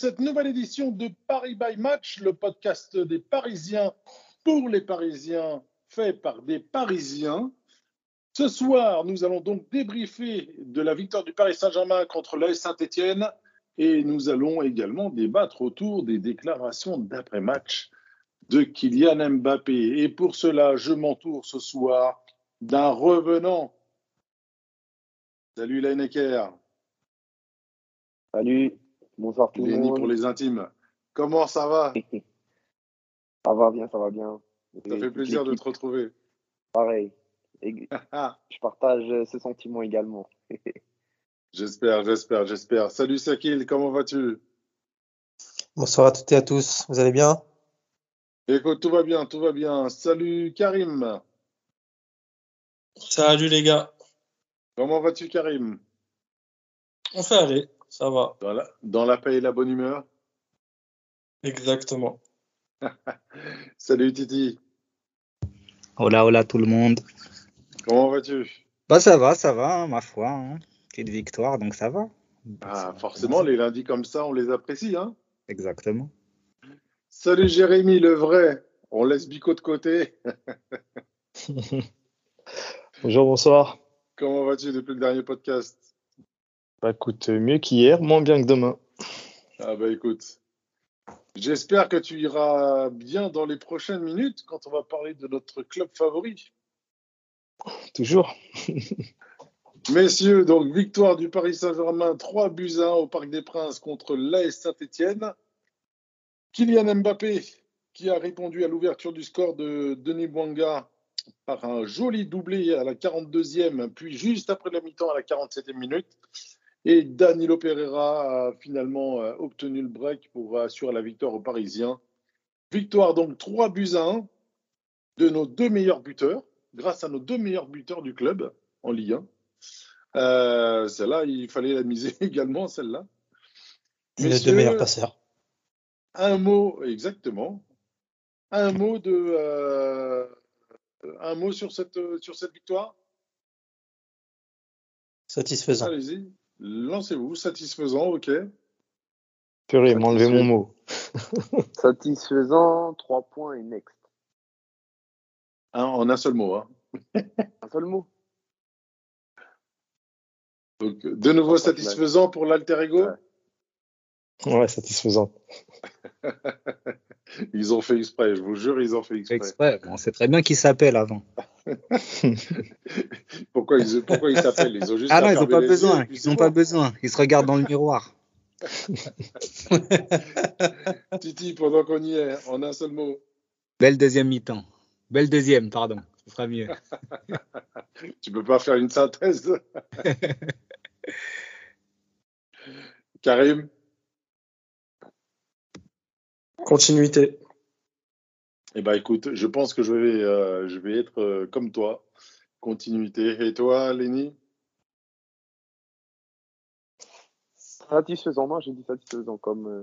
cette nouvelle édition de Paris by Match, le podcast des Parisiens pour les Parisiens, fait par des Parisiens. Ce soir, nous allons donc débriefer de la victoire du Paris Saint-Germain contre l'AS Saint-Etienne et nous allons également débattre autour des déclarations d'après-match de Kylian Mbappé. Et pour cela, je m'entoure ce soir d'un revenant. Salut Lineker. Salut, bonsoir tout le monde. pour les intimes. Comment ça va Ça va bien, ça va bien. Ça Et fait plaisir de te retrouver. Pareil. Et Ah, je partage ce sentiment également. j'espère, j'espère, j'espère. Salut Sakil, comment vas-tu? Bonsoir à toutes et à tous. Vous allez bien? Écoute, tout va bien, tout va bien. Salut Karim. Salut les gars, Comment vas-tu Karim? On fait aller, ça va, dans la, dans la paix et la bonne humeur exactement. Salut Titi. Hola, hola tout le monde. Comment vas-tu? Bah ça va, ça va, hein, ma foi. Hein. Petite victoire, donc ça va. Ah, forcément, les lundis comme ça, on les apprécie. Hein Exactement. Salut Jérémy, le vrai. On laisse Bico de côté. Bonjour, bonsoir. Comment vas-tu depuis le dernier podcast? Bah écoute, mieux qu'hier, moins bien que demain. Ah bah écoute, j'espère que tu iras bien dans les prochaines minutes quand on va parler de notre club favori. Toujours. Messieurs, donc victoire du Paris Saint-Germain, 3 buts à 1 au Parc des Princes contre l'AS Saint-Etienne. Kylian Mbappé qui a répondu à l'ouverture du score de Denis Bouanga par un joli doublé à la 42e, puis juste après la mi-temps à la 47e minute. Et Danilo Pereira a finalement euh, obtenu le break pour assurer la victoire aux Parisiens. Victoire donc 3 buts à 1 de nos deux meilleurs buteurs, grâce à nos deux meilleurs buteurs du club en Ligue 1. Euh, celle-là, il fallait la miser également, celle-là. Les deux meilleurs passeurs. Un mot, exactement. Un mot de, euh, un mot sur cette, sur cette victoire? Satisfaisant. Allez-y, lancez-vous. Satisfaisant, ok. Purée, m'a enlevé mon mot. Satisfaisant, 3 points et next. Un- en un seul mot. hein. Un seul mot. Donc, de nouveau satisfaisant pour l'alter ego? Ouais. Ouais, satisfaisant. Ils ont fait exprès, je vous jure, ils ont fait exprès. Exprès. On sait très bien qui s'appelle avant. Pourquoi ils pourquoi ils s'appellent? Ils ont juste Ah non, ils n'ont pas besoin. Ils n'ont pas besoin. Ils se regardent dans le miroir. Titi, pendant qu'on y est, en un seul mot. Belle deuxième mi-temps. Belle deuxième, pardon. Ce sera mieux. Tu peux pas faire une synthèse? Karim? Continuité. Eh ben écoute, je pense que je vais, euh, je vais être euh, comme toi. Continuité. Et toi, Lenny? Satisfaisant, moi j'ai dit satisfaisant comme. euh,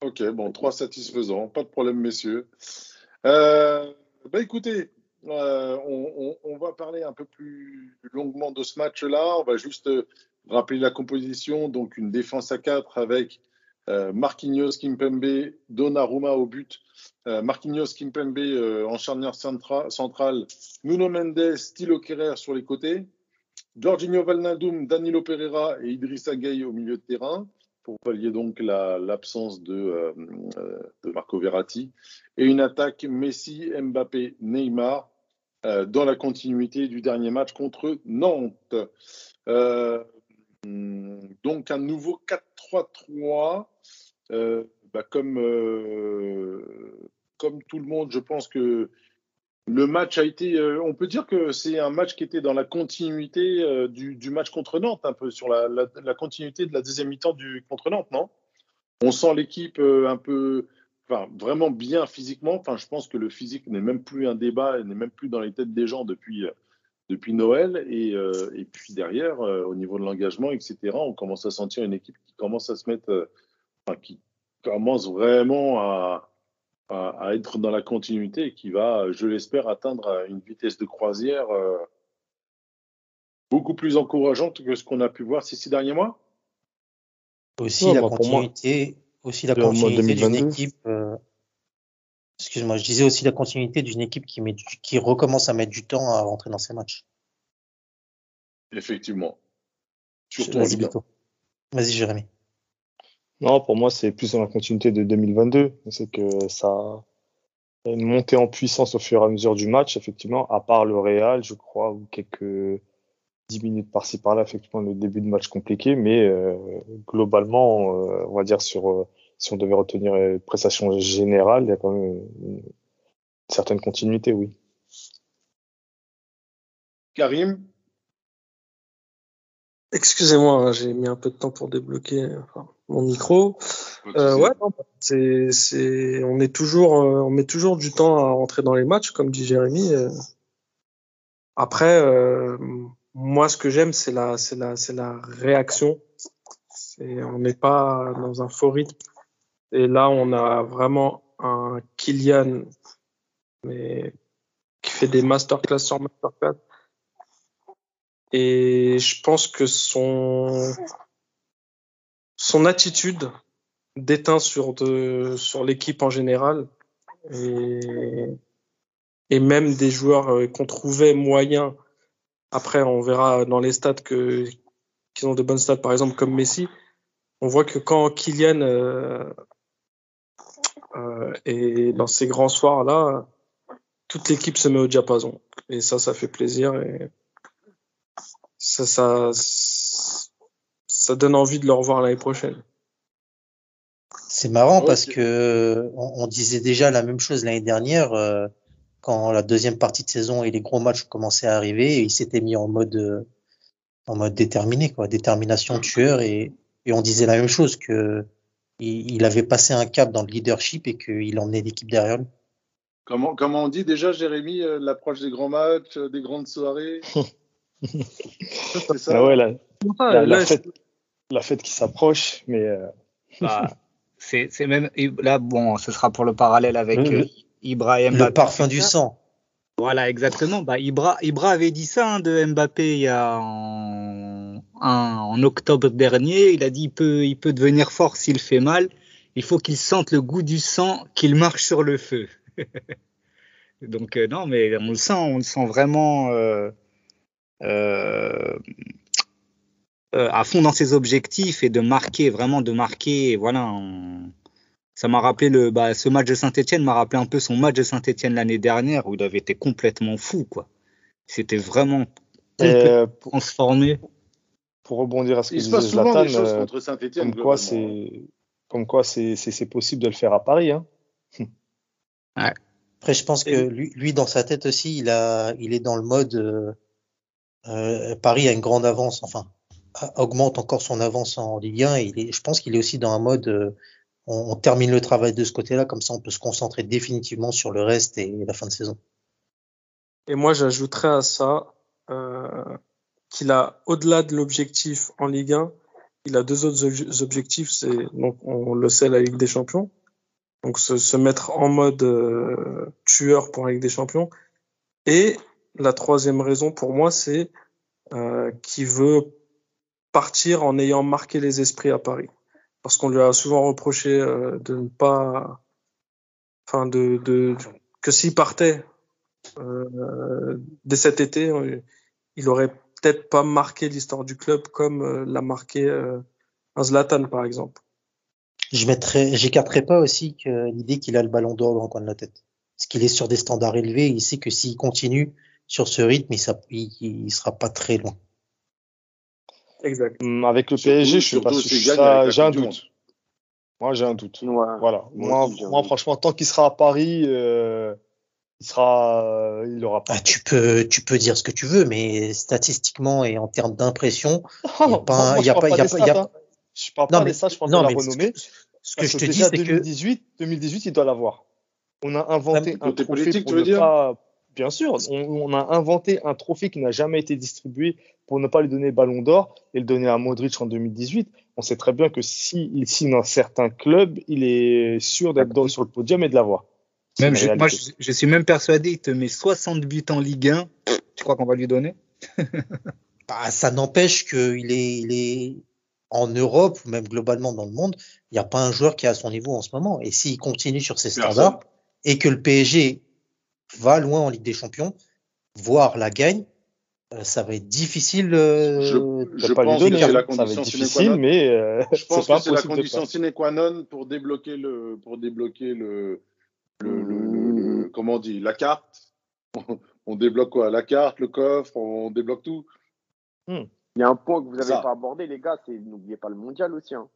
Ok, bon, trois satisfaisants, pas de problème, messieurs. Euh, bah écoutez, euh, on, on- on va parler un peu plus longuement de ce match-là. On va juste rappeler la composition. Donc, une défense à 4 avec euh, Marquinhos, Kimpembe, Donnarumma au but. Euh, Marquinhos, Kimpembe euh, en charnière centra- centrale. Nuno Mendes, Thilo Kerrer sur les côtés. Jorginho Wijnaldum, Danilo Pereira et Idrissa Gueye au milieu de terrain pour pallier donc la- l'absence de, euh, euh, Marco Verratti, et une attaque Messi, Mbappé, Neymar, euh, dans la continuité du dernier match contre Nantes. Euh, donc un nouveau 4-3-3, euh, bah, comme, euh, comme tout le monde, je pense que le match a été, euh, on peut dire que c'est un match qui était dans la continuité du, match contre Nantes, un peu sur la, la- continuité de la deuxième mi-temps du contre Nantes, non? On sent l'équipe un peu, enfin vraiment bien physiquement. Enfin, je pense que le physique n'est même plus un débat, n'est même plus dans les têtes des gens depuis depuis Noël. Et, euh, et puis derrière, euh, au niveau de l'engagement, etc., on commence à sentir une équipe qui commence à se mettre, euh, enfin, qui commence vraiment à, à, à être dans la continuité et qui va, je l'espère, atteindre une vitesse de croisière euh, beaucoup plus encourageante que ce qu'on a pu voir ces six derniers mois. Aussi la bah, continuité, aussi la continuité d'une 2022. équipe. Excuse-moi, je disais aussi la continuité d'une équipe qui met du- qui recommence à mettre du temps à rentrer dans ses matchs. Effectivement. Surtout Vas-y, Ligue 1. Beto. Vas-y, Jérémy. Non, pour moi, c'est plus dans la continuité de 2022. C'est que ça a une montée en puissance au fur et à mesure du match, effectivement, à part le Real, je crois, ou quelques 10 minutes par-ci par-là, effectivement, le début de match compliqué, mais euh, globalement, euh, on va dire sur euh, si on devait retenir les prestations générales, il y a quand même une, une certaine continuité, oui. Karim, Excusez-moi, hein, j'ai mis un peu de temps pour débloquer enfin, mon micro. Euh, ouais, non, c'est, c'est, on est toujours, euh, on met toujours du temps à rentrer dans les matchs, comme dit Jérémy. euh. Après, euh, moi, ce que j'aime, c'est la, c'est la, c'est la réaction. On n'est pas dans un faux rythme. Et là, on a vraiment un Kylian, mais qui fait des masterclass sur masterclass. Et je pense que son, son attitude déteint sur de, sur l'équipe en général et, et même des joueurs euh, qu'on trouvait moyens. Après, on verra dans les stats que, qu'ils ont de bonnes stats, par exemple, comme Messi. On voit que quand Kylian euh, euh, est dans ces grands soirs-là, toute l'équipe se met au diapason. Et ça, ça fait plaisir. Et ça, ça, ça donne envie de le revoir l'année prochaine. C'est marrant parce que on, on disait déjà la même chose l'année dernière euh, quand la deuxième partie de saison et les gros matchs commençaient à arriver et il s'était mis en mode euh, en mode déterminé quoi, détermination tueur et, et on disait la même chose que il, il avait passé un cap dans le leadership et qu'il emmenait l'équipe derrière lui. comment, comment on dit déjà, Jérémy, euh, l'approche des grands matchs, euh, des grandes soirées? C'est ça? Ah ouais, la, Ah, la, la là, fête, la fête qui s'approche, mais euh, Bah, c'est c'est même là bon, ce sera pour le parallèle avec Le- euh, Ibra et Le parfum du sang. Voilà, exactement. Bah, Ibra, Ibra avait dit ça hein, de Mbappé il y a en, octobre dernier. Il a dit il peut, il peut devenir fort s'il fait mal. Il faut qu'il sente le goût du sang, qu'il marche sur le feu. Donc euh, non, mais on le sent, on le sent vraiment euh, euh, à fond dans ses objectifs et de marquer, vraiment de marquer. Voilà, ça m'a rappelé le, bah, ce match de Saint-Etienne m'a rappelé un peu son match de Saint-Etienne l'année dernière où il avait été complètement fou, quoi. C'était vraiment euh, pour, transformé. pour rebondir à ce que Il se disait passe souvent Zlatan, des choses euh, contre Saint-Etienne. comme quoi c'est comme quoi c'est c'est c'est possible de le faire à Paris, hein. Après, je pense que lui, lui, dans sa tête aussi, il a, il est dans le mode euh, euh, Paris a une grande avance, enfin a- augmente encore son avance en Ligue 1. Et il est, je pense qu'il est aussi dans un mode euh, on, termine le travail de ce côté-là, comme ça on peut se concentrer définitivement sur le reste et la fin de saison. Et moi, j'ajouterais à ça euh, qu'il a, au-delà de l'objectif en Ligue 1, il a deux autres obje- objectifs. C'est donc on le sait la Ligue des Champions, donc se, se mettre en mode euh, tueur pour la Ligue des Champions. Et la troisième raison pour moi, c'est euh, qu'il veut partir en ayant marqué les esprits à Paris, parce qu'on lui a souvent reproché euh, de ne pas, enfin de, que s'il partait euh, dès cet été, euh, il aurait peut-être pas marqué l'histoire du club comme euh, l'a marqué un Zlatan par exemple. Je mettrais, j'écarterais pas aussi l'idée qu'il a le ballon d'or dans le coin de la tête. Parce qu'il est sur des standards élevés, il sait que s'il continue sur ce rythme, il, il, il sera pas très loin. Exact. Hum, Avec le Surtout- PSG, je suis pas sûr. ça, J'ai un doute. Moi, j'ai un doute. Ouais. Voilà. Moi Moi, moi, franchement, tant qu'il sera à Paris, euh, il sera, il aura pas. Ah, tu peux, tu peux dire ce que tu veux, mais statistiquement et en termes d'impression, il y a pas, Moi, il y a je pas, parle il y a pas, il y a hein. Je parle Non, pas mais- des stats, je parle non, de la renommée. ce que je te dis, c'est que 2018, 2018, il doit l'avoir. On a inventé un trophée pour tu veux ne dire? pas, bien sûr, on, on a inventé un trophée qui n'a jamais été distribué pour ne pas lui donner le ballon d'or et le donner à Modric en 2018. On sait très bien que s'il signe dans certains clubs, il est sûr d'être dans- sur le podium et de l'avoir. Même, je, moi, réalité. je, je suis même persuadé, il te met 60 buts en Ligue 1. Tu crois qu'on va lui donner? Bah, ça n'empêche qu'il est, il est en Europe ou même globalement dans le monde, il n'y a pas un joueur qui est à son niveau en ce moment. Et s'il continue sur ses Personne. standards et que le PSG va loin en Ligue des Champions, voire la gagne, ça va être difficile. euh, Je, je pas lui pense donner, que c'est la ça va condition être sine qua difficile, non. mais euh, Je pense que c'est la condition sine qua non pour débloquer le, pour débloquer le, le, le- le- le- comment on dit, la carte. On débloque quoi? La carte, le coffre, on débloque tout. Il y a un point que vous n'avez pas abordé, les gars, c'est n'oubliez pas le mondial aussi. Hein.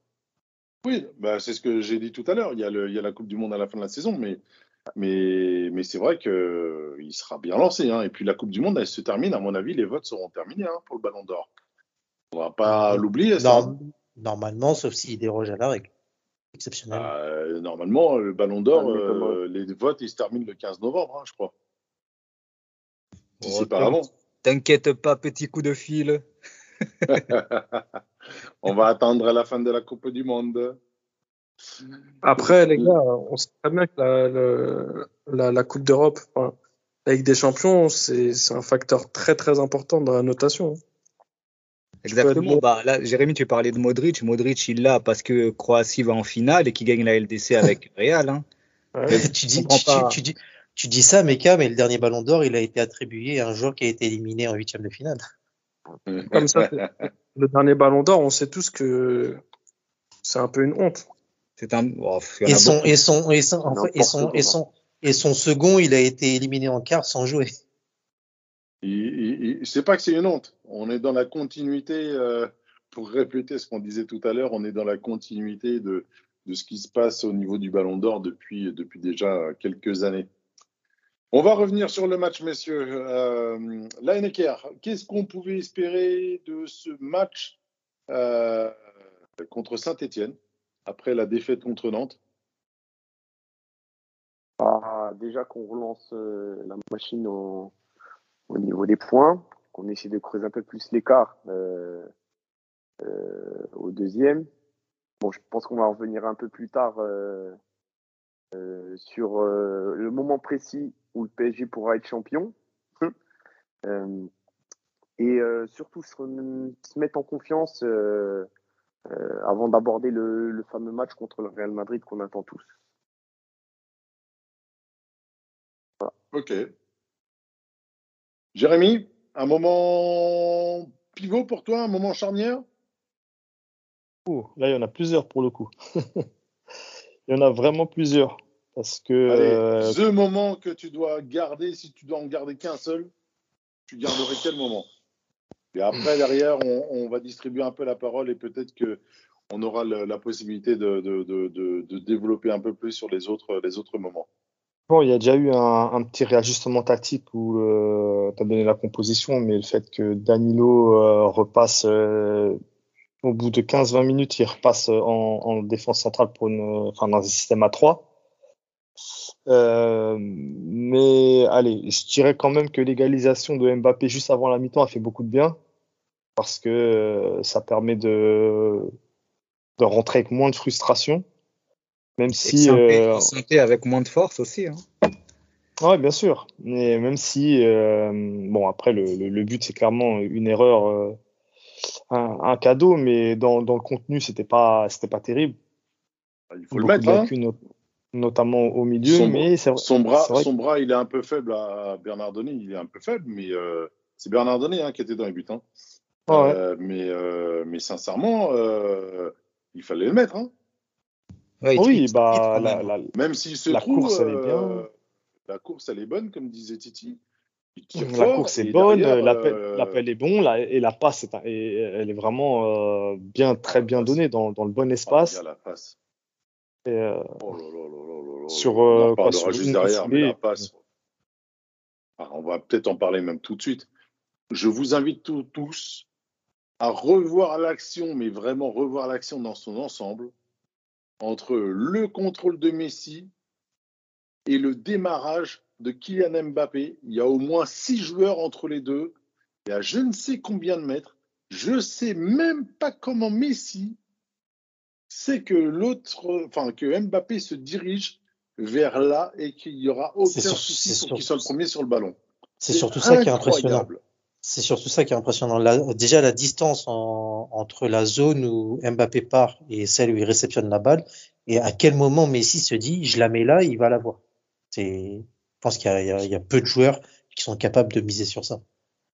Oui, bah, c'est ce que j'ai dit tout à l'heure. Il y, a le, il y a la Coupe du Monde à la fin de la saison, mais, mais, mais c'est vrai qu'il sera bien lancé. Hein. Et puis la Coupe du Monde, elle se termine. À mon avis, les votes seront terminés hein, pour le Ballon d'Or. On va pas l'oublier, norm- normalement, sauf s'il déroge à la règle. Exceptionnel. Bah, euh, normalement, le Ballon d'Or, Ah, euh, les votes, ils se terminent le 15 novembre, hein, je crois. C'est pas avant. T'inquiète pas, petit coup de fil. On va attendre à la fin de la Coupe du Monde. Après, les gars, on sait très bien que la, le- la, la Coupe d'Europe, enfin, la Ligue des Champions, c'est un facteur très très important dans la notation. Exactement. bon. Bah, là, Jérémy, tu parlais de Modric. Modric, il l'a parce que Croatie va en finale et qu'il gagne la LDC avec Real. Hein. Ouais. tu, dis, tu, tu- tu dis, tu dis ça, Meka, mais le dernier ballon d'or, il a été attribué à un joueur qui a été éliminé en huitième de finale. Comme ça, le dernier Ballon d'Or, on sait tous que c'est un peu une honte. C'est un. oh, Et son, beaucoup. et son, et son, en fait, et N'importe son, et comment. son, et son second, il a été éliminé en quart sans jouer. C'est pas que c'est une honte. On est dans la continuité, euh, pour répéter ce qu'on disait tout à l'heure, on est dans la continuité de, de ce qui se passe au niveau du Ballon d'Or depuis, depuis déjà quelques années. On va revenir sur le match, messieurs. Euh, la Necker, qu'est-ce qu'on pouvait espérer de ce match euh, contre Saint-Etienne après la défaite contre Nantes Ah, déjà qu'on relance euh, la machine au, au niveau des points, qu'on essaie de creuser un peu plus l'écart euh, euh, au deuxième. Bon, je pense qu'on va en revenir un peu plus tard sur le moment précis où le PSG pourra être champion. Euh, et surtout se, mettre en confiance avant d'aborder le, le fameux match contre le Real Madrid qu'on attend tous. Ok. Jérémy, un moment pivot pour toi, un moment charnière? Ouh, là, il y en a plusieurs pour le coup. il y en a vraiment plusieurs. Parce que Allez, euh, ce moment que tu dois garder, si tu dois en garder qu'un seul, tu garderais quel moment? Et après, derrière, on, on va distribuer un peu la parole et peut-être que on aura le- la possibilité de, de- de- de- développer un peu plus sur les autres, les autres moments. Bon, il y a déjà eu un, un petit réajustement tactique où tu as donné la composition, mais le fait que Danilo euh, repasse euh, au bout de 15-20 minutes, il repasse en, en défense centrale pour une, enfin, dans un système à 3. Euh, mais allez, je dirais quand même que l'égalisation de Mbappé juste avant la mi-temps a fait beaucoup de bien parce que euh, ça permet de, de rentrer avec moins de frustration. Même Et si santé, euh, santé avec moins de force aussi. Hein. Ouais, bien sûr. Mais même si, euh, bon, après, le, le, le but, c'est clairement une erreur, euh, un, un cadeau, mais dans, dans le contenu, c'était pas, c'était pas terrible. Il faut le Beaucoup mettre. de hein. Notamment au milieu, Son- mais c'est vrai. Son bras, son bras, il est un peu faible à Bernardoni. Il est un peu faible, mais euh, c'est Bernardoni hein, qui était dans les buts. hein. Ouais, ouais. Euh, mais, euh, mais sincèrement, euh, il fallait le mettre. hein. Ouais, oui, bah, la, même. la, Même s'il se La trouve, course, elle est bien. euh, la course, elle est bonne, comme disait Titi. La fort, course est bonne, derrière, l'appel, euh, l'appel est bon, la, et la passe, est, elle est vraiment euh, bien, très bien donnée dans, dans le bon ah, espace. regarde la passe. Sur, on en quoi, parlera sur juste une derrière, mais ciblée. la passe. Ah, on va peut-être en parler même tout de suite. Je vous invite tous- tous à revoir l'action, mais vraiment revoir l'action dans son ensemble, entre le contrôle de Messi et le démarrage de Kylian Mbappé. Il y a au moins six joueurs entre les deux. Il y a je ne sais combien de mètres. Je sais même pas comment Messi sait que l'autre, enfin que Mbappé se dirige vers là et qu'il y aura aucun C'est sur- souci c'est pour qu'il soit le premier sur le ballon. C'est surtout ça qui est impressionnant. C'est surtout ça qui est impressionnant. La- déjà, la distance en- entre la zone où Mbappé part et celle où il réceptionne la balle, et à quel moment Messi se dit, je la mets là, il va la voir. C'est, je pense qu'il y a, y y peu de joueurs qui sont capables de miser sur ça.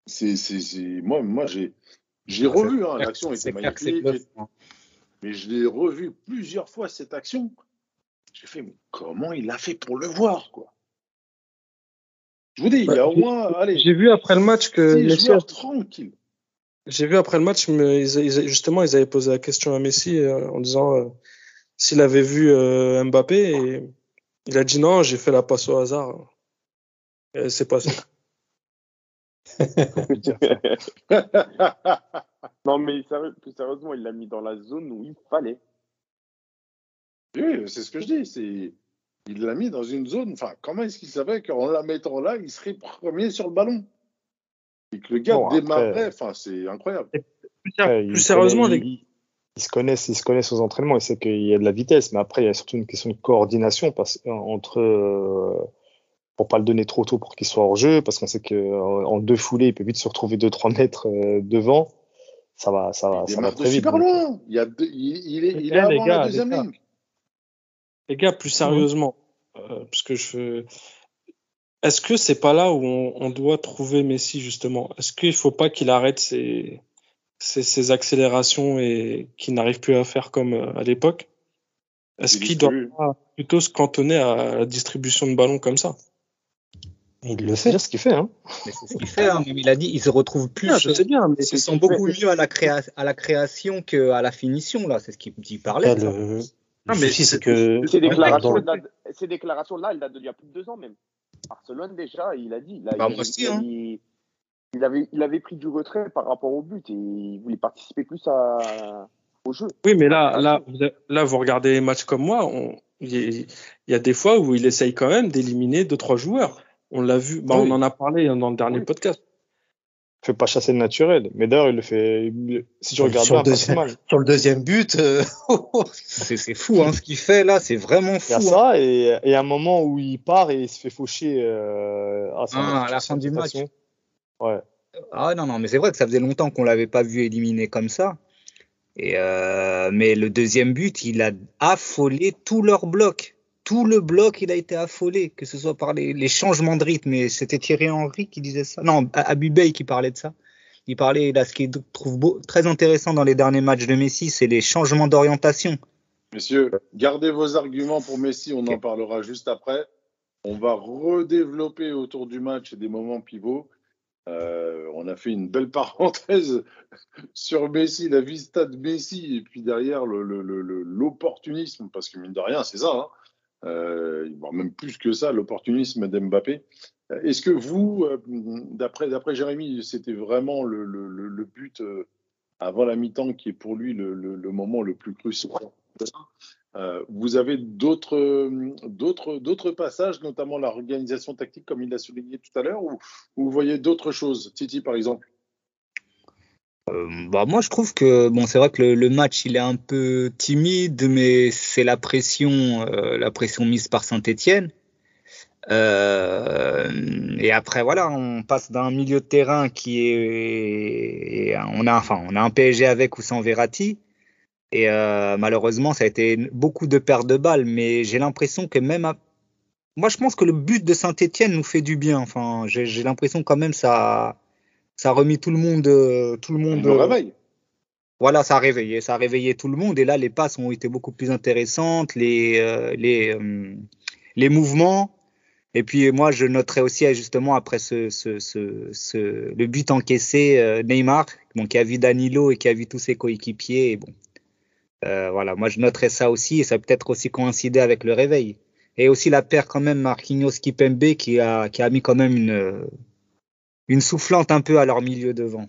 C'est, c'est, c'est- moi, moi, j'ai, j'ai Ah, c'est revu, hein, l'action était c'est c'est magnifique, hein. Mais je l'ai revu plusieurs fois cette action. J'ai fait, mais comment il a fait pour le voir, quoi? Je vous dis, il y a Bah, au moins, allez, J'ai vu après le match que Messi, joueurs tranquilles. j'ai vu après le match, mais ils- ils- justement, ils avaient posé la question à Messi euh, en disant euh, s'il avait vu euh, Mbappé et il a dit non, j'ai fait la passe au hasard. C'est passé. non, mais sérieux- plus sérieusement, il l'a mis dans la zone où il fallait. Oui, c'est ce que je dis. C'est, il l'a mis dans une zone. Enfin, comment est-ce qu'il savait qu'en la mettant là, il serait premier sur le ballon? Et que le gars Bon, démarrait. Enfin, c'est incroyable. Plus, Après, plus ils sérieusement, les... ils, ils se connaissent, ils se connaissent aux entraînements. Ils savent qu'il y a de la vitesse, mais après il y a surtout une question de coordination parce, entre euh, pour pas le donner trop tôt pour qu'il soit hors jeu, parce qu'on sait que euh, en deux foulées, il peut vite se retrouver 2-3 mètres euh, devant. Ça va, ça va, il ça va de très vite. super loin. Il, y a deux- il, il est, Les il est gars, les avant gars, la les deuxième gars. ligne. les gars, plus sérieusement, euh, parce que je est-ce que c'est pas là où on, on doit trouver Messi justement? Est-ce qu'il faut pas qu'il arrête ses, ses, ses accélérations et qu'il n'arrive plus à faire comme euh, à l'époque? Est-ce Il qu'il doit pas plutôt se cantonner à la distribution de ballons comme ça? Il le C'est fait. bien ce qu'il fait, hein. Mais c'est ce qu'il fait. Hein. Il a dit, il se retrouve plus. Ah, je sais bien, mais il se c'est- sent beaucoup mieux à la, créa à la création qu'à la finition, là. C'est ce qu'il il. Là, de ça. le, le Ah, mais c'est- c'est que Ces dans- déclarations-là, elles datent d'il y a plus de deux ans même. Barcelone, déjà, il a dit. Là, Bah, il, moi aussi, il- hein. il- il avait, il avait pris du retrait par rapport au but et il voulait participer plus à, au jeu. Oui, mais là, là, vous avez- là, vous regardez les matchs comme moi, on- il y, a- il y a des fois où il essaye quand même d'éliminer deux, trois joueurs. On l'a vu, bah, Oui. on en a parlé dans le dernier Oui. podcast. Il fait pas chasser le naturel. Mais d'ailleurs, il le fait. Si tu regardes Sur bien, le pas si deuxième- mal. sur le deuxième but, euh, C'est fou, hein, ce qu'il fait là. C'est vraiment Il y fou. a hein. ça et, et un moment où il part et il se fait faucher euh, à, son- Ah, à la fin du match. Ouais. Ah non, non, mais c'est vrai que ça faisait longtemps qu'on l'avait pas vu éliminer comme ça. Et euh, mais le deuxième but, il a affolé tout leur bloc. Tout le bloc, il a été affolé, que ce soit par les, les changements de rythme. Et c'était Thierry Henry qui disait ça. Non, Abu Bey qui parlait de ça. Il parlait, là, ce qu'il trouve beau- très intéressant dans les derniers matchs de Messi, c'est les changements d'orientation. Messieurs, gardez vos arguments pour Messi, on en parlera juste après. On va redévelopper autour du match et des moments pivots. Euh, on a fait une belle parenthèse sur Messi, la vista de Messi, et puis derrière le- le- le- le- l'opportunisme, parce que mine de rien, c'est ça. hein. Euh, même plus que ça, l'opportunisme d'Mbappé. Euh, Est-ce que vous, euh, d'après d'après Jérémy, c'était vraiment le, le- but euh, avant la mi-temps qui est pour lui le, le- moment le plus crucial? Vous avez d'autres d'autres passages, notamment la organisation tactique, comme il l'a souligné tout à l'heure, ou vous voyez d'autres choses? Titi, par exemple Euh, bah moi je trouve que bon c'est vrai que le, match il est un peu timide mais c'est la pression euh, la pression mise par Saint-Étienne. Euh, et après voilà on passe d'un milieu de terrain qui est on a enfin on a un PSG avec ou sans Verratti. Et malheureusement ça a été beaucoup de pertes de balles mais j'ai l'impression que même à... moi je pense que le but de Saint-Étienne nous fait du bien. Enfin j'ai l'impression quand même ça ça a remis tout le monde euh, tout le On monde le euh, réveille. voilà, ça a réveillé, ça a réveillé tout le monde. Et là, les passes ont été beaucoup plus intéressantes, les euh, les euh, les mouvements. Et puis moi, je noterais aussi justement après ce ce ce, ce le but encaissé euh, Neymar, bon, qui a vu Danilo et qui a vu tous ses coéquipiers. Et bon, euh, voilà, moi je noterais ça aussi et ça peut être aussi coïncider avec le réveil. Et aussi la paire quand même Marquinhos Kipembe qui a qui a mis quand même une une soufflante un peu à leur milieu devant.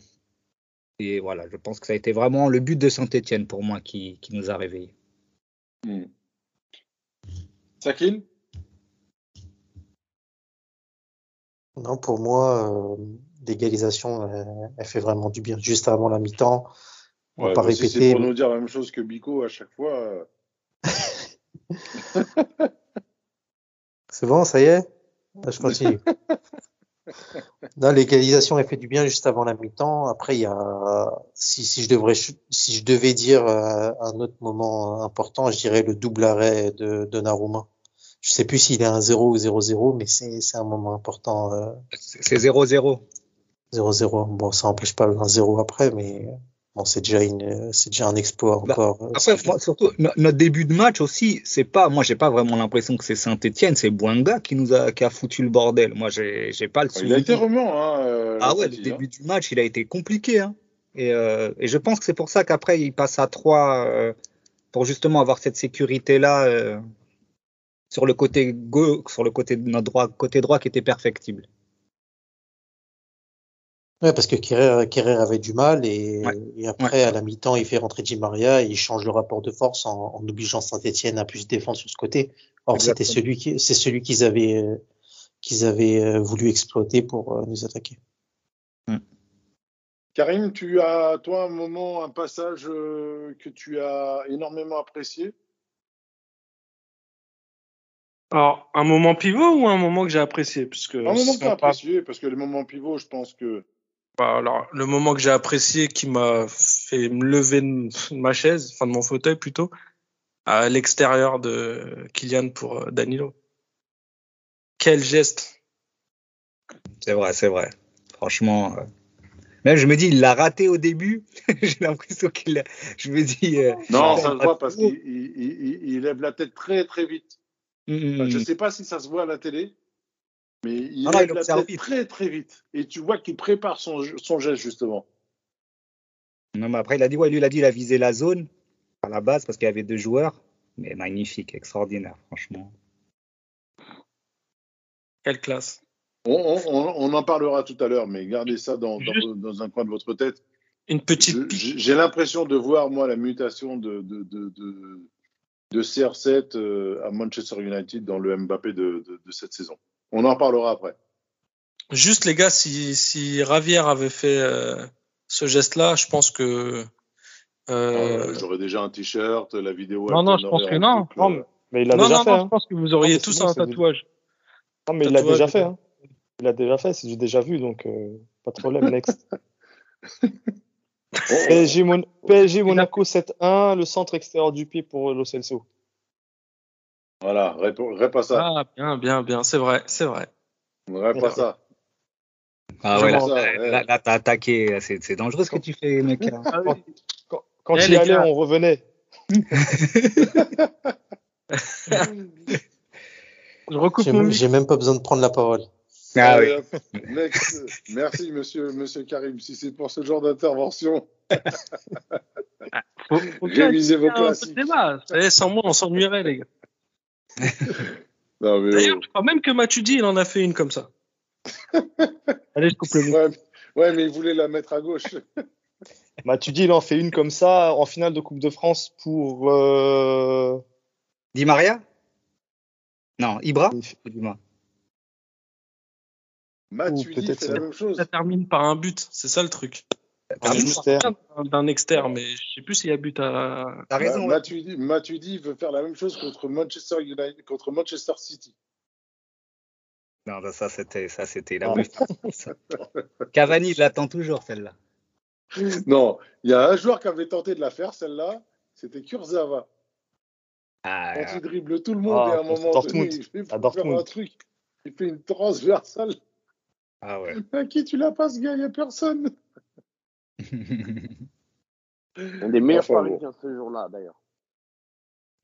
Et voilà, je pense que ça a été vraiment le but de Saint-Etienne pour moi qui, qui nous a réveillés. Hmm. Sakil Non, pour moi, euh, l'égalisation, elle, elle fait vraiment du bien. Juste avant la mi-temps, on va Ouais, pas bah, si c'est répéter. pour nous dire la même chose que Bico à chaque fois. euh, C'est bon, ça y est? Je continue. Non, l'égalisation, elle fait du bien juste avant la mi-temps. Après, il y a, si, si je devrais, si je devais dire euh, un autre moment important, je dirais le double arrêt de, de Naruma. Je sais plus s'il est un 0 ou 0-0, mais c'est, c'est un moment important, euh, C'est c'est 0-0. 0-0. Bon, ça empêche pas le 1-0 après, mais bon, c'est déjà une, c'est déjà un exploit Bah, encore. euh, Après, moi, surtout, no- notre début de match aussi, c'est pas, moi, j'ai pas vraiment l'impression que c'est Saint-Etienne, c'est Boinga qui nous a, qui a foutu le bordel. Moi, j'ai, j'ai pas le Il a été souvenir. remuant, hein, euh, Ah ouais, le hein. début du match, il a été compliqué, hein. Et, euh, et je pense que c'est pour ça qu'après, il passe à 3, euh, pour justement avoir cette sécurité-là, euh, sur le côté gauche, sur le côté de notre droit, côté droit qui était perfectible. Ouais, parce que Kerrer, Kerrer avait du mal et, Ouais. et après, à la mi-temps, il fait rentrer Di Maria et il change le rapport de force en, en obligeant Saint-Etienne à plus se défendre sur ce côté. Or, c'était celui qui, c'est celui qu'ils avaient, euh, qu'ils avaient euh, voulu exploiter pour euh, nous attaquer. Karim, tu as, toi, un moment, un passage euh, que tu as énormément apprécié? Alors, un moment pivot ou un moment que j'ai apprécié? Un moment que tu as apprécié, parce que les moments pivots, je pense que. Alors, le moment que j'ai apprécié qui m'a fait me lever de ma chaise, enfin de mon fauteuil plutôt, à l'extérieur de Kylian pour euh, Danilo. Quel geste C'est vrai, c'est vrai. Franchement, euh, même je me dis, il l'a raté au début. J'ai l'impression qu'il l'a. Je me dis. euh, Non, ça a se voit parce qu'il il, il- il- il lève la tête très très vite. Mm, Enfin, je mm. ne sais pas si ça se voit à la télé, mais il Ah non, lève il la observe tête vite. très très vite. Et tu vois qu'il prépare son, son geste justement. Non, mais après, il a dit, ouais, lui, il a dit, il a visé la zone à la base parce qu'il y avait deux joueurs. Mais magnifique, extraordinaire, franchement. Quelle classe On, on- on- on en parlera tout à l'heure, mais gardez ça dans, dans- Juste- dans un coin de votre tête. Une petite. J'ai l'impression de voir, moi, la mutation de, de, de, de, de CR7 euh, à Manchester United dans le Mbappé de, de, de cette saison. On en parlera après. Juste les gars, si, si Ravière avait fait euh, ce geste-là, je pense que. euh, Euh, J'aurais déjà un t-shirt, la vidéo. Non, non, je pense que non. Non, mais- il l'a non, déjà non, fait. non, hein. je pense que vous auriez tous un du- tatouage. Non, mais il l'a déjà fait. Hein. Il l'a déjà fait, c'est du déjà vu, donc euh, pas de problème. Next. PSG, Mon- PSG Monaco 7-1, le centre extérieur du pied pour Lo Celso. Voilà, répo- répa ça. Ah, bien, bien, bien, c'est vrai, c'est vrai. Répa ça. Ah ouais, là, t'as attaqué. C'est dangereux ce que tu fais, mec. hein. Quand, quand Eh, il y gars. on revenait. Je recoupe J'ai même, pas besoin de prendre la parole. Ah oui. Allez, hop. Next. Merci, monsieur, monsieur Karim. Si c'est pour ce genre d'intervention, bien révisez vos classiques. débat. Sans moi, on s'ennuierait, les gars. Non, mais, D'ailleurs, je crois même que Matuidi, il en a fait une comme ça. Allez, je coupe le ouais, ouais, mais il voulait la mettre à gauche. Tu dis, il en fait une comme ça en finale de Coupe de France pour. euh, Di Maria? Non, Ibra? Matuidi peut-être fait ça. la même chose. Ça termine par un but, c'est ça le truc. D'un- externe, mais je sais plus s'il y a but à. T'as raison. Ma- ouais. Matuidi, Matuidi veut faire la même chose contre Manchester United, contre Manchester City. Non, bah, ça c'était, ça c'était la Ah. Cavani, l'attend toujours celle-là. Non, il y a un joueur qui avait tenté de la faire, celle-là, c'était Kurzawa. Ah, Quand il dribble tout le monde Ah, et à un moment Dortmund. donné, il fait À pour faire Dortmund. un truc. Il fait une transversale. ah ouais. À qui tu la passes, gars Il n'y a personne. Un des meilleurs Enfin, bon. Parisiens ce jour-là, d'ailleurs.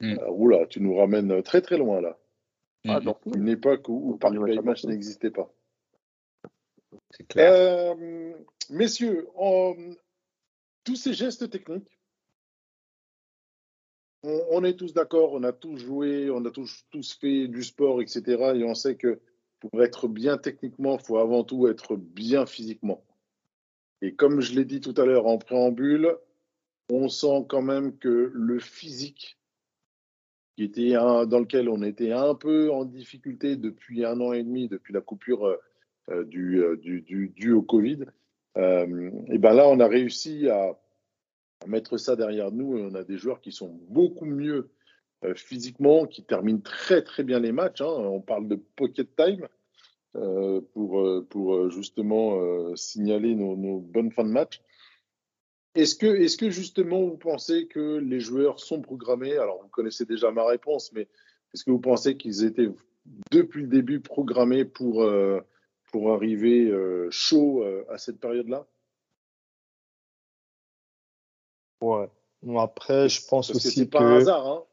Ah, oula, tu nous ramènes très très loin là. Ah, Mhm, Dortmund. Une époque où, où Paris Match n'existait pas. c'est clair. Euh, messieurs, en- tous ces gestes techniques, on, on est tous d'accord, on a tous joué, on a tous, tous fait du sport, etc. Et on sait que pour être bien techniquement, il faut avant tout être bien physiquement. Et comme je l'ai dit tout à l'heure en préambule, on sent quand même que le physique, qui était dans lequel on était un peu en difficulté depuis un an et demi, depuis la coupure euh, euh, euh, du, du, dû au Covid. Et ben là, on a réussi à, mettre ça derrière nous on a des joueurs qui sont beaucoup mieux physiquement, qui terminent très très bien les matchs. Hein. On parle de pocket time pour, euh, pour justement euh, signaler nos, nos, bonnes fins de match. Est-ce que, est que justement vous pensez que les joueurs sont programmés? Alors vous connaissez déjà ma réponse, mais est-ce que vous pensez qu'ils étaient depuis le début programmés pour, euh, pour arriver euh, chaud à cette période-là? Ouais. Bon, après, je pense Parce aussi que. C'est pas un hasard, hein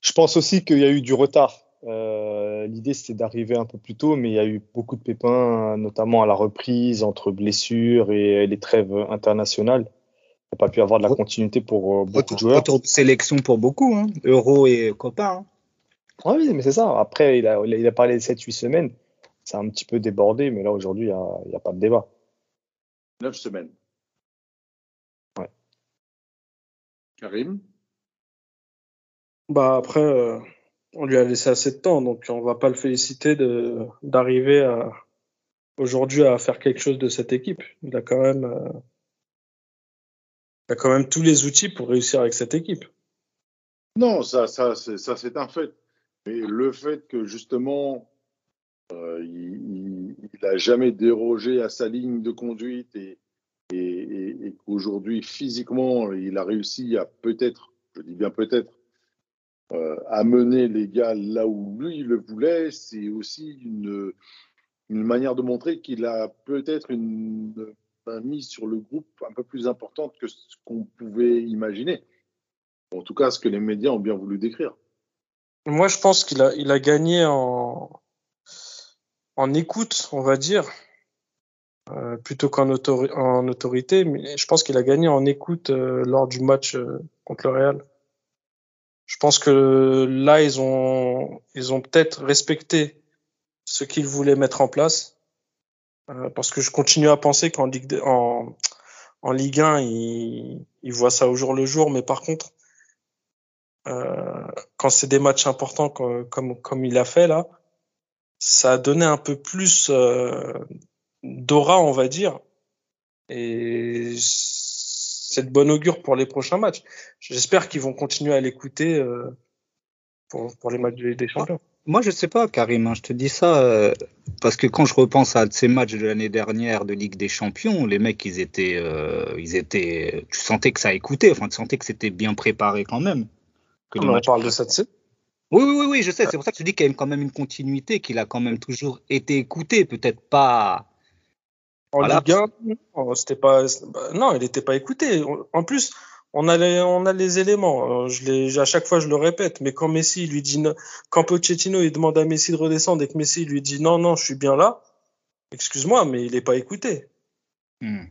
Je pense aussi qu'il y a eu du retard. Euh, L'idée, c'était d'arriver un peu plus tôt, mais il y a eu beaucoup de pépins, notamment à la reprise, entre blessures et les trêves internationales. Il n'y a pas pu avoir de la continuité pour euh, beaucoup Retour, de joueurs. retour de sélection pour beaucoup, hein. Euro et copain. Hein. Ah oui, mais c'est ça. Après, il a, il a parlé de 7-8 semaines. C'est un petit peu débordé, mais là, aujourd'hui, il n'y a, pas de débat. 9 semaines. Ouais. Karim? Bah après, euh, on lui a laissé assez de temps, donc on va pas le féliciter d'arriver aujourd'hui à faire quelque chose de cette équipe. Il a quand même, euh, il a quand même tous les outils pour réussir avec cette équipe. Non, ça, ça, ça, c'est un fait. Mais le fait que justement, euh, il, il, a jamais dérogé à sa ligne de conduite et, et, et, et qu'aujourd'hui physiquement, il a réussi à peut-être, je dis bien peut-être, euh, amener les gars là où lui le voulait, c'est aussi une, une manière de montrer qu'il a peut-être une, une mise sur le groupe un peu plus importante que ce qu'on pouvait imaginer. En tout cas, ce que les médias ont bien voulu décrire. Moi, je pense qu'il a, il a gagné en, en écoute, on va dire, euh, plutôt qu'en autori en autorité. Mais je pense qu'il a gagné en écoute euh, lors du match euh, contre le Real. Je pense que là, ils ont, ils ont peut-être respecté ce qu'ils voulaient mettre en place. Euh, parce que je continue à penser qu'en Ligue, de, en, en Ligue 1, ils, ils voient ça au jour le jour. Mais par contre, euh, quand c'est des matchs importants comme, comme, comme il a fait là, ça a donné un peu plus euh, d'aura, on va dire. Et c'est de bon augure pour les prochains matchs. J'espère qu'ils vont continuer à l'écouter euh, pour, pour les matchs des champions. Moi, je sais pas, Karim, hein, je te dis ça euh, parce que quand je repense à ces matchs de l'année dernière de Ligue des Champions, les mecs, ils étaient, euh, ils étaient, tu sentais que ça écoutait, enfin, tu sentais que c'était bien préparé quand même. Que on parle de cette scène. Oui, oui, oui, oui, je sais. C'est pour ça que je dis qu'il y a quand même une continuité, qu'il a quand même toujours été écouté, peut-être pas. En voilà. Ligue 1, c'était pas, non, il n'était pas écouté. En plus, on a les, on a les éléments. Je les, à chaque fois, je le répète. Mais quand Messi lui dit, quand Pochettino il demande à Messi de redescendre et que Messi lui dit non, non, je suis bien là. Excuse-moi, mais il n'est pas écouté. Hmm.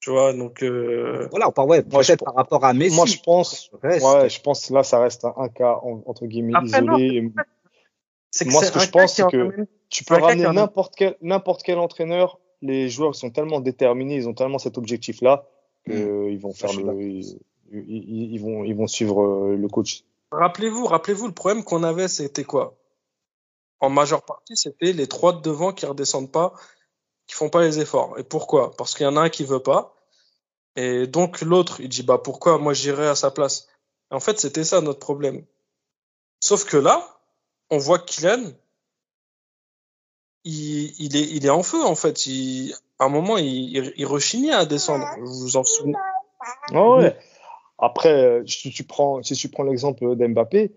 Tu vois, donc. Euh... Voilà, par, ouais, moi, je, par rapport à Messi. Moi, je pense, ouais, je pense là, ça reste un, un cas entre guillemets Après, isolé. Non, que moi, ce que je pense, c'est que tu peux ramener n'importe quel, n'importe quel entraîneur. Les joueurs sont tellement déterminés, ils ont tellement cet objectif-là qu'ils mmh. vont faire le, ils, ils, ils, vont, ils vont suivre euh, le coach. Rappelez-vous, rappelez-vous, le problème qu'on avait, c'était quoi? En majeure partie, c'était les trois de devant qui redescendent pas, qui font pas les efforts. Et pourquoi? Parce qu'il y en a un qui veut pas, et donc l'autre, il dit bah pourquoi? Moi j'irai à sa place. Et en fait, c'était ça notre problème. Sauf que là, on voit que Kylian, il, il, est, il est en feu en fait. Il, à un moment, il, il rechignait à descendre. Vous vous en souvenez oh ouais. Après, si tu prends, si tu prends l'exemple d'Mbappé,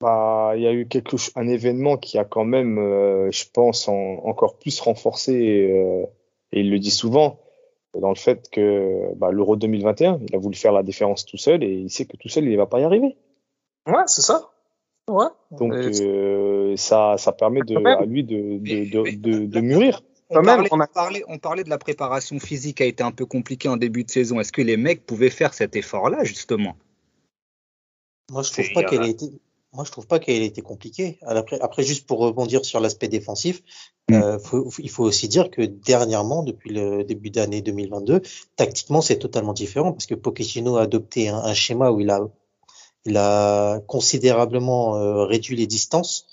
bah, il y a eu quelque, un événement qui a quand même, euh, je pense, en, encore plus renforcé, euh, et il le dit souvent, dans le fait que bah, l'Euro 2021, il a voulu faire la différence tout seul et il sait que tout seul, il ne va pas y arriver. Ouais, c'est ça. Ouais. Donc euh, ça, ça permet de, à lui de, de, de, de, de mûrir. On parlait, on, a parlé, on parlait de la préparation physique qui a été un peu compliquée en début de saison. Est-ce que les mecs pouvaient faire cet effort-là, justement? Moi, je trouve pas qu'elle ait été. Moi, je trouve pas qu'elle ait été compliquée. Après, après, juste pour rebondir sur l'aspect défensif, mm. euh, faut, il faut aussi dire que dernièrement, depuis le début d'année 2022, tactiquement, c'est totalement différent parce que Pochettino a adopté un, un schéma où il a, il a considérablement euh, réduit les distances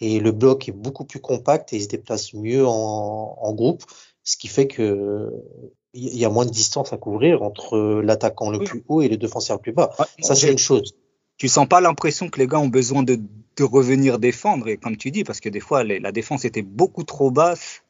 et le bloc est beaucoup plus compact et il se déplace mieux en, en groupe, ce qui fait que il y a moins de distance à couvrir entre l'attaquant le Oui. plus haut et le défenseur le plus bas. Ça, c'est une chose. tu sens pas l'impression que les gars ont besoin de, de revenir défendre, et comme tu dis, parce que des fois, les- la défense était beaucoup trop basse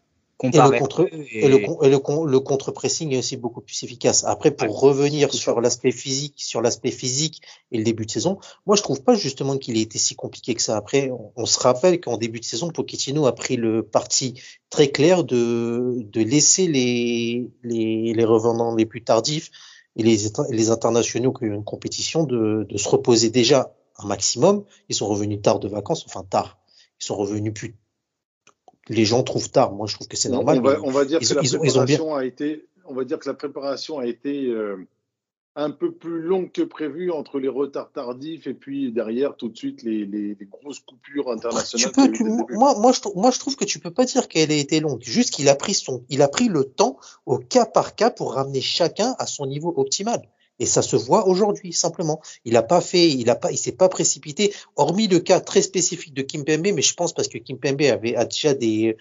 contre- Et, le, con- et le, con- le contre-pressing est aussi beaucoup plus efficace. Après, pour Ouais, revenir sur l'aspect physique, sur l'aspect physique et le début de saison, moi, je trouve pas justement qu'il ait été si compliqué que ça. Après, on, on se rappelle qu'en début de saison, Pochettino a pris le parti très clair de, de laisser les, les, les revenants les plus tardifs et les, les internationaux qui ont une compétition de, de se reposer déjà un maximum. Ils sont revenus tard de vacances, enfin tard. Ils sont revenus plus. Les gens trouvent tard. Moi, je trouve que c'est normal. On va, mais- on va dire ils que la ils ont- ils ont bien- préparation a été, on va dire que la préparation a été euh, un peu plus longue que prévu entre les retards tardifs et puis derrière tout de suite les, les- les grosses coupures Tu internationales. peux, tu- moi, moi, je, moi, je trouve que tu peux pas dire qu'elle a été longue. Juste qu'il a pris son, il a pris le temps au cas par cas pour ramener chacun à son niveau optimal. Et ça se voit aujourd'hui, simplement. Il a pas fait, il a pas, il s'est pas précipité, hormis le cas très spécifique de Kimpembe, mais je pense parce que Kimpembe avait a déjà des,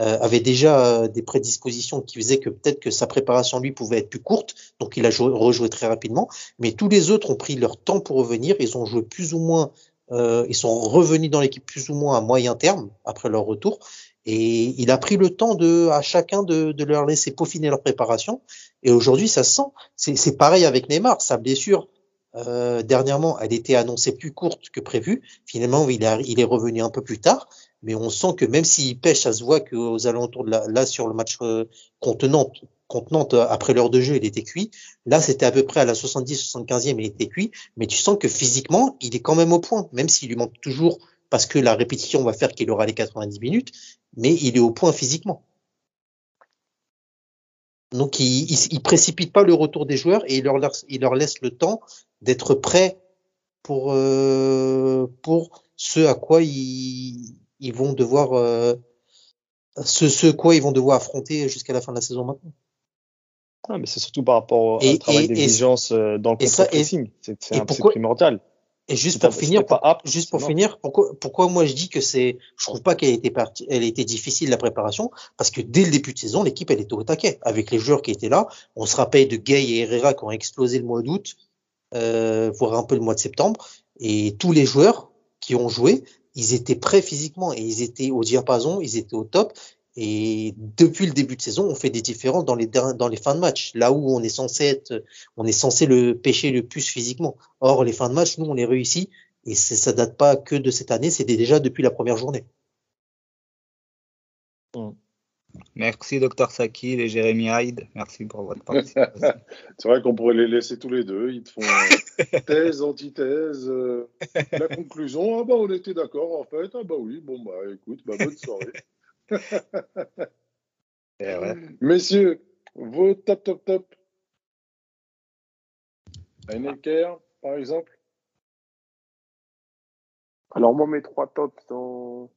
euh, avait déjà euh, des prédispositions qui faisaient que peut-être que sa préparation lui pouvait être plus courte, donc il a joué, rejoué très rapidement. Mais tous les autres ont pris leur temps pour revenir, ils ont joué plus ou moins euh, ils sont revenus dans l'équipe plus ou moins à moyen terme après leur retour. Et il a pris le temps de, à chacun de, de leur laisser peaufiner leur préparation. Et aujourd'hui, ça se sent. C'est, pareil avec Neymar. Sa blessure, euh, dernièrement, elle était annoncée plus courte que prévu. Finalement, il, il est revenu un peu plus tard. Mais on sent que même s'il pêche, ça se voit qu'aux alentours de la, là, sur le match euh, contre Nantes, contre Nantes, euh, après l'heure de jeu, il était cuit. Là, c'était à peu près à la 70-75e, il était cuit. Mais tu sens que physiquement, il est quand même au point, même s'il lui manque toujours, parce que la répétition va faire qu'il aura les 90 minutes, mais il est au point physiquement. Donc, il, il précipite pas le retour des joueurs et il leur laisse, il leur laisse le temps d'être prêts pour, euh, pour ce à quoi ils, ils vont devoir, euh, ce, ce quoi ils vont devoir affronter jusqu'à la fin de la saison maintenant. Ah, mais c'est surtout par rapport au travail d'exigence euh, dans le contre-pressing. C'est primordial. Et juste pour finir, t'es pas apte, juste c'est pour mort. finir, pourquoi, pourquoi moi je dis que c'est, je trouve pas qu'elle était partie, elle était difficile la préparation, parce que dès le début de saison, l'équipe elle était au taquet avec les joueurs qui étaient là. On se rappelle de Gay et Herrera qui ont explosé le mois d'août, euh, voire un peu le mois de septembre, et tous les joueurs qui ont joué, ils étaient prêts physiquement et ils étaient au diapason, ils étaient au top. Et depuis le début de saison, on fait des différences dans les dans les fins de match, là où on est censé être, on est censé le pêcher le plus physiquement. Or, les fins de match, nous, on les réussit et ça date pas que de cette année, c'était déjà depuis la première journée. Merci, Dr Sakil et Jérémy Hyde. Merci pour votre participation. C'est vrai qu'on pourrait les laisser tous les deux. Ils te font thèse, antithèse. euh, la conclusion, ah bah on était d'accord en fait. Ah bah oui, bon bah écoute, bah, bonne soirée. Ouais. Messieurs, vos top top top. Heinecker, par exemple. Alors moi, mes trois tops sont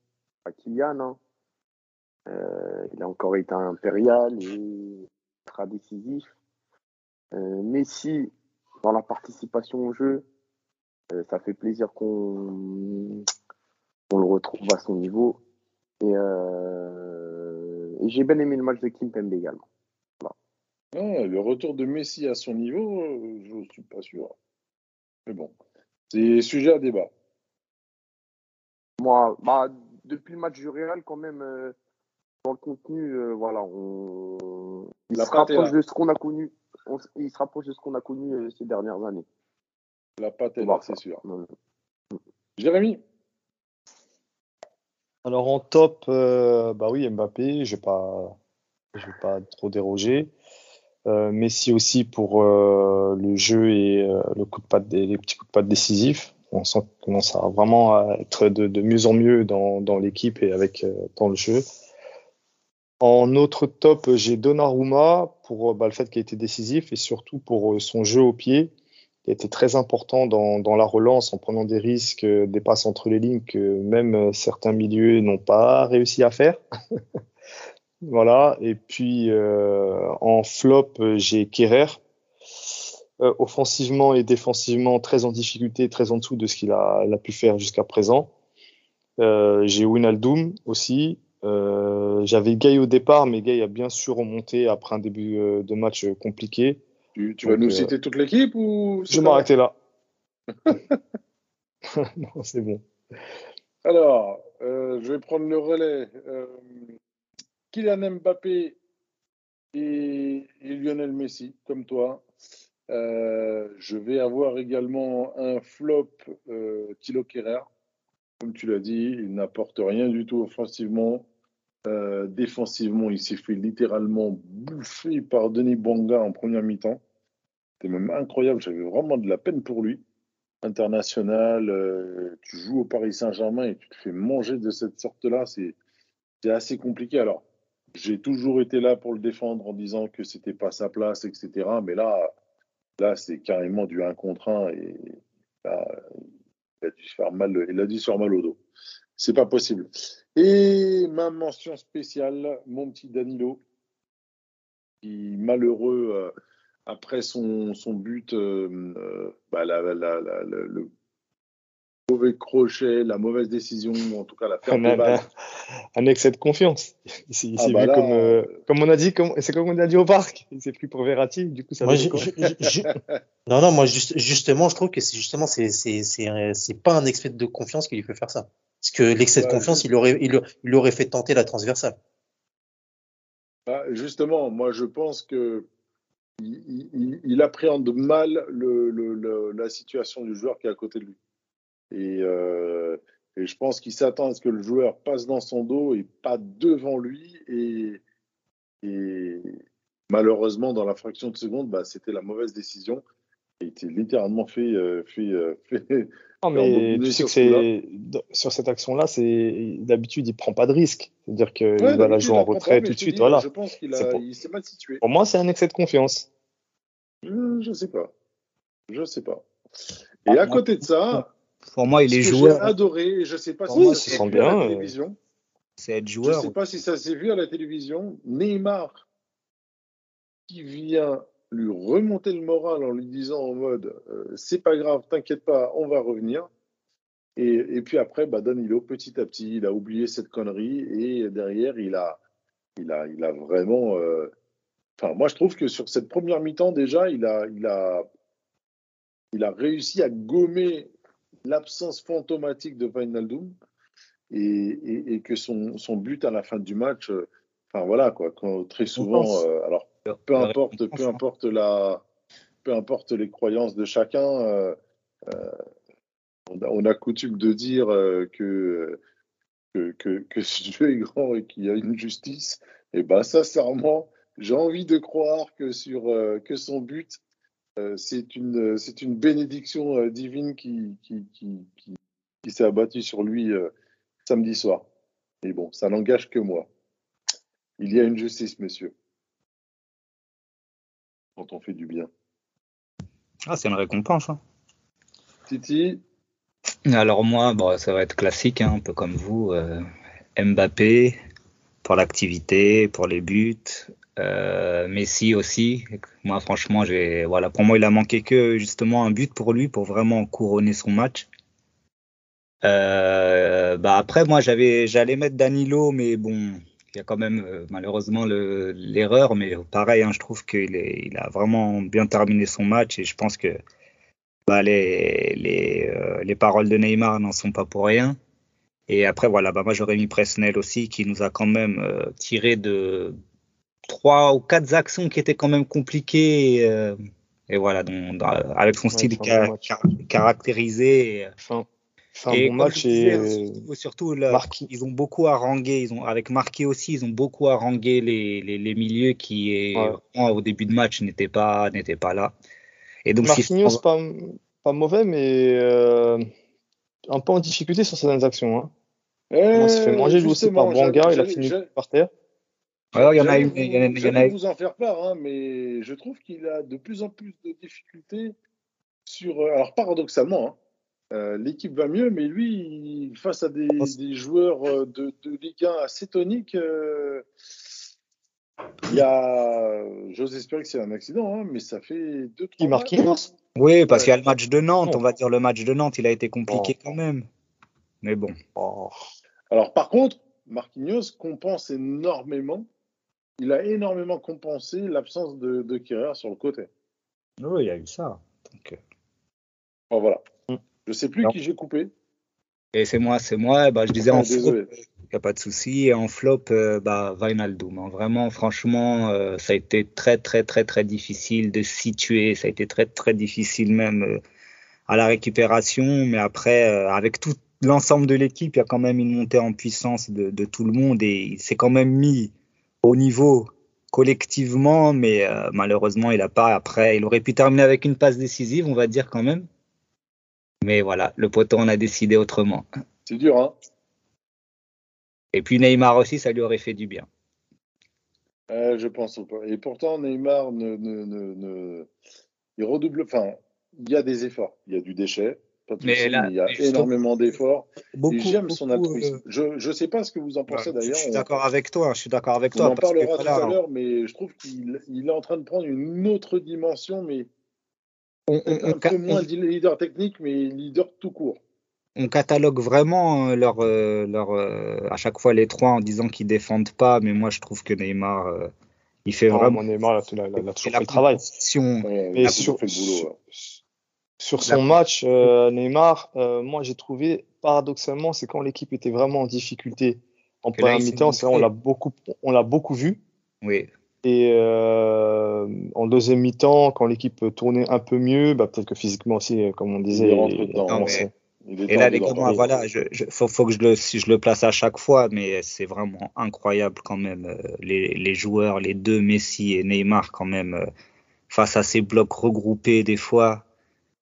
à Kylian. hein. Euh, il a encore été impérial et ultra décisif. Euh, Messi, dans la participation au jeu, euh, ça fait plaisir qu'on qu'on le retrouve à son niveau. Et, euh, et j'ai bien aimé le match de Kim Pembe également. Ah, le retour de Messi à son niveau, euh, je ne suis pas sûr. Mais bon, c'est sujet à débat. Moi, bah, depuis le match du Real, quand même, euh, dans le contenu, euh, voilà, on, il La se rapproche de ce qu'on a connu. on il se rapproche de ce qu'on a connu euh, ces dernières années. La pâte est là, c'est sûr. Jérémy? Alors en top, euh, bah oui, Mbappé, je vais pas, je vais pas trop déroger. Euh, Messi aussi pour euh, le jeu et euh, le coup de patte, les petits coups de patte décisifs. On sent commence à vraiment être de, mieux en mieux dans, l'équipe et avec dans le jeu. En autre top, j'ai Donnarumma pour bah, le fait qu'il a été décisif et surtout pour son jeu au pied qui a été très important dans, dans la relance en prenant des risques, euh, des passes entre les lignes que même euh, certains milieux n'ont pas réussi à faire. voilà. Et puis euh, en flop, j'ai Kerrer. Euh, offensivement et défensivement, très en difficulté, très en dessous de ce qu'il a, il a pu faire jusqu'à présent. Euh, j'ai Winaldoom aussi. Euh, J'avais Gay au départ, mais Gay a bien sûr remonté après un début de match compliqué. Tu, tu vas nous euh, citer toute l'équipe ou Je vais m'arrêter là. non, c'est bon. Alors, euh, je vais prendre le relais. Euh, Kylian Mbappé et, et Lionel Messi, comme toi. Euh, je vais avoir également un flop Thilo Kerrer. Comme tu l'as dit, il n'apporte rien du tout offensivement. Défensivement, il s'est fait littéralement bouffer par Denis Bouanga en première mi-temps. C'était même incroyable. J'avais vraiment de la peine pour lui. International, euh, tu joues au Paris Saint-Germain et tu te fais manger de cette sorte-là. C'est assez compliqué. Alors, j'ai toujours été là pour le défendre en disant que c'était pas sa place, etc. Mais là, là, c'est carrément du 1 contre 1 et il a dû se faire mal, il a dû se faire au dos. C'est pas possible. Et ma mention spéciale, mon petit Danilo, qui malheureux euh, après son, son but, euh, euh, bah, la- la- la- la- le mauvais crochet, la mauvaise décision, ou en tout cas la perte Un, de balle. un- excès de confiance. Il s'est Ah bah vu là, comme, euh, euh, comme on a dit, comme, c'est comme on a dit au parc. Il s'est pris pour Verratti. Du coup, ça Moi, je- non, non, moi, juste- justement, je trouve que c'est justement, c'est, c'est, c'est, c'est pas un excès de confiance qui lui fait faire ça. Parce que l'excès de Ouais, confiance, je- il aurait, il, il aurait fait tenter la transversale. Bah, justement, moi je pense que il, appréhende mal la situation du joueur qui est à côté de lui. Et, euh, et je pense qu'il s'attend à ce que le joueur passe dans son dos et pas devant lui. Et, et malheureusement, dans la fraction de seconde, bah, c'était la mauvaise décision. Il était littéralement fait, euh, fait, euh, fait- Non, mais tu sais sur que c'est sur cette action-là, c'est d'habitude il prend pas de risque, c'est-à-dire qu'il Ouais, va la jouer en retrait tout de je te suite, dis, voilà. Je pense qu'il pour- s'est mal situé. Pour moi, c'est un excès de confiance. Euh, Je sais pas. Je sais pas. Ah, Et à moi- côté de ça, Pour moi, il est que j'ai joueur. adoré, je sais pas Pour si moi, ça se s'est sent vu à bien, la télévision. C'est être Je joueur. sais pas si ça s'est vu à la télévision. Neymar qui vient lui remonter le moral en lui disant en mode euh, c'est pas grave, t'inquiète pas, on va revenir. Et, et puis après, bah, Danilo, petit à petit, il a oublié cette connerie et derrière, il a, il a, il a vraiment. euh, Enfin, moi, je trouve que sur cette première mi-temps, déjà, il a, il a, il a réussi à gommer l'absence fantomatique de Wijnaldum et, et, et que son, son but à la fin du match, euh, enfin voilà quoi, quand, très souvent, alors peu importe, peu importe la, peu importe les croyances de chacun, euh, euh, on, a, on a coutume de dire euh, que, que, que, que ce Dieu est grand et qu'il y a une justice. Et ben sincèrement, j'ai envie de croire que sur que son but, euh, c'est une c'est une bénédiction divine qui qui, qui, qui, qui s'est abattue sur lui euh, samedi soir. Et bon, ça n'engage que moi. Il y a une justice, messieurs, quand on fait du bien. Ah, c'est une récompense. hein. Titi, Alors moi, bon, ça va être classique, hein, un peu comme vous. euh, Mbappé pour l'activité, pour les buts. Euh, Messi aussi. Moi, franchement, j'ai, voilà, pour moi, il a manqué que justement un but pour lui pour vraiment couronner son match. Euh, bah après, moi, j'avais, j'allais mettre Danilo, mais bon, il y a quand même euh, malheureusement le- l'erreur. Mais pareil, hein, je trouve qu'il il a vraiment bien terminé son match et je pense que bah, les, les, euh, les paroles de Neymar n'en sont pas pour rien. Et après, voilà, bah, moi j'aurais mis Presnel aussi, qui nous a quand même euh, tiré de trois ou quatre actions qui étaient quand même compliquées. Et, euh, et voilà, donc, dans- avec son style caractérisé. Et, fait un et bon match disais, et surtout, surtout, là, Marquis. ils ont beaucoup harangué, ils ont, avec Marqué aussi, ils ont beaucoup harangué les, les, les milieux qui, est, Ouais. vraiment, au début de match, n'étaient pas, n'étaient pas là. Et donc, si- Marquinhos, pas, pas mauvais, mais euh, un peu en difficulté sur certaines actions. Hein. On s'est fait Euh, manger aussi par Bouanga, il a fini par terre. Ouais, il y en a vous- il y en a, il y en j'allais a eu. vous en faire part, hein, mais je trouve qu'il a de plus en plus de difficultés sur. euh, Alors, paradoxalement, hein, euh, l'équipe va mieux, mais lui, il- face à des, des joueurs euh, de, de Ligue 1 assez toniques, euh, il y a. J'ose espérer que c'est un accident, hein, mais ça fait deux, trois Qui Marquinhos Oui, parce Ouais. qu'il y a le match de Nantes, on va dire le match de Nantes, il a été compliqué quand même. Mais bon. Oh. Alors, par contre, Marquinhos compense énormément. Il a énormément compensé l'absence de, de Kerrer sur le côté. Oui, il y a eu ça. Donc, Enfin, voilà. Je sais plus Non. qui j'ai coupé. Et c'est moi, c'est moi. Bah, je disais Ah, en flop, il n'y a pas de souci. Et en flop, euh, bah, Wijnaldum. hein. Vraiment, franchement, euh, ça a été très, très, très, très difficile de situer. Ça a été très, très difficile même euh, à la récupération. Mais après, euh, avec tout l'ensemble de l'équipe, il y a quand même une montée en puissance de, de tout le monde. Et il s'est quand même mis au niveau collectivement. Mais malheureusement, il a pas. Après, il aurait pu terminer avec une passe décisive, on va dire quand même. Mais voilà, le poteau en a décidé autrement. C'est dur, hein Et puis Neymar aussi, ça lui aurait fait du bien. Euh, Je pense pas. Et pourtant, Neymar ne, ne, ne, ne- il redouble. Enfin, il y a des efforts. Il y a du déchet. Pas Mais là, mais il y a énormément d'efforts. Beaucoup, Et j'aime son altruisme. euh, Je Je sais pas ce que vous en pensez ouais, d'ailleurs. Je suis On- d'accord avec toi. Je suis d'accord avec On toi. en parce que, parlera voilà, tout à l'heure, mais je trouve qu'il il est en train de prendre une autre dimension, mais on, on- peut-être on un ca- peu moins on- leader technique, mais leader tout court. on catalogue vraiment euh, leur, euh, leur, euh, à chaque fois les trois en disant qu'ils défendent pas, mais moi je trouve que Neymar, il fait Non, vraiment mon Neymar, toujours a fait le travail. Ouais, Mais sur, fait le boulot. ouais. sur La- son match, euh, Neymar, euh, moi j'ai trouvé paradoxalement, c'est quand l'équipe était vraiment en difficulté en là, première mi-temps, c'est là, on l'a beaucoup, on l'a beaucoup vu. Oui, Et euh, en deuxième mi-temps, quand l'équipe tournait un peu mieux, bah, peut-être que physiquement aussi, euh, comme on disait, Il dedans, Et là, les gars, voilà, je, je- faut, faut que je le, si je le place à chaque fois, mais c'est vraiment incroyable quand même. euh, Les, les joueurs, les deux, Messi et Neymar, quand même, face à ces blocs regroupés, des fois,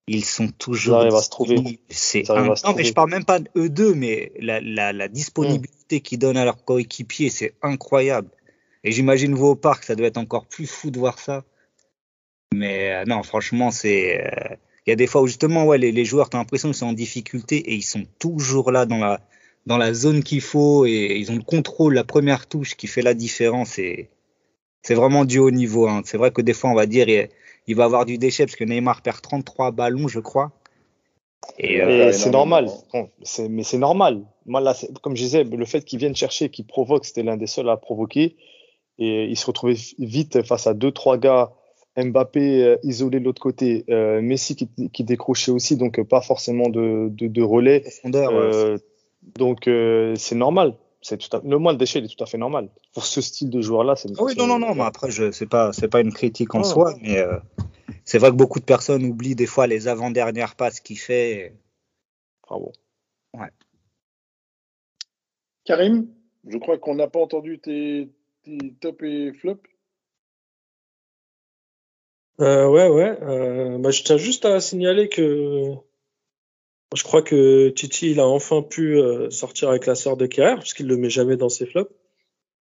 ils sont toujours. Ils à se trouver. C'est un- Non, mais je parle même pas d'eux deux, mais la, la, la disponibilité qu'ils donnent à leurs coéquipiers, c'est incroyable. Et j'imagine vous au parc, ça doit être encore plus fou de voir ça. Mais euh, non, franchement, c'est. euh, il y a des fois où justement, ouais, les, les joueurs, tu as l'impression qu'ils sont en difficulté et ils sont toujours là dans la, dans la zone qu'il faut et ils ont le contrôle, la première touche qui fait la différence. Et c'est vraiment du haut niveau. Hein. C'est vrai que des fois, on va dire, il, il va avoir du déchet parce que Neymar perd 33 ballons, je crois. Et, euh, Et c'est normal. Mais c'est normal. Moi, là, comme je disais, le fait qu'ils viennent chercher, qu'ils provoquent, c'était l'un des seuls à provoquer. Et il se retrouvait vite face à deux, trois gars. Mbappé euh, isolé de l'autre côté, euh, Messi qui, qui décrochait aussi, donc euh, pas forcément de, de, de relais. ouais. Donc euh, c'est normal. C'est tout à... Le déchet, il est tout à fait normal. Pour ce style de joueur-là, c'est. Ah oui, non, non, non, mais après, je, c'est pas, c'est pas une critique en Ah. soi, mais euh, c'est vrai que beaucoup de personnes oublient des fois les avant-dernières passes qu'il fait. Bravo. Karim, je crois qu'on n'a pas entendu tes, tes top et flop? Euh, ouais, ouais. Euh, bah, je tiens juste à signaler que je crois que Titi il a enfin pu euh, sortir avec la sœur de Kerrer, parce qu'il le met jamais dans ses flops.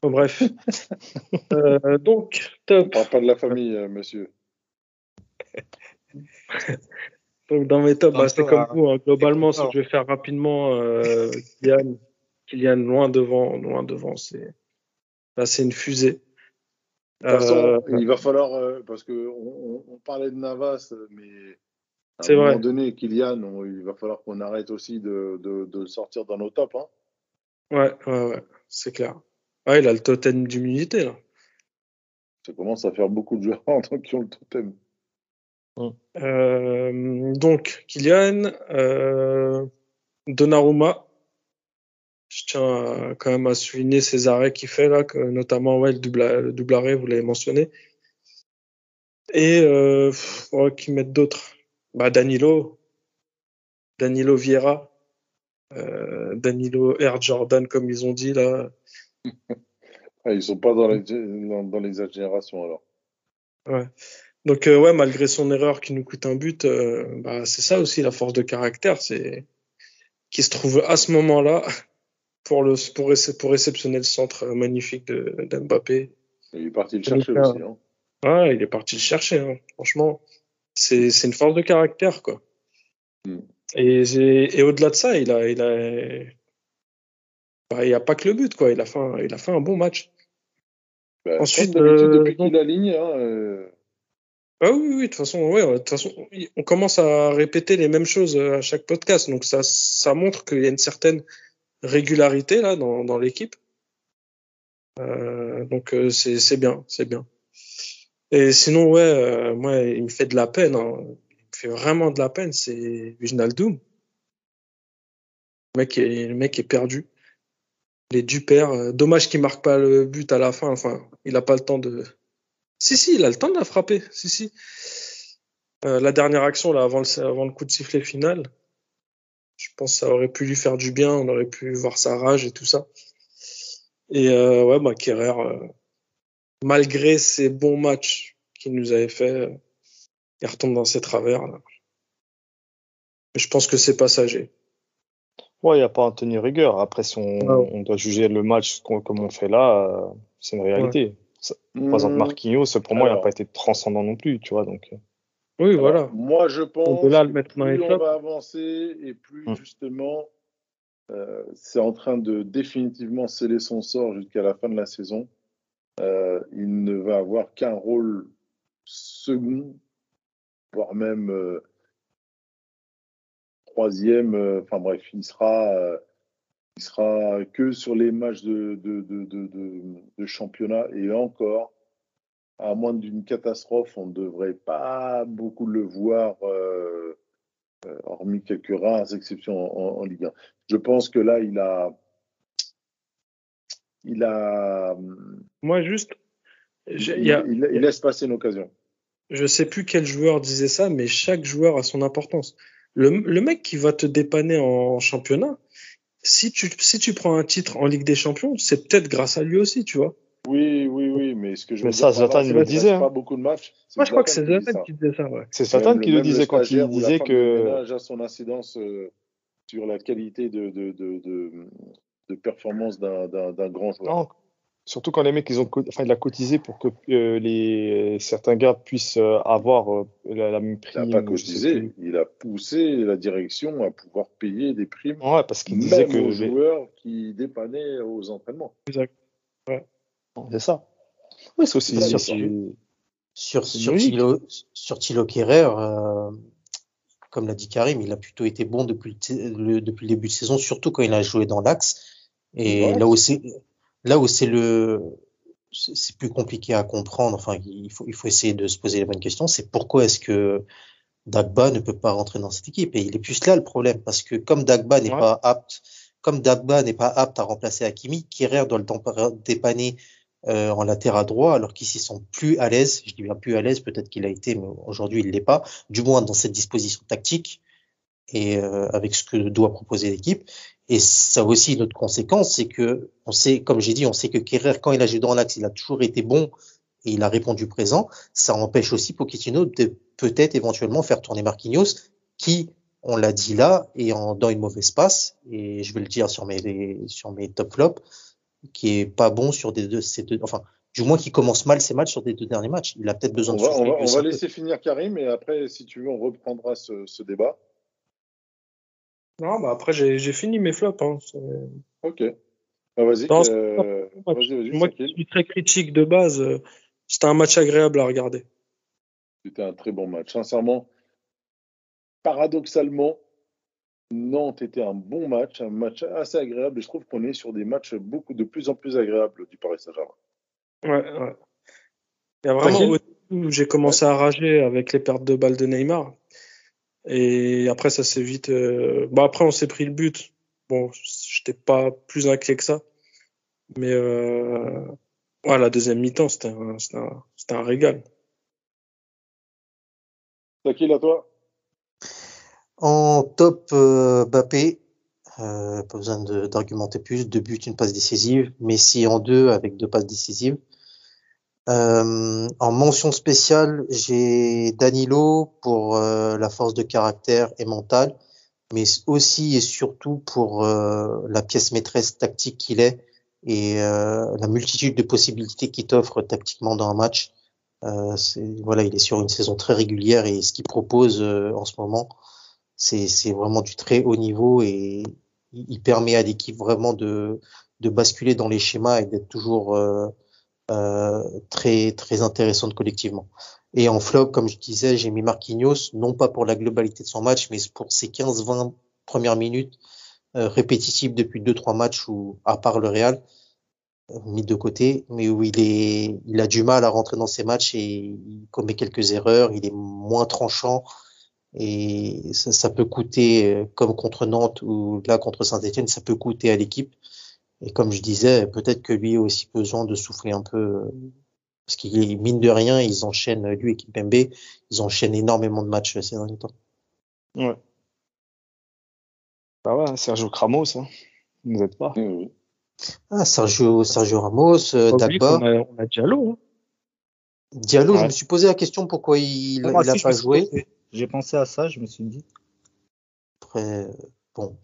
Bon, bref. Euh, donc, On top. parle pas de la famille, euh, monsieur. Donc, dans mes tops, bah, c'est Tantôt, comme hein. vous. hein. Globalement, que je vais faire rapidement, euh, Kylian, Kylian loin devant, loin devant. C'est là, c'est une fusée. De toute façon, Euh, il va falloir, euh, parce que on, parlait de Navas, mais à C'est un moment vrai. donné, Kylian, on- il va falloir qu'on arrête aussi de, de, sortir dans nos tops. Hein. ouais, ouais, ouais, c'est clair. Ouais, il a le totem d'immunité là. Ça commence à faire beaucoup de joueurs en tant qui ont le totem. Euh, donc, Kylian, euh, Donnarumma. Tiens quand même à souligner ces arrêts qu'il fait là, que, notamment ouais, le, double, le double arrêt, vous l'avez mentionné. Et euh, ouais, qui mettent d'autres? Bah, Danilo, Danilo Vieira, euh, Danilo Air Jordan, comme ils ont dit là. Ah, ils sont pas dans les, dans, alors. Ouais. Donc euh, ouais, malgré son erreur qui nous coûte un but, euh, bah, c'est ça aussi la force de caractère, c'est qui se trouve à ce moment-là pour le pour, réce- pour réceptionner le centre magnifique de d'Mbappé. Il est parti le chercher euh, aussi. Hein. Ouais, il est parti le chercher, hein. franchement. C'est c'est une force de caractère quoi. Mm. Et, et au-delà de ça, il a il a bah, il y a pas que le but quoi, il a fait un, il a fait un bon match. Bah, ensuite, euh, depuis donc- qu'il aligne, hein, euh, Ah oui, oui, de toute façon, ouais, de toute façon, on commence à répéter les mêmes choses euh, à chaque podcast, donc ça, ça montre qu'il y a une certaine régularité là dans, dans l'équipe. Euh, donc euh, c'est c'est bien, c'est bien. Et sinon, ouais, euh, moi, il me fait de la peine. Hein. Il me fait vraiment de la peine. C'est Wijnaldum. Le mec est, le mec est perdu. Il est du père. Dommage qu'il marque pas le but à la fin. Enfin, il a pas le temps de. Si, si, il a le temps de la frapper. Si, si. Euh, la dernière action, là, avant le, avant le coup de sifflet final, je pense que ça aurait pu lui faire du bien. On aurait pu voir sa rage et tout ça. Et euh, ouais, bah, Kerrer, euh, malgré ses bons matchs qu'il nous avait fait, euh, il retombe dans ses travers. Là. Mais je pense que c'est passager. Ouais, il n'y a pas à tenir rigueur. Après, si on, Ouais. on doit juger le match comme on fait là, euh, c'est une réalité. Ça- Par exemple, Mmh. Marquinhos, pour moi, il n'a pas été transcendant non plus, tu vois. Donc, Oui, voilà. Moi, je pense là le que dans plus on va avancer et plus Mm. justement, euh, c'est en train de définitivement sceller son sort jusqu'à la fin de la saison. Euh, il ne va avoir qu'un rôle second, voire même euh, troisième. Enfin bref, il sera, il sera que sur les matchs de, de championnat et encore à moins d'une catastrophe, on ne devrait pas beaucoup le voir, euh, euh, hormis quelques rares exceptions en, en Ligue 1. Je pense que là, il a, il a, Moi, juste, il, il y a, il- il laisse passer une occasion. je sais plus quel joueur disait ça, mais chaque joueur a son importance. Le, le mec qui va te dépanner en championnat, si tu, si tu prends un titre en Ligue des Champions, c'est peut-être grâce à lui aussi, tu vois. Oui, oui, oui, mais ce que je veux Mais dire ça, Zlatan, il le disait, Pas hein. beaucoup de matchs. Moi, je crois que c'est Zlatan qui Zlatan disait ça, ouais. c'est le- qui le disait quand il disait que. ménage a son incidence euh, sur la qualité de, de, de, de, de performance d'un d'un- d'un grand joueur. Non, surtout quand les mecs, ils ont, enfin, il a cotisé pour que euh, les certains gars puissent euh, avoir euh, la, la même Il n'a prime. pas cotisé, il a poussé la direction à pouvoir payer des primes, Ouais, parce qu'il disait même que aux les- joueurs qui dépannaient aux entraînements. Exact. C'est ça. Oui, c'est aussi. Sur, sur. Thilo, sur Thilo Kehrer, euh, comme l'a dit Karim, il a plutôt été bon depuis le, le- depuis le début de saison, surtout quand il a joué dans l'axe. Et Ouais. là où c'est, là où c'est le, c'est plus compliqué à comprendre. Enfin, il faut, il faut essayer de se poser les bonnes questions. C'est pourquoi est-ce que Dagba ne peut pas rentrer dans cette équipe? Et il est plus là le problème, parce que comme Dagba n'est Ouais. pas apte, comme Dagba n'est pas apte à remplacer Hakimi, Kehrer doit le dépanner euh, en latéral droit, alors qu'ils s'y sont plus à l'aise. Je dis bien plus à l'aise, peut-être qu'il a été, mais aujourd'hui il l'est pas, du moins dans cette disposition tactique et euh, avec ce que doit proposer l'équipe. Et ça aussi une autre conséquence, c'est que on sait, comme j'ai dit, on sait que Kerrer, quand il a joué dans l'axe, il a toujours été bon et il a répondu présent. Ça empêche aussi Pochettino de peut-être éventuellement faire tourner Marquinhos, qui, on l'a dit là, est en, dans une mauvaise passe. Et je vais le dire sur mes sur mes top flops, qui est pas bon sur des deux, ces deux, enfin, du moins qui commence mal ses matchs sur des deux derniers matchs. Il a peut-être besoin On de va, on va, on va peu. laisser finir Karim et après, si tu veux, on reprendra ce, ce débat. Non, bah après, j'ai fini mes flops. Hein. Ok. Ah, vas-y, Non, euh, vas-y, Moi qui? suis très critique de base, euh, c'était un match agréable à regarder. C'était un très bon match. Sincèrement, paradoxalement, Nantes était un bon match, un match assez agréable. Et je trouve qu'on est sur des matchs beaucoup de plus en plus agréables du Paris Saint-Germain. Ouais, ouais. Il y a vraiment Tranquille. au début où j'ai commencé à rager avec les pertes de balles de Neymar. Et après, ça s'est vite. euh, Bon, après, on s'est pris le but. Bon, j'étais pas plus inquiet que ça. Mais euh... ouais, la deuxième mi-temps, c'était un, c'était un, c'était un régal. Takil, à toi En top, euh, Bappé, euh, pas besoin d'argumenter plus, deux buts, une passe décisive, Messi en deux avec deux passes décisives. Euh, en mention spéciale, j'ai Danilo pour euh, la force de caractère et mentale, mais aussi et surtout pour la pièce maîtresse tactique qu'il est et la multitude de possibilités qu'il t'offre tactiquement dans un match. Voilà, il est sur une saison très régulière et ce qu'il propose en ce moment, c'est, vraiment du très haut niveau et il permet à l'équipe vraiment de, de basculer dans les schémas et d'être toujours, euh, euh, très très intéressante collectivement. Et en flop, comme je disais, j'ai mis Marquinhos, non pas pour la globalité de son match, mais pour ses 15-20 premières minutes euh, répétitives depuis deux trois matchs où, à part le Real, euh, mis de côté, mais où il est, il a du mal à rentrer dans ses matchs et il commet quelques erreurs, il est moins tranchant et ça, ça peut coûter, euh, comme contre Nantes ou là contre Saint-Etienne, ça peut coûter à l'équipe. Et comme je disais, peut-être que lui a aussi besoin de souffler un peu, euh, parce qu'il mine de rien, ils enchaînent, lui et Kimpembe, ils enchaînent énormément de matchs ces derniers temps. Ouais. Bah ouais, Sergio Ramos, hein. vous n'êtes pas. Ah, Sergio, Sergio Ramos, euh, Dagba, a, on a Diallo. hein. Diallo, je me suis posé la question pourquoi il, Moi il a aussi, je pas joué. J'ai pensé à ça, je me suis dit. Après, euh, bon,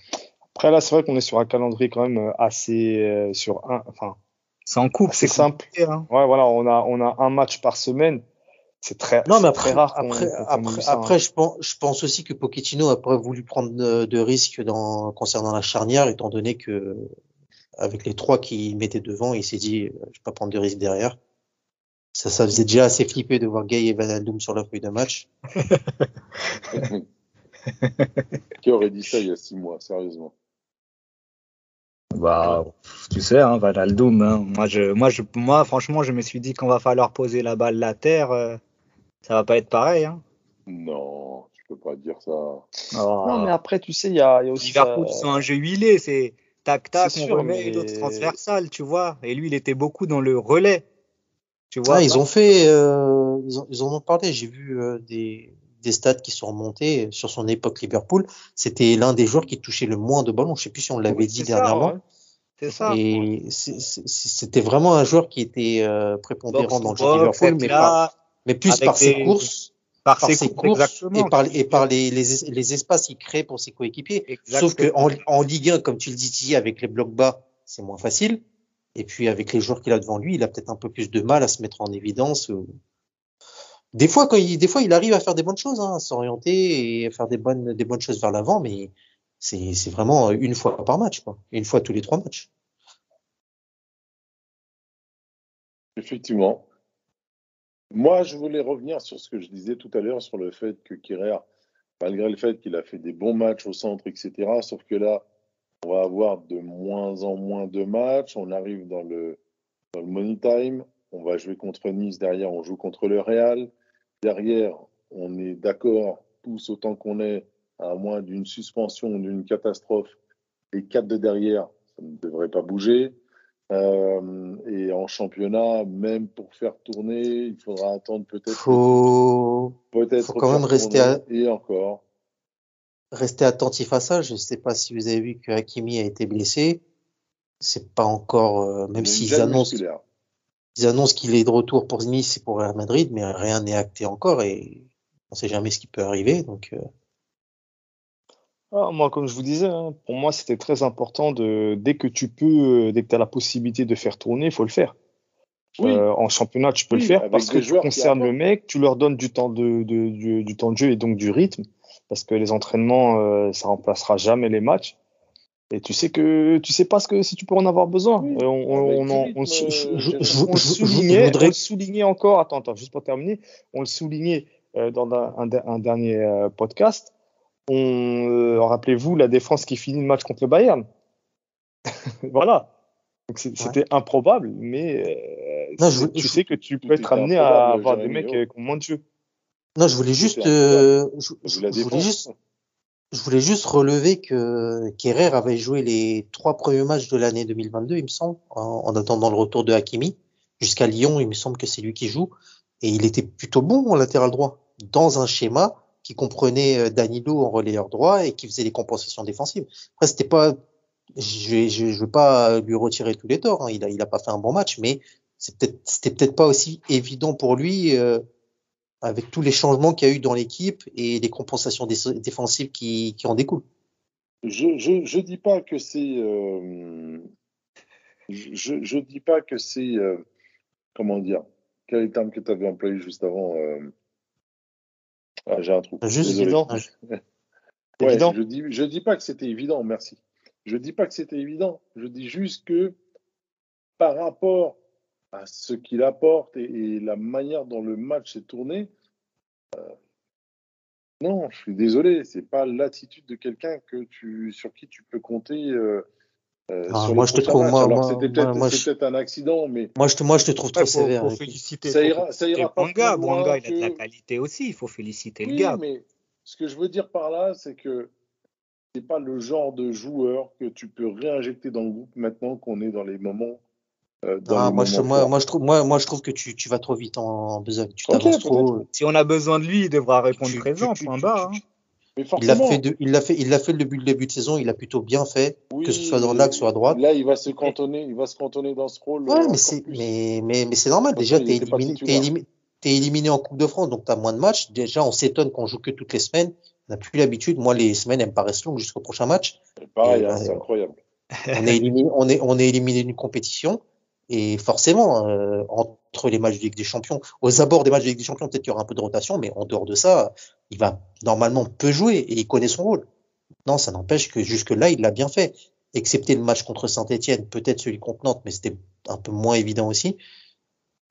Après là, c'est vrai qu'on est sur un calendrier quand même euh, assez euh, sur un, enfin, C'est en coupe, c'est simple. hein. Ouais, voilà, on a on a un match par semaine. C'est très, Non, mais après, rare après, après, hein. après, je pense, je pense aussi que Pochettino a pas voulu prendre de, risques dans, concernant la charnière, étant donné que, avec les trois qu'il mettait devant, il s'est dit, je vais pas prendre de risques derrière. Ça, ça faisait déjà assez flipper de voir Gay et Van Aldoum sur la feuille de match. Qui aurait dit ça il y a six mois, sérieusement? Bah, tu sais, hein, Van Aldoum, hein. Moi, je, moi, je, moi, franchement, je me suis dit qu'on va falloir poser la balle la terre. euh, ça va pas être pareil, hein. Non, tu peux pas dire ça. Oh. Non, mais après, tu sais, il y a, il y a aussi. Liverpool, euh, c'est un jeu huilé, c'est tac tac, C'est on sûr, remet et mais- l'autre transversal, tu vois. Et lui, il était beaucoup dans le relais. Tu vois. Ah, ils ont fait, euh, ils, ont- ils en ont parlé. J'ai vu euh, des, des stats qui sont remontés sur son époque Liverpool. C'était l'un des joueurs qui touchait le moins de ballons. Je sais plus si on l'avait Oui, dit dernièrement. ouais. C'est ça. Et c'était vraiment un joueur qui était euh, prépondérant dans le jeu de Liverpool, mais, par- mais plus par ses des- courses, par par ses ses courses, courses exactement. et par, et par les, les, les espaces qu'il crée pour ses coéquipiers. Sauf que en, en Ligue 1, comme tu le dis, avec les blocs bas, c'est moins facile. Et puis avec les joueurs qu'il a devant lui, il a peut-être un peu plus de mal à se mettre en évidence. Des fois, il, des fois, il arrive à faire des bonnes choses, hein, à s'orienter et à faire des bonnes, choses vers l'avant, mais c'est, vraiment une fois par match. Une fois tous les trois matchs. Effectivement. Moi, je voulais revenir sur ce que je disais tout à l'heure sur le fait que Kerrer, malgré le fait qu'il a fait des bons matchs au centre, etc., sauf que là, on va avoir de moins en moins de matchs. On arrive dans le, dans le money time. On va jouer contre Nice. Derrière, on joue contre le Real. Derrière, on est d'accord tous autant qu'on est, à moins d'une suspension d'une catastrophe. Les quatre de derrière, ça ne devrait pas bouger. Euh, et en championnat, même pour faire tourner, il faudra attendre peut-être Faut peut-être faut quand même rester à- et encore. Rester attentif à ça. Je ne sais pas si vous avez vu que Hakimi a été blessé. C'est pas encore, euh, même s'ils annoncent, ils annoncent qu'il est de retour pour Nice et pour Real Madrid, mais rien n'est acté encore et on sait jamais ce qui peut arriver. Donc, euh, Ah, moi, comme je vous disais, hein, pour moi, c'était très important de, dès que tu peux, euh, dès que tu as la possibilité de faire tourner, il faut le faire. Oui. Euh, en championnat, tu peux Oui, le faire parce que tu concernes le mec, tu leur donnes du temps de, de- du, du temps de jeu et donc du rythme, parce que les entraînements, euh, ça remplacera jamais les matchs. Et tu sais que tu sais pas ce que si tu peux en avoir besoin. Oui, Euh, on, on, avec on, on sou- euh, on soulignait, voudrais- on le soulignait encore. Attends, attends, juste pour terminer, on le soulignait euh, dans un, un- un dernier podcast. On, rappelez-vous la défense qui finit le match contre le Bayern. voilà. C'était improbable, mais Non, je tu je- sais que tu peux être amené à avoir des mecs qui ont moins de jeu. Non, je voulais juste, euh, je, voulais juste, je voulais juste relever que Kerrer avait joué les trois premiers matchs de l'année 2022, il me semble, en, en attendant le retour de Hakimi. Jusqu'à Lyon, il me semble que c'est lui qui joue. Et il était plutôt bon en latéral droit, dans un schéma qui comprenait euh, Danilo en relayeur droit et qui faisait les compensations défensives. Après, c'était pas, je je veux pas lui retirer tous les torts, hein. il a, il a pas fait un bon match, mais c'est peut-être, c'était peut-être pas aussi évident pour lui, euh, avec tous les changements qu'il y a eu dans l'équipe et les compensations dé- défensives qui, qui en découlent. Je, je, je dis pas que c'est. euh, je, je, je dis pas que c'est. euh, comment dire Quel est le terme que tu avais employé juste avant euh, ah, J'ai un trou. Juste Désolé. évident. Ouais, Évident. je dis, je dis pas que c'était évident, merci. Je dis pas que c'était évident. Je dis juste que par rapport à ce qu'il apporte et, et la manière dont le match s'est tourné, euh, non, je suis désolé, c'est pas l'attitude de quelqu'un que tu sur qui tu peux compter. euh, euh, Ah, sur moi, je te trouve- moi- Alors, moi- c'était peut-être moi- je- un accident, mais Moi, je te, moi, je te trouve trop Ouais, sévère. faut féliciter, Ça faut ira- ça féliciter ira pas Bouanga. plus loin Bouanga, il a de la qualité aussi. Il faut féliciter le Oui, gars. mais ce que je veux dire par là, c'est que c'est pas le genre de joueur que tu peux réinjecter dans le groupe maintenant qu'on est dans les moments. Euh, dans Ah, moi, je, moi, moi, je trouve, moi, moi, je trouve que tu, tu vas trop vite en besogne. Tu t'avances trop. Si on a besoin de lui, il devra répondre Tu- présent, tu- tu- point tu- hein. Mais Il l'a fait, de- il l'a fait, il l'a fait le début, le début de saison. Il a plutôt bien fait, oui, que ce soit dans l'axe ou à droite. Là, il va se cantonner, il va se cantonner dans ce rôle. euh, Ouais, mais c'est, plus. mais, mais, mais c'est normal. Déjà, t'es éliminé, t'es éliminé, t'es éliminé en Coupe de France, donc t'as moins de matchs. Déjà, on s'étonne qu'on joue que toutes les semaines. On n'a plus l'habitude. Moi, les semaines, elles me paraissent longues jusqu'au prochain match. Pareil, Et, hein, bah, c'est incroyable. On est éliminé, on est, on est éliminé d'une compétition. Et forcément, euh, entre les matchs de Ligue des Champions, aux abords des matchs de Ligue des Champions, peut-être qu'il y aura un peu de rotation, mais en dehors de ça, il va normalement peu jouer et il connaît son rôle. Non, ça n'empêche que jusque-là, il l'a bien fait. Excepté le match contre Saint-Etienne, peut-être celui contre Nantes, mais c'était un peu moins évident aussi.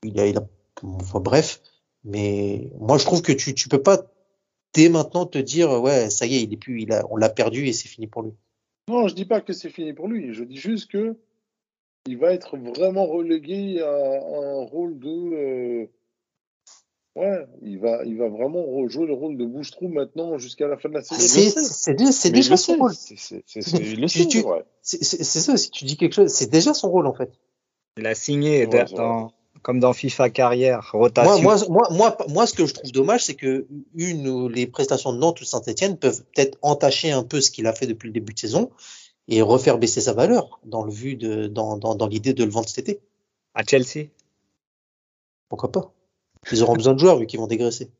Il a, il a, enfin, bref. Mais moi, je trouve que tu, tu peux pas dès maintenant te dire, ouais, ça y est, il est plus, il a, on l'a perdu et c'est fini pour lui. Non, je dis pas que c'est fini pour lui. Je dis juste que il va être vraiment relégué à, un rôle de. euh, ouais, il va, il va vraiment rejouer le rôle de bouche-trou maintenant jusqu'à la fin de la saison. C'est, déjà- son rôle. c'est- ça, si tu dis quelque chose, c'est déjà son rôle en fait. Il a signé dans- comme dans FIFA carrière, Moi, rotation. moi, moi, moi, moi, ce que je trouve dommage, c'est que une ou les prestations de Nantes ou Saint-Etienne peuvent peut-être entacher un peu ce qu'il a fait depuis le début de saison et refaire baisser sa valeur dans le vu de, dans, dans, dans l'idée de le vendre cet été. À Chelsea. Pourquoi pas? Ils auront besoin de joueurs vu qu'ils vont dégraisser.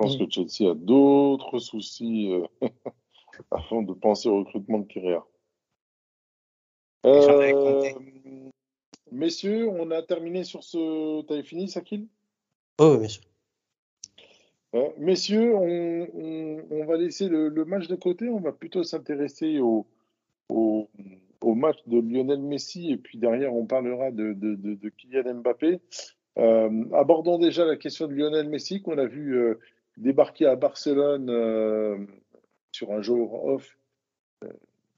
Je pense que Chelsea a d'autres soucis euh, avant de penser au recrutement de avais Euh, messieurs, on a terminé sur ce. T'avais fini, Sakil? Oh, oui, bien sûr. Euh, Messieurs, on, on- on va laisser le, le match de côté. On va plutôt s'intéresser au, au, au match de Lionel Messi et puis derrière, on parlera de, de, de, de Kylian Mbappé. Euh, abordons déjà la question de Lionel Messi qu'on a vu euh, débarquer à Barcelone euh, sur un jour off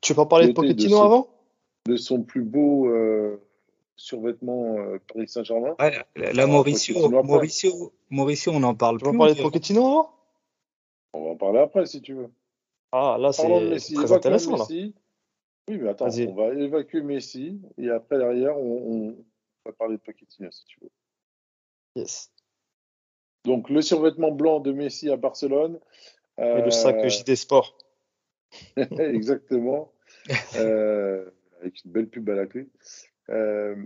Tu veux pas parler de Pochettino avant? De son plus beau euh, survêtement euh, Paris Saint-Germain. Ouais, là, Ah, Mauricio. Mauricio, Mauricio, on en parle Tu veux plus. pas parler de on. Pochettino avant On va en parler après si tu veux. Ah, là, c'est très intéressant, là. Messi. Oui, mais attends, on va évacuer Messi et après derrière, on, on va parler de Pochettino si tu veux. Yes. Donc le survêtement blanc de Messi à Barcelone. Et le sac Euh, JD Sport. Exactement. Euh, avec une belle pub à la clé. Euh,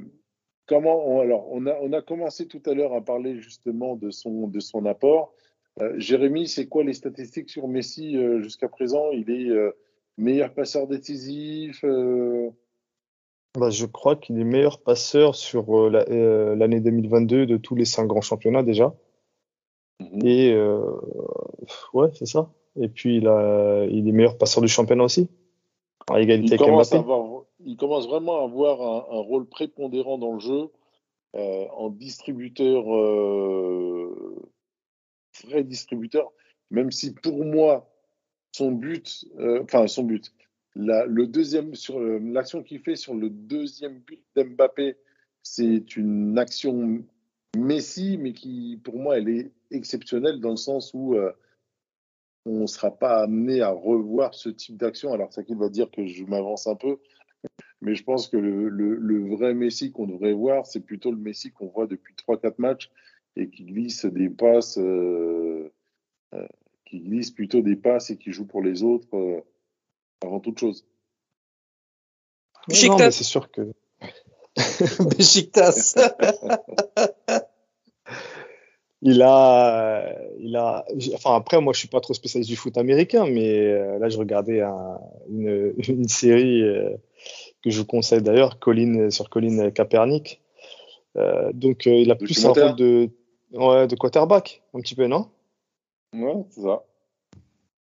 comment on, alors on a on a commencé tout à l'heure à parler justement de son de son apport. Euh, Jérémy, c'est quoi les statistiques sur Messi euh, jusqu'à présent? Il est euh, meilleur passeur décisif. Bah, je crois qu'il est meilleur passeur sur la- l'année 2022 de tous les cinq grands championnats déjà. mhm. Et ouais, c'est ça. Et puis il, a, il est meilleur passeur du championnat aussi. À égalité il, avec à Mbappé. avoir, il commence vraiment à avoir un, rôle prépondérant dans le jeu euh, en distributeur, euh, vrai distributeur, même si pour moi, son but, euh, enfin son but, le deuxième, sur l'action qu'il fait sur le deuxième but d'Mbappé, c'est une action Messi, mais qui pour moi, elle est exceptionnelle dans le sens où on ne sera pas amené à revoir ce type d'action. Alors, ça qui va dire que je m'avance un peu, mais je pense que le, le- le vrai Messi qu'on devrait voir, c'est plutôt le Messi qu'on voit depuis 3-4 matchs et qui glisse des passes, euh, euh, qui glisse plutôt des passes et qui joue pour les autres euh, avant toute chose. Non, mais c'est sûr que Beşiktaş. il a, il a. Enfin après, moi, je suis pas trop spécialiste du foot américain, mais euh, là, je regardais un- une, une série euh, que je vous conseille d'ailleurs, Colin sur Colin Kaepernick. Euh, donc, euh, il a plus un rôle de, ouais, de quarterback, un petit peu, non? Ouais, c'est ça.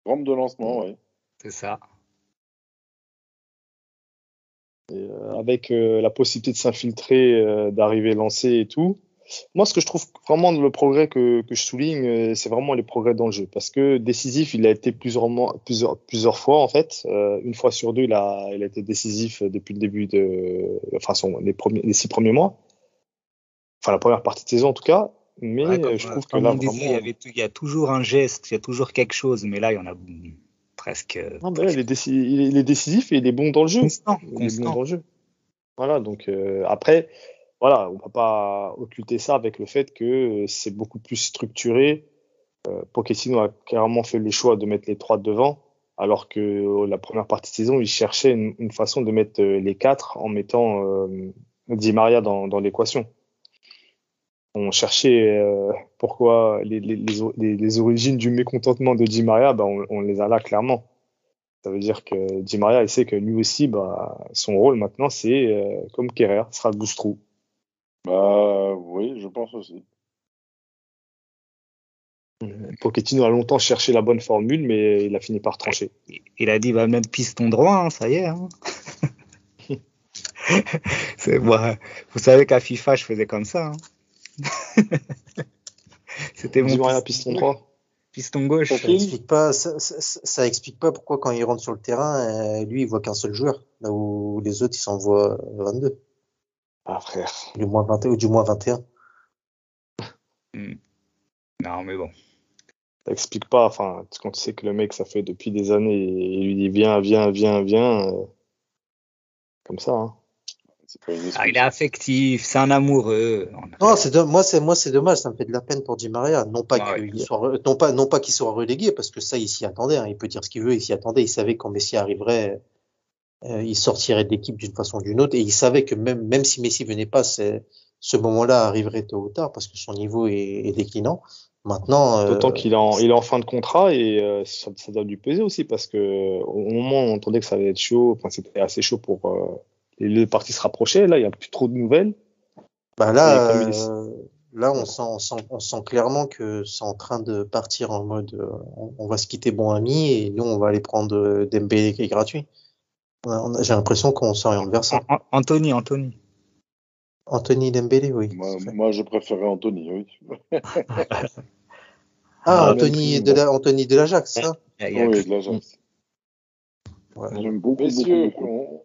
Rampe de lancement, oui. C'est ça. Et, euh, avec euh, la possibilité de s'infiltrer, euh, d'arriver lancé et tout. Moi, ce que je trouve vraiment le progrès que, que je souligne, euh, c'est vraiment les progrès dans le jeu. Parce que décisif, il a été plusieurs, mois- plusieurs, plusieurs fois, en fait. Euh, une fois sur deux, il a, il a été décisif depuis le début de. Enfin, son, les, premiers, les six premiers mois. Enfin, la première partie de saison, en tout cas. Mais Ouais, comme, euh, je trouve que comme là, on disait, il y, vraiment. avait tout- il y a toujours un geste, il y a toujours quelque chose, mais là, il y en a presque. Non, mais là, il, est déci- il est- il est décisif et il est bon dans le jeu. constant. Il est bon dans le jeu. Voilà, donc euh, après, voilà, on peut pas occulter ça avec le fait que euh, c'est beaucoup plus structuré. Euh, a clairement fait le choix de mettre les trois devant, alors que euh, la première partie de saison, il cherchait une, façon de mettre euh, les quatre en mettant Di Maria dans, l'équation. On cherchait pourquoi les, origines du mécontentement de Di Maria, ben, on, les a là clairement. Ça veut dire que Di Maria, il sait que lui aussi, bah, son rôle maintenant, c'est comme Kerrer, sera le boost-trou. Bah oui, je pense aussi. Pochettino a longtemps cherché la bonne formule, mais il a fini par trancher. Il a dit, va mettre piston droit, hein, ça y est. hein. C'est- moi, vous savez qu'à FIFA, je faisais comme ça. hein. C'était mon piston, piston droit. piston gauche. Ça explique pas, ça, ça- ça explique pas pourquoi quand il rentre sur le terrain, euh, lui il voit qu'un seul joueur, là où les autres ils s'en voient 22, Ah, frère. du moins 21 ou du moins 21. Non, mais bon. Ça explique pas, enfin, quand tu sais que le mec, ça fait depuis des années, et il lui dit viens, viens, viens, viens. euh, comme ça, hein. Ah, il est affectif, c'est un amoureux. Non, c'est moi c'est moi c'est dommage, ça me fait de la peine pour Di Maria, non pas Ah ouais. qu'il soit non pas non pas qu'il soit relégué parce que ça il s'y attendait, hein, il peut dire ce qu'il veut, il s'y attendait, il savait quand Messi arriverait, il sortirait de l'équipe d'une façon ou d'une autre et il savait que même même si Messi venait pas, ce moment-là arriverait tôt ou tard parce que son niveau est, est déclinant. Maintenant, euh, D'autant qu'il est, en, il est en fin de contrat et euh, ça, ça doit lui peser aussi parce que au moment où on entendait que ça allait être chaud, enfin, c'était assez chaud pour euh, les deux parties se rapprocher. Là, il n'y a plus trop de nouvelles. Bah là, euh, là, on sent, on sent, on sent clairement que c'est en train de partir en mode, euh, on, on va se quitter bon ami et nous, on va aller prendre euh, Dembélé qui est gratuit. J'ai l'impression qu'on s'oriente vers ça. An- An- Anthony, Anthony. Anthony Dembélé, oui. Moi, moi, je préférais Anthony, oui. Ah, Ah, Anthony de la, Anthony de l'Ajax, ça? Il il Oui, de l'Ajax. Ouais. J'aime beaucoup, Messieurs, beaucoup, beaucoup.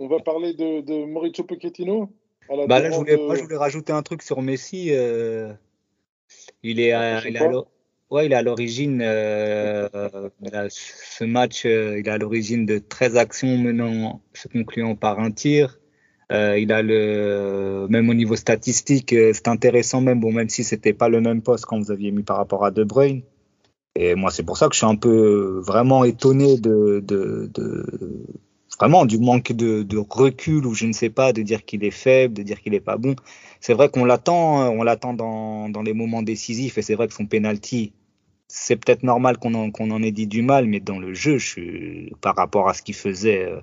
on, va parler de, de Mauricio Pochettino à la Bah là, je voulais, de- moi, je voulais rajouter un truc sur Messi. euh, il est, à, il est à l'o- ouais, il est à l'origine euh, ce match. euh, il est à l'origine de 13 actions menant, se concluant par un tir. Euh, il a le, même au niveau statistique, c'est intéressant même, bon, même si c'était pas le même poste quand vous aviez mis par rapport à De Bruyne. Et moi, c'est pour ça que je suis un peu vraiment étonné de, de, de vraiment du manque de, recul ou je ne sais pas, de dire qu'il est faible, de dire qu'il est pas bon. C'est vrai qu'on l'attend, hein, on l'attend dans, dans les moments décisifs et c'est vrai que son penalty, c'est peut-être normal qu'on en, ait dit du mal, mais dans le jeu, je suis, par rapport à ce qu'il faisait euh,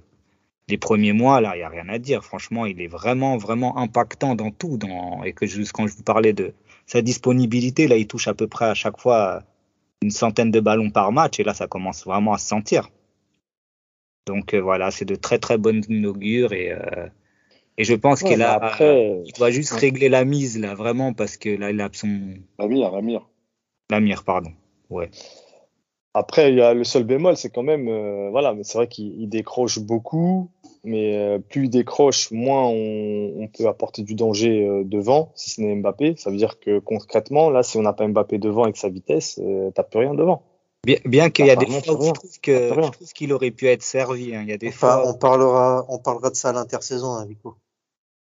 les premiers mois, là, il n'y a rien à dire. Franchement, il est vraiment, vraiment impactant dans tout. Dans, et que juste quand je vous parlais de sa disponibilité, là, il touche à peu près à chaque fois une centaine de ballons par match et là, ça commence vraiment à se sentir. Donc euh, voilà, c'est de très très bonnes augures et, euh, et je pense Ouais, qu'il a, après, il doit juste régler la mise là, vraiment, parce que là, il a son, Amir, Amir. la mire, pardon. Ouais. Après, il y a le seul bémol, c'est quand même, euh, voilà, mais c'est vrai qu'il il décroche beaucoup, mais euh, plus il décroche, moins on, on peut apporter du danger euh, devant, si ce n'est Mbappé. Ça veut dire que concrètement, là, si on n'a pas Mbappé devant avec sa vitesse, euh, t'as plus rien devant. Bien, bien qu'il y a des fois où je trouve que C'est rien. je trouve qu'il aurait pu être servi. hein. Il y a des Enfin, fois. on parlera, on parlera de ça à l'intersaison, hein, Vico.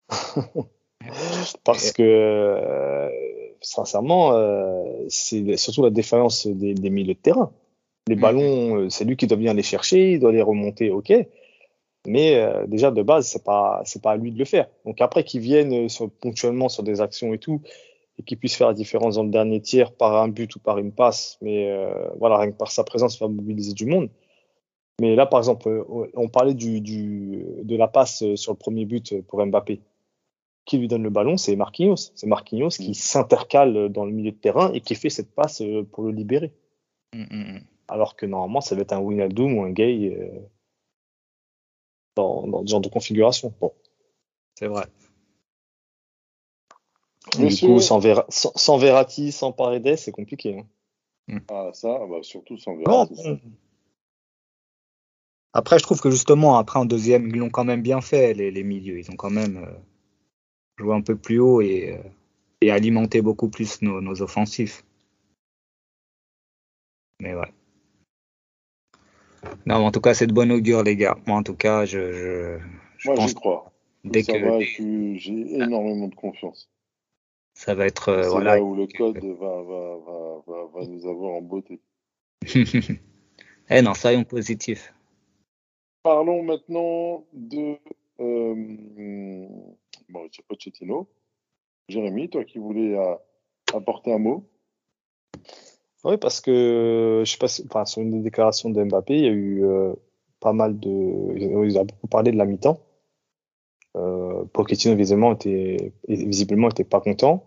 Parce que, euh, sincèrement, euh, c'est surtout la défaillance des, des milieux de terrain. Les Mhm. ballons, euh, c'est lui qui doit bien les chercher, il doit les remonter, ok. Mais euh, déjà de base, c'est pas c'est pas à lui de le faire. Donc après qu'il vienne sur- ponctuellement sur des actions et tout, et qu'il puisse faire la différence dans le dernier tiers par un but ou par une passe, mais euh, voilà, rien que par sa présence, il va mobiliser du monde. Mais là, par exemple, on parlait du, du de la passe sur le premier but pour Mbappé qui lui donne le ballon, c'est Marquinhos. C'est Marquinhos qui s'intercale dans le milieu de terrain et qui fait cette passe euh, pour le libérer. Mm, mm, mm. Alors que normalement, ça va être un Wijnaldum ou un Gay. euh, dans, dans ce genre de configuration. Bon. C'est vrai. Du coup, sans, Vera- sans, sans Verratti, sans Paredes, c'est compliqué. hein. Ah, ça, bah, surtout sans Verratti. Après, je trouve que justement, après en deuxième, ils l'ont quand même bien fait, les, les milieux. Ils ont quand même euh, joué un peu plus haut et, euh, et alimenté beaucoup plus nos, nos offensifs. Mais ouais. Non, mais en tout cas, c'est de bon augure, les gars. Moi, en tout cas, je, je, je Moi, pense crois. dès ça que j'ai énormément de confiance. ça va être. euh, C'est voilà. là où le code va, va, va, va, va nous avoir en beauté. eh non, soyons positifs. Parlons maintenant de. Euh, Pochettino. Jérémy, toi qui voulais euh, apporter un mot. Oui, parce que je sais pas sur une des déclarations de Mbappé, il y a eu euh, pas mal de. Il a beaucoup parlé de la mi-temps. Euh, Pochettino, visiblement, était, pas content.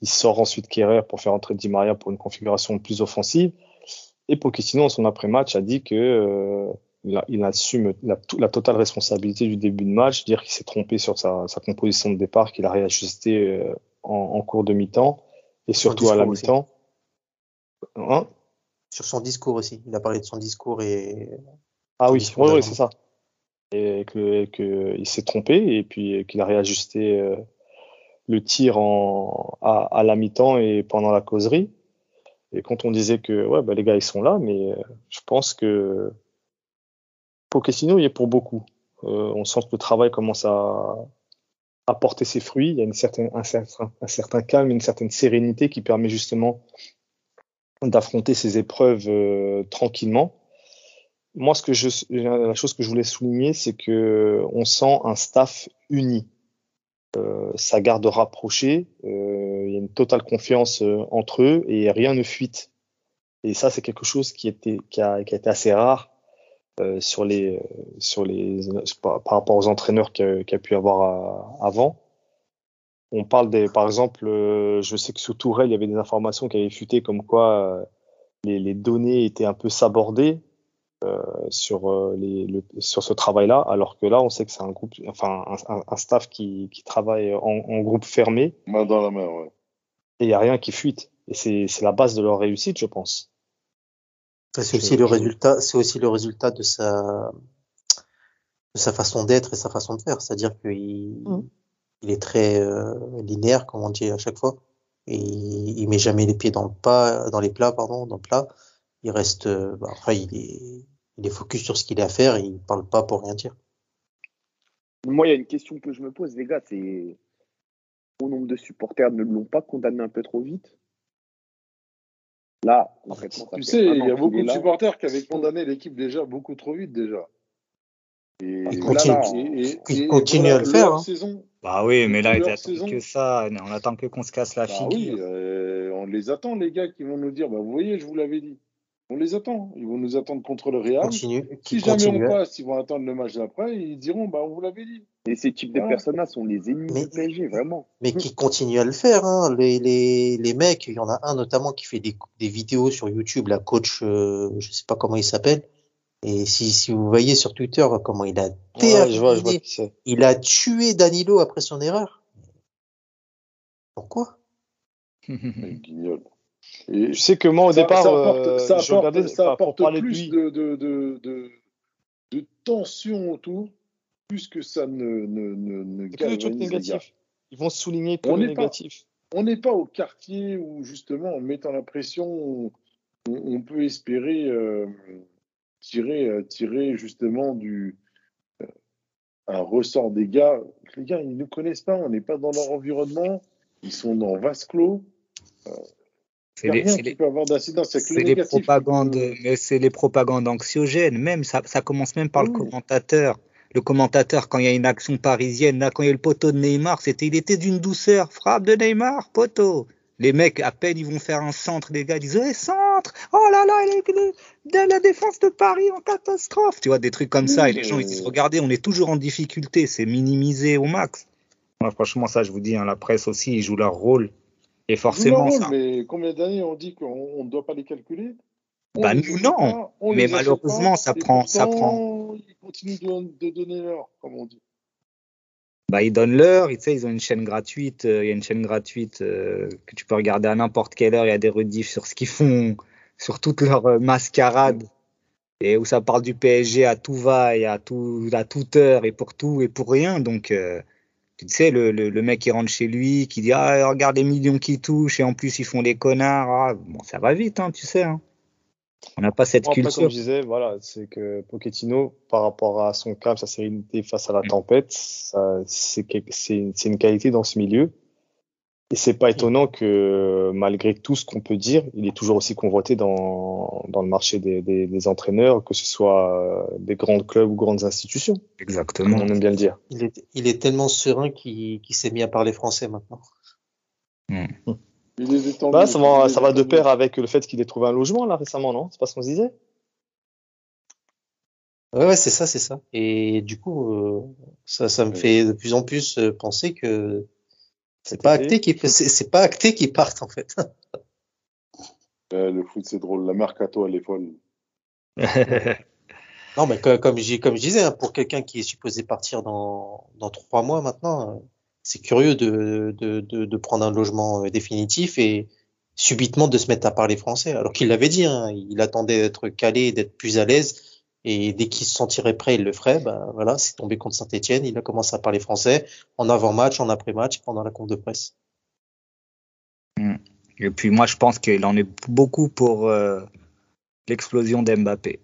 Il sort ensuite Kerrer pour faire entrer Di Maria pour une configuration plus offensive. Et Pochettino, en son après-match, a dit que il, a- il assume la, la totale responsabilité du début de match, dire qu'il s'est trompé sur sa, sa composition de départ, qu'il a réajusté euh, en, en cours de mi-temps et surtout à la mi-temps. Hein? Sur son discours aussi. Il a parlé de son discours et Ah Son oui, discours oui, c'est ça. Et que, que s'est trompé et puis qu'il a réajusté euh, le tir en, à, à la mi-temps et pendant la causerie. Et quand on disait que ouais, bah, les gars ils sont là, mais euh, je pense que Pochettino il est pour beaucoup. Euh, on sent que le travail commence à, à porter ses fruits. Il y a une certaine, un, certain, un certain calme, une certaine sérénité qui permet justement d'affronter ces épreuves euh, tranquillement moi, ce que je, la chose que je voulais souligner, c'est que on sent un staff uni. Euh, ça garde rapproché, euh, il y a une totale confiance euh, entre eux et rien ne fuite. Et ça, c'est quelque chose qui, était, qui, a, qui a été assez rare euh, sur les, sur les, par, par rapport aux entraîneurs qu'il y a, pu avoir à- avant. On parle des, par exemple, euh, je sais que sur Tourelle, il y avait des informations qui avaient fuité comme quoi euh, les, les données étaient un peu sabordées euh, sur euh, les, le, sur ce travail-là, alors que là, on sait que c'est un groupe, enfin un, un- staff qui, qui travaille en, en groupe fermé Main dans la main, ouais. et il y a rien qui fuite. Et c'est c'est la base de leur réussite, je pense. C'est aussi le résultat, c'est aussi le résultat de sa, de sa façon d'être et sa façon de faire. C'est-à-dire qu'il Mhm. il est très euh, linéaire, comme on dit à chaque fois. Et il, il met jamais les pieds dans le pas, dans les plats, pardon, dans le plat. Il reste, euh, bah, après, il est, il est focus sur ce qu'il a à faire et il parle pas pour rien dire. Moi, il y a une question que je me pose, les gars, c'est au nombre de supporters ne l'ont pas condamné un peu trop vite? Là, concrètement, ça Tu sais, il y a beaucoup de là. supporters qui avaient condamné l'équipe déjà beaucoup trop vite déjà. Et, Ils là, continuent, ils à le faire, hein. saison, Bah oui, mais là, Leur il attend saison. que ça. On attend que qu'on se casse la bah figure. oui, euh, on les attend les gars qui vont nous dire, bah vous voyez, je vous l'avais dit. On les attend. Ils vont nous attendre contre le Real. Continue, Si qui jamais continue. on passe, ils vont attendre le match d'après. Ils diront, bah on vous l'avait dit. Et ces types de personnes-là sont les ennemis Mais- du PSG, vraiment. mais qui continue à le faire. Hein. Les, les, les mecs, il y en a un notamment qui fait des, des vidéos sur YouTube, la coach, euh, je sais pas comment il s'appelle. Et si, si vous voyez sur Twitter comment il a Ouais, je vois, je vois terminé, qui c'est. il a tué Danilo après son erreur. Pourquoi? Et Je sais que moi, au ça, départ, ça apporte, euh, ça apporte- regardais ça plus de, de, de, de, de tension autour, plus que ça ne, ne, ne, ne galvanise négatifs. Ils vont souligner que On le n'est pas- négatif. On n'est pas au quartier où, justement, en mettant la pression, on, on peut espérer euh, tirer, euh, tirer, justement, du, euh, un ressort des gars. Les gars, ils ne nous connaissent pas, on n'est pas dans leur environnement, ils sont dans vase clos. C'est les, rien c'est qui les- peut avoir d'incidence. C'est que c'est le les négatif. qui propagandes, peut- mais c'est les propagandes anxiogènes. Même ça, ça commence même par le commentateur. Le commentateur, quand il y a une action parisienne, là, quand il y a le poteau de Neymar, c'était, il était d'une douceur. Frappe de Neymar, poteau. Les mecs, à peine ils vont faire un centre, les gars ils disent Eh, centre Oh là là, elle est de la défense de Paris en catastrophe Tu vois, des trucs comme ça. Et les gens ils disent Regardez, on est toujours en difficulté, c'est minimisé au max. Moi, franchement, ça, je vous dis, hein, la presse aussi, ils jouent leur rôle. Et forcément, ça. mais combien d'années on dit qu'on on ne doit pas les calculer? Bah, nous, non. pas, Mais malheureusement, pas, ça prend- ça pourtant, Ils continuent de, de donner l'heure, comme on dit. Bah, ils donnent l'heure, ils ont une chaîne gratuite. euh, Il y a une chaîne gratuite euh, que tu peux regarder à n'importe quelle heure. Il y a des rediffs sur ce qu'ils font, sur toute leur euh, mascarade. Et où ça parle du PSG à tout va et à, tout, à toute heure et pour tout et pour rien. Donc, euh, tu sais, le, le, le mec qui rentre chez lui, qui dit Ah, regarde les millions qui touchent et en plus ils font les connards. Ah, bon, ça va vite, hein, tu sais. Hein. On n'a pas cette Bon, après, culture. comme je disais, voilà, c'est que Pochettino, par rapport à son calme, sa sérénité face à la tempête, c'est une, c'est une qualité dans ce milieu. Et c'est pas étonnant que, malgré tout ce qu'on peut dire, il est toujours aussi convoité dans, dans le marché des, des, des entraîneurs, que ce soit euh, des grands clubs ou grandes institutions, Exactement. on aime bien le dire. Il est, il est tellement serein qu'il qu'il s'est mis à parler français maintenant. Il les étend Bah, ça va, ça va de pair avec le fait qu'il ait trouvé un logement, là, récemment, non? C'est pas ce qu'on se disait? Ouais, ouais, c'est ça, c'est ça. Et du coup, euh, ça, ça me Ouais. fait de plus en plus euh, penser que c'est pas acté qu'ils c'est pas acté qu'ils partent en fait. Le foot, c'est drôle. La mercato, elle est folle. Non, mais co- comme, je, comme je disais, hein, pour quelqu'un qui est supposé partir dans, dans trois mois maintenant, euh, c'est curieux de, de, de, de prendre un logement euh, définitif et subitement de se mettre à parler français. Alors qu'il l'avait dit, hein, il attendait d'être calé, d'être plus à l'aise. Et dès qu'il se sentirait prêt, il le ferait. Ben voilà, c'est tombé contre Saint-Etienne. Il a commencé à parler français en avant-match, en après-match, pendant la conf de presse. Et puis moi, je pense qu'il en est beaucoup pour euh, l'explosion d'Mbappé.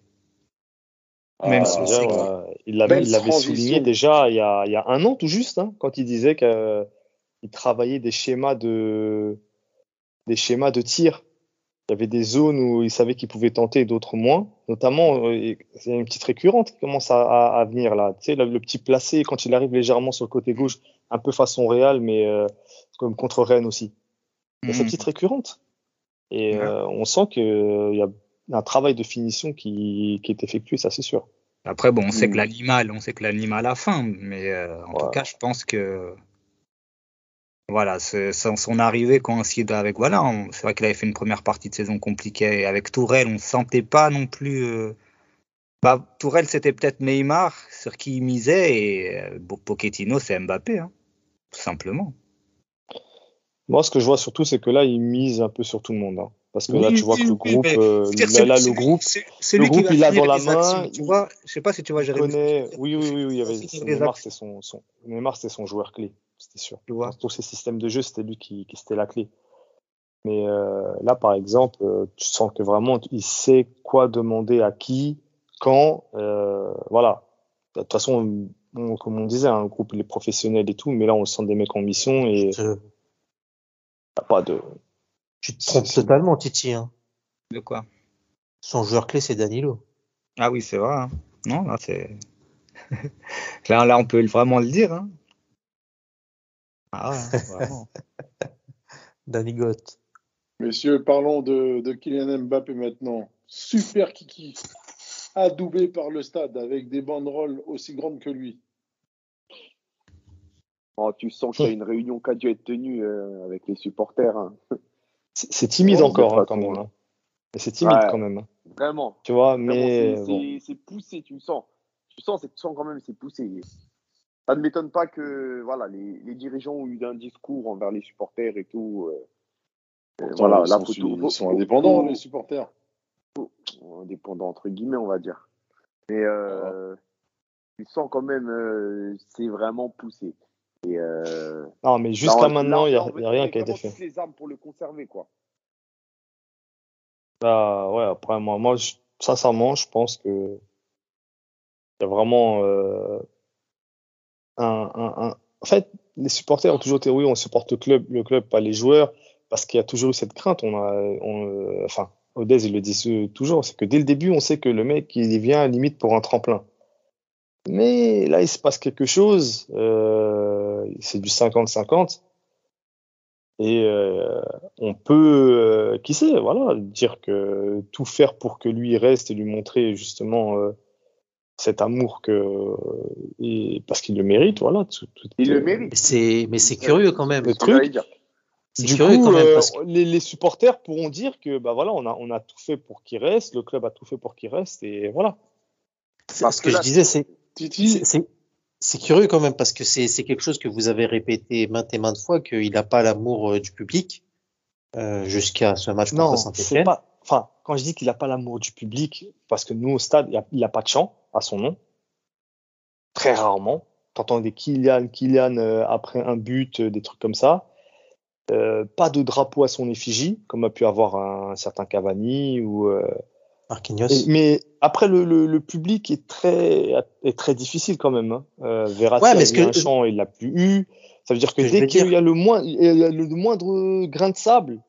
Même Ah, si que- ouais, il l'avait, souligné déjà il y a, il y a un an tout juste, hein, quand il disait qu'il travaillait des schémas de, des schémas de tir. Il y avait des zones où il savait qu'il pouvait tenter, d'autres moins. Notamment, euh, et c'est une petite récurrente qui commence à, à, à venir là. Tu sais, le, le petit placé quand il arrive légèrement sur le côté gauche, un peu façon Real, mais euh, comme contre Rennes aussi. Il y a cette Mhm. petite récurrente. Et Ouais. euh, on sent qu'il y a un travail de finition qui, qui est effectué, ça c'est sûr. Après, bon, on sait que l'animal, on sait que l'animal a faim, mais euh, en Ouais. tout cas, je pense que voilà, c'est- son, son arrivée coïncide avec voilà. C'est vrai qu'il avait fait une première partie de saison compliquée et avec Tourelle, on ne sentait pas non plus. euh, bah, Tourelle, c'était peut-être Neymar sur qui il misait et euh, Pochettino, c'est Mbappé, hein, tout simplement. Moi, ce que je vois surtout, c'est que là, ils misent un peu sur tout le monde. hein. Parce que là, tu vois que le groupe, euh, là, c'est- là, c'est le groupe, c'est c'est le groupe, il l'a dans la main, actions, tu il- vois. Je sais pas si tu vois, il Jérémy. connaît. Oui, oui, oui, oui. Il y avait, Il c'est- Neymar, c'était son, son, Neymar, c'était son joueur clé, c'était sûr. Tu vois. Dans tous ces systèmes de jeu, c'était lui qui, qui c'était la clé. Mais euh, là, par exemple, euh, tu sens que vraiment, il sait quoi demander à qui, quand. euh, voilà. De toute façon, on- comme on disait, un groupe, les professionnels et tout, mais là, on sent des mecs en mission et Tu te, y a pas de. tu te trompes totalement, Titi. Hein. De quoi? Son joueur clé, c'est Danilo. Ah oui, c'est vrai. hein. Non, là, c'est. là, là, on peut vraiment le dire. Hein. Ah ouais, vraiment. Danny Gott. Messieurs, parlons de, de Kylian Mbappé maintenant. Super Kiki, adoubé par le stade avec des banderoles aussi grandes que lui. Oh, tu sens qu'il y a une réunion qui a dû être tenue euh, avec les supporters. hein. C'est timide encore hein, quand même. hein. C'est timide Ouais. quand même. hein. Vraiment. Tu vois, mais c'est- bon. poussé, tu le sens. Tu sens, tu sens quand même, c'est poussé. Ça ne m'étonne pas que voilà, les, les dirigeants ont eu un discours envers les supporters et tout. euh, euh, Pourtant, voilà, ils, la sont, photo. ils sont indépendants, faut- les supporters. indépendant entre guillemets, on va dire. Mais euh, tu sens quand même, euh, c'est vraiment poussé. Et euh, Non, mais là, jusqu'à maintenant, il n'y là, a, rien qui a été fait. les armes pour le conserver, quoi. Bah ouais, après moi, moi je- sincèrement, je pense que il y a vraiment euh, En fait, les supporters ont toujours été oui, on supporte le club, le club, pas les joueurs, parce qu'il y a toujours eu cette crainte. On a, euh, enfin, Odez, il le dit ce- toujours, c'est que dès le début, on sait que le mec, il vient limite pour un tremplin. Mais là, il se passe quelque chose. euh, c'est du 50-50. Et euh, on peut, euh, qui sait, voilà, dire que tout faire pour que lui reste et lui montrer justement euh, cet amour que, et, parce qu'il le mérite, voilà. tout- tout- Il euh, le mérite. Mais c'est, mais c'est curieux quand même. Le truc, Du curieux coup, quand même euh, parce que les, les supporters pourront dire que bah voilà, on a, on a tout fait pour qu'il reste, le club a tout fait pour qu'il reste, et voilà. Parce ce que que je disais, c'est c'est- curieux quand même parce que c'est c'est quelque chose que vous avez répété maintes et maintes fois qu'il n'a pas l'amour euh, du public euh, jusqu'à ce match Non, contre pas. Enfin, quand je dis qu'il n'a pas l'amour du public, parce que nous au stade, il n'a pas de chant à son nom. Très rarement. T'entends des Kylian, Kylian euh, après un but, euh, des trucs comme ça. Euh, pas de drapeau à son effigie, comme a pu avoir un, certain Cavani ou. Marquinhos. et- mais après, le, le, le public est très est très difficile quand même. Hein. Verratti Ouais, mais a ce eu que- un chant, il l'a plus eu. Ça veut dire que dès qu'il dire- y a le moins, il y a le moindre grain de sable,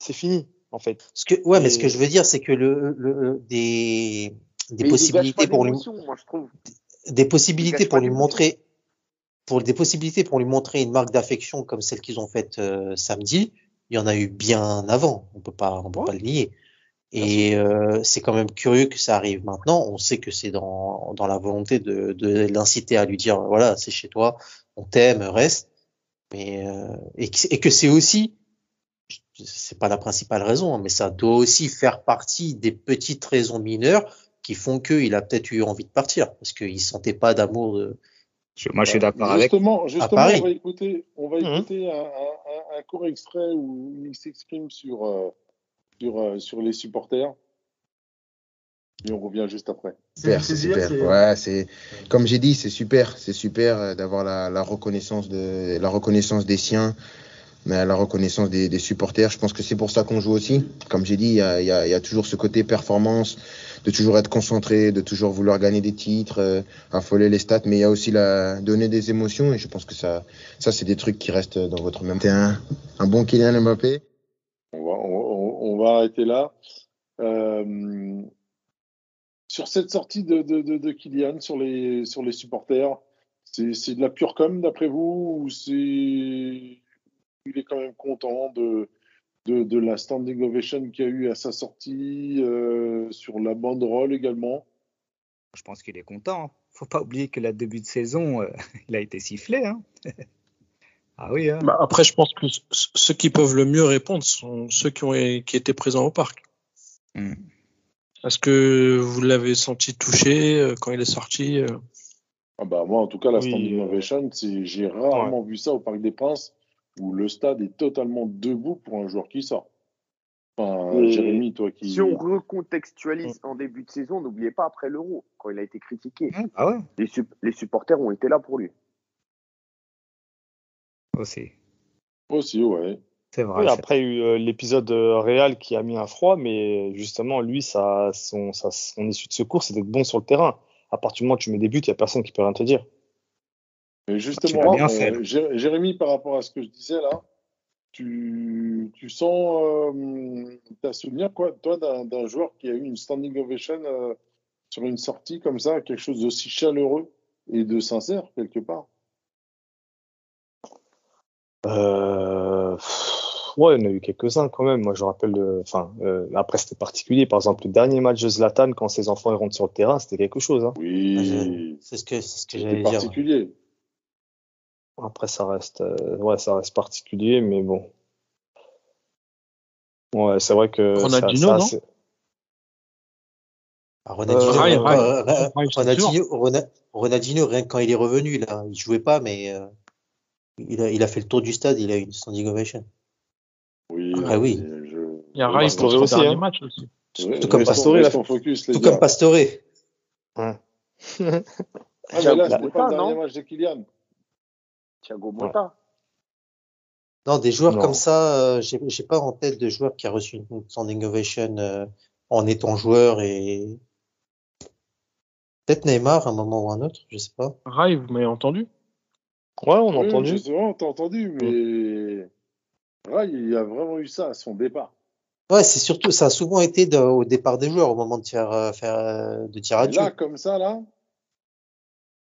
c'est fini en fait. Ce que, ouais, mais ce que je veux dire, c'est que le, le des, des possibilités pour lui, d'émotion, moi, je trouve. des possibilités pour lui montrer, pour des possibilités pour lui montrer une marque d'affection comme celle qu'ils ont faite euh, samedi, il y en a eu bien avant. On peut pas, on peut Ouais. pas le nier. Et euh, c'est quand même curieux que ça arrive maintenant. On sait que c'est dans, dans la volonté de, de l'inciter à lui dire voilà, c'est chez toi, on t'aime, reste. Mais euh, et que c'est aussi, c'est pas la principale raison, hein, mais ça doit aussi faire partie des petites raisons mineures qui font qu'il a peut-être eu envie de partir parce qu'il sentait pas d'amour de. Je- moi, je suis d'accord avec. justement, justement Paris. on va écouter, on va Mhm. écouter un, un- un- un court extrait où il s'exprime sur, euh, sur, euh, sur les supporters. Et on revient juste après. Super, c'est super. Ouais, c'est comme j'ai dit, c'est super, c'est super euh, d'avoir la, la reconnaissance de la reconnaissance des siens, mais la reconnaissance des, des supporters. Je pense que c'est pour ça qu'on joue aussi. Comme j'ai dit, il y a, il y, a, il y a toujours ce côté performance, de toujours être concentré, de toujours vouloir gagner des titres, euh, affoler les stats, mais il y a aussi la donner des émotions et je pense que ça, ça c'est des trucs qui restent dans votre même. T'es un, un bon Kylian Mbappé. On va, on, on va arrêter là. Euh, sur cette sortie de, de, de, de Kylian sur les, sur les supporters, c'est c'est de la pure com d'après vous ou c'est il est quand même content de, de, de la standing ovation qu'il y a eu à sa sortie, euh, sur la banderole également Je pense qu'il est content. Faut pas oublier que la début de saison, euh, il a été sifflé. Hein. ah oui. Hein. Bah, après, je pense que ceux qui peuvent le mieux répondre sont ceux qui, ont, qui étaient présents au parc. Hmm. Est-ce que vous l'avez senti touché euh, quand il est sorti euh Ah bah moi, en tout cas, la Oui, standing ovation, c'est- j'ai rarement vu ça au Parc des Princes, où le stade est totalement debout pour un joueur qui sort. Enfin, Et Jérémy, toi qui... Si on recontextualise en début de saison, n'oubliez pas après l'Euro, quand il a été critiqué. Ah ouais, Les, sup- les supporters ont été là pour lui. aussi. Aussi, ouais. C'est vrai. Oui, après, il y a eu l'épisode euh, Real qui a mis un froid, mais justement, lui, ça, son, ça, son issue de secours, c'est d'être bon sur le terrain. À partir du moment où tu mets des buts, il n'y a personne qui peut rien te dire. Mais Tu justement, bien euh, Jérémy, par rapport à ce que je disais là, tu, tu sens, euh, t'as souvenir quoi, toi, d'un joueur qui a eu une standing ovation euh, sur une sortie comme ça, quelque chose d'aussi chaleureux et de sincère quelque part? Euh, ouais, il y en a eu quelques-uns quand même. Moi, je rappelle, enfin, euh, après, c'était particulier. Par exemple, le dernier match de Zlatan, quand ses enfants ils rentrent sur le terrain, c'était quelque chose. Hein. Oui, C'est ce que, c'est ce que c'était j'allais dire. particulier. Après, ça reste, euh, ouais, ça reste particulier, mais bon. Ouais, c'est vrai que. ça- Ronaldinho, ça, non? c'est- Ah, Ronaldinho, Euh, euh, euh, rien que quand il est revenu, là, il jouait pas, mais euh, il, a, il a fait le tour du stade, il a eu une standing ovation. Oui, Ah oui. je- Il y a Rai pour aussi, dernier hein. match aussi. Ouais, Tout comme Pastore, restons focus, Tout gars. comme Pastore. Ah, mais là, c'était pas Motta, le dernier non? match de Kylian. Thiago Motta. Non, des joueurs Non. comme ça, euh, j'ai j'ai pas en tête de joueurs qui a reçu une standing ovation euh, en étant joueur et peut-être Neymar à un moment ou un autre, je sais pas. Rai, vous m'avez entendu? Ouais, on a Oui, entendu. justement, t'as entendu, mais Rai, il a vraiment eu ça à son départ. Ouais, c'est surtout, ça a souvent été de- au départ des joueurs au moment de tir, euh, faire, euh, de tir à là, comme ça, là,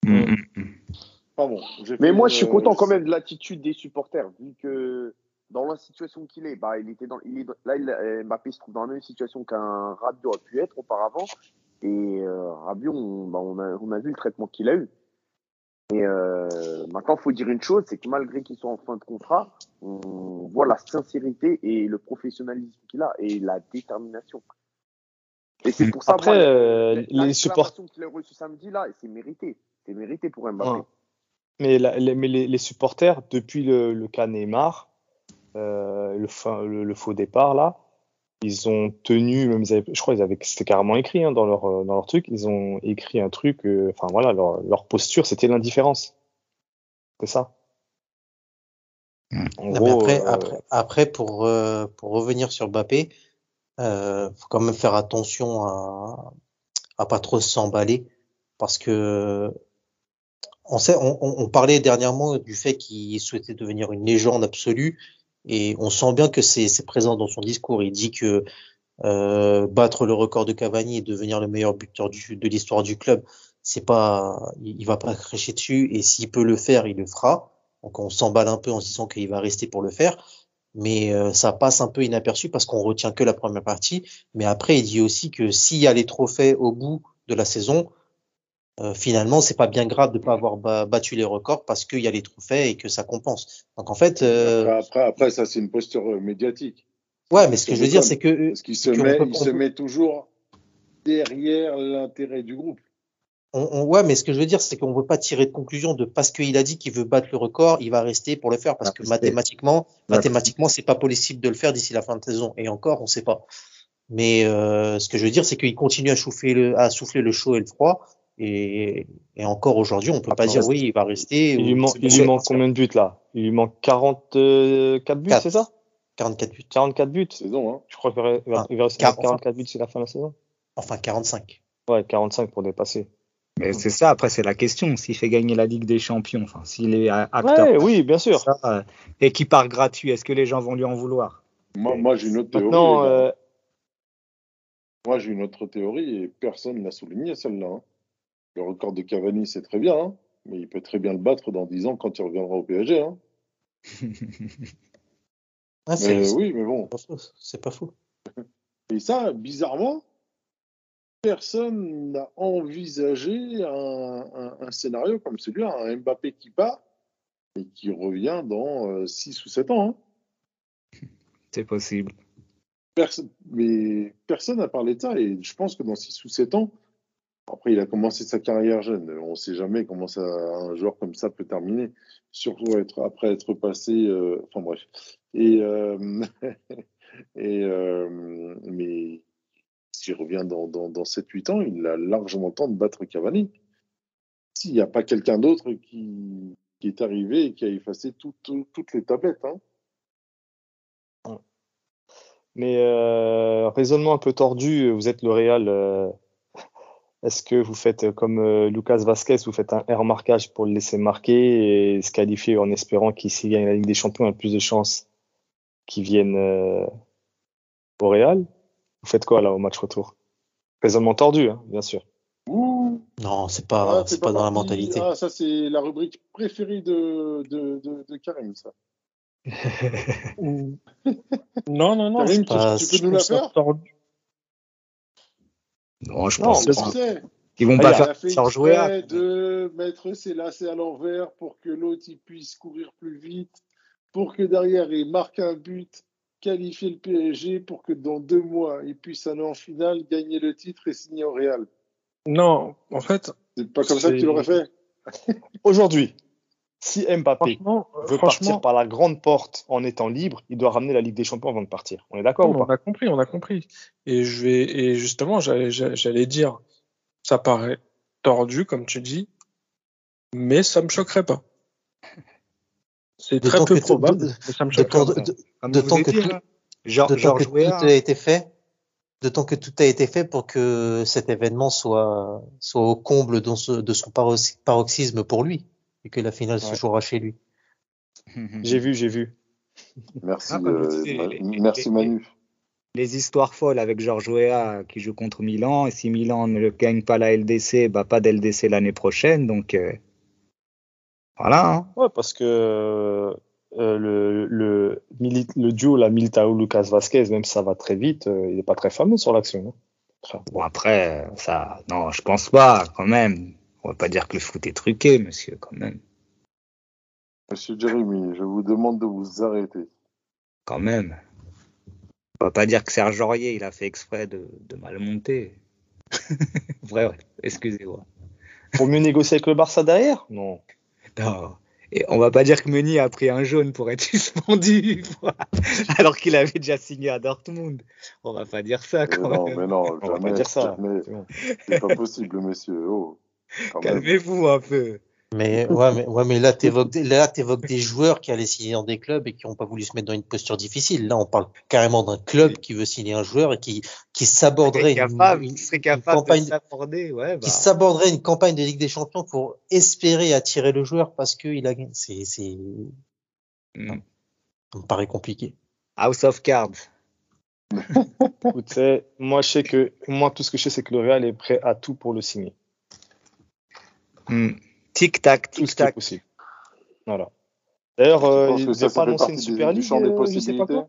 Mm, mm, mm. Mais moi, une- je suis content quand même de l'attitude des supporters, vu que dans la situation qu'il est, bah, il était dans, il est, là, il, euh, Mbappé se trouve dans la même situation qu'un Rabiot a pu être auparavant. Et euh, Rabiot, on, bah, on, a, on a vu le traitement qu'il a eu. Et euh, maintenant, faut dire une chose, c'est que malgré qu'ils soient en fin de contrat, on voit la sincérité et le professionnalisme qu'il a et la détermination. Et c'est pour ça Après, moi, euh, la les supporters. qu'il a reçue samedi là, c'est mérité. C'est mérité pour Mbappé. Ouais. Mais, la- les, mais les, les supporters, depuis le, le cas Neymar, euh, le, fin- le, le faux départ là, ils ont tenu, même ils avaient- je crois ils avaient, c'était carrément écrit hein, dans leur euh, dans leur truc, ils ont écrit un truc, euh, enfin voilà, leur, leur posture c'était l'indifférence, c'est ça. En gros, après, euh, après, après, pour, euh, pour revenir sur Mbappé, euh, faut quand même faire attention à, à pas trop s'emballer parce que on parlait dernièrement du fait qu'il souhaitait devenir une légende absolue et on sent bien que c'est présent dans son discours. Il dit que euh, battre le record de Cavani et devenir le meilleur buteur du, de l'histoire du club, c'est pas, il, il va pas cracher dessus et s'il peut le faire, il le fera. Donc on s'emballe un peu en se disant qu'il va rester pour le faire, mais euh, ça passe un peu inaperçu parce qu'on retient que la première partie. Mais après, il dit aussi que s'il y a les trophées au bout de la saison, euh, finalement, c'est pas bien grave de pas avoir ba- battu les records parce qu'il y a les trophées et que ça compense. Donc en fait, euh, Après, après, après, ça, c'est une posture euh, médiatique. ouais, mais ce que je veux dire, c'est que Parce qu'il se, met, il se met toujours derrière l'intérêt du groupe. On, on- ouais, mais ce que je veux dire, c'est qu'on ne veut pas tirer de conclusion de parce qu'il a dit qu'il veut battre le record, il va rester pour le faire parce Ah, que mathématiquement, mathématiquement, c'est pas possible de le faire d'ici la fin de saison. Et encore, on sait pas. Mais euh, ce que je veux dire, c'est qu'il continue à souffler le, à souffler le chaud et le froid. Et, et encore aujourd'hui, on peut pas dire oui, il va rester. il ou lui, man- c'est il bon. lui manque combien de buts là? Il lui manque 44 buts, Quatre. c'est ça? 44 buts. 44 buts. Saison, hein. Je crois qu'il va, Enfin, il va rester quar- 44 buts c'est la fin de la saison? Enfin, 45. Ouais, 45 pour dépasser. Mais c'est ça, après, c'est la question. S'il fait gagner la Ligue des Champions, enfin, s'il est acteur Ouais, oui, bien sûr. ça, euh, et qu'il part gratuit, est-ce que les gens vont lui en vouloir? Moi, moi j'ai une autre théorie. Euh, Moi, j'ai une autre théorie et personne n'a souligné celle-là. hein. Le record de Cavani, c'est très bien, hein, mais il peut très bien le battre dans 10 ans quand il reviendra au PSG. Hein. Ah, c'est Mais oui, mais bon. pas faux. C'est pas faux. Et ça, bizarrement, personne n'a envisagé un, un- un scénario comme celui-là, un Mbappé qui part et qui revient dans 6 ou 7 ans. hein. C'est possible. Personne, mais personne n'a parlé de ça et je pense que dans 6 ou 7 ans, après il a commencé sa carrière jeune, on ne sait jamais comment un joueur comme ça peut terminer, surtout après être passé, euh, enfin bref. Et, euh, euh, mais s'il revient dans, dans, dans 7-8 ans, il a largement le temps de battre Cavani. S'il n'y a pas quelqu'un d'autre qui, est arrivé et qui a effacé tout- tout- toutes les tablettes. Hein. mais raisonnement un peu tordu, vous êtes le Real. Euh, Est-ce que vous faites comme euh, Lucas Vasquez, vous faites un air marquage pour le laisser marquer et se qualifier en espérant qu'il s'il gagne la Ligue des Champions, il y a plus de chances qu'il vienne euh, au Real? Vous faites quoi là au match retour? Raisonnement tordu, hein, bien sûr. Ouh, Non, c'est pas, ah, c'est pas dans la mentalité. Ah, ça, c'est la rubrique préférée de, de, de, de Karim, ça. Non, non, non. Karim, tu, pas- tu peux nous la faire? tordu. Non, je Non, pense pas. Ils vont Ah, pas faire Il a fait sans jouer. de mettre ses lacets à l'envers pour que l'autre il puisse courir plus vite, pour que derrière il marque un but, qualifier le PSG, pour que dans deux mois il puisse aller en finale, gagner le titre et signer au Real. Non, en fait, C'est pas comme ça que tu l'aurais fait Aujourd'hui, si Mbappé franchement, euh, veut franchement, partir par la grande porte en étant libre, il doit ramener la Ligue des Champions avant de partir. On est d'accord ou on pas a compris, on a compris. Et je vais, et justement, j'allais, j'allais dire, ça paraît tordu, comme tu dis, mais ça me choquerait pas. C'est très peu probable, de- mais ça me pas. de- de temps que dit, tout- hein. Que a été fait, d'autant que tout a été fait pour que cet événement soit, soit au comble de son parox- paroxysme pour lui et que la finale se jouera chez lui. J'ai vu, j'ai vu. Merci, Ah, euh, Ma- les- merci les- Manu. les histoires folles avec Georges Weah qui joue contre Milan. Et si Milan ne gagne pas la LDC, bah pas d'LDC l'année prochaine. Donc euh, voilà. hein. Ouais, parce que euh, le, le, Mili- le duo, la Militao-Lucas Vasquez, même si ça va très vite, euh, il n'est pas très fameux sur l'action. hein. Enfin, Bon après, ça, non, je pense pas quand même. On va pas dire que le foot est truqué, monsieur, quand même. Monsieur Jérémy, je vous demande de vous arrêter. Quand même. On va pas dire que Serge Aurier, il a fait exprès de, de mal monter. vrai, ouais. excusez-moi. Pour mieux négocier avec le Barça derrière? Non. Non. Et on va pas dire que Meunier a pris un jaune pour être suspendu, alors qu'il avait déjà signé à Dortmund. On va pas dire ça Mais quand non, même. mais non, On va jamais, pas dire ça. jamais. C'est pas possible, monsieur. Oh. Calmez-vous un peu. Mais ouais, mais, ouais, mais là, là, t'évoques des joueurs qui allaient signer dans des clubs et qui n'ont pas voulu se mettre dans une posture difficile. Là, on parle carrément d'un club qui veut signer un joueur et qui, qui s'aborderait une, capable, une- il serait une capable campagne, de ouais, bah. qui s'aborderait une campagne de Ligue des Champions pour espérer attirer le joueur parce qu'il a gagné. C'est, c'est, Mm. ça me paraît compliqué. House of Cards. Écoute, c'est- moi, je sais que, moi, tout ce que je sais, c'est que le Real est prêt à tout pour le signer. Mm. Tic tac, Tout ce tic qui est tac. possible. Voilà. D'ailleurs, Je euh, pense il ne pas annoncer une Super du, du League, champ des euh, je sais possibilités. pas quoi.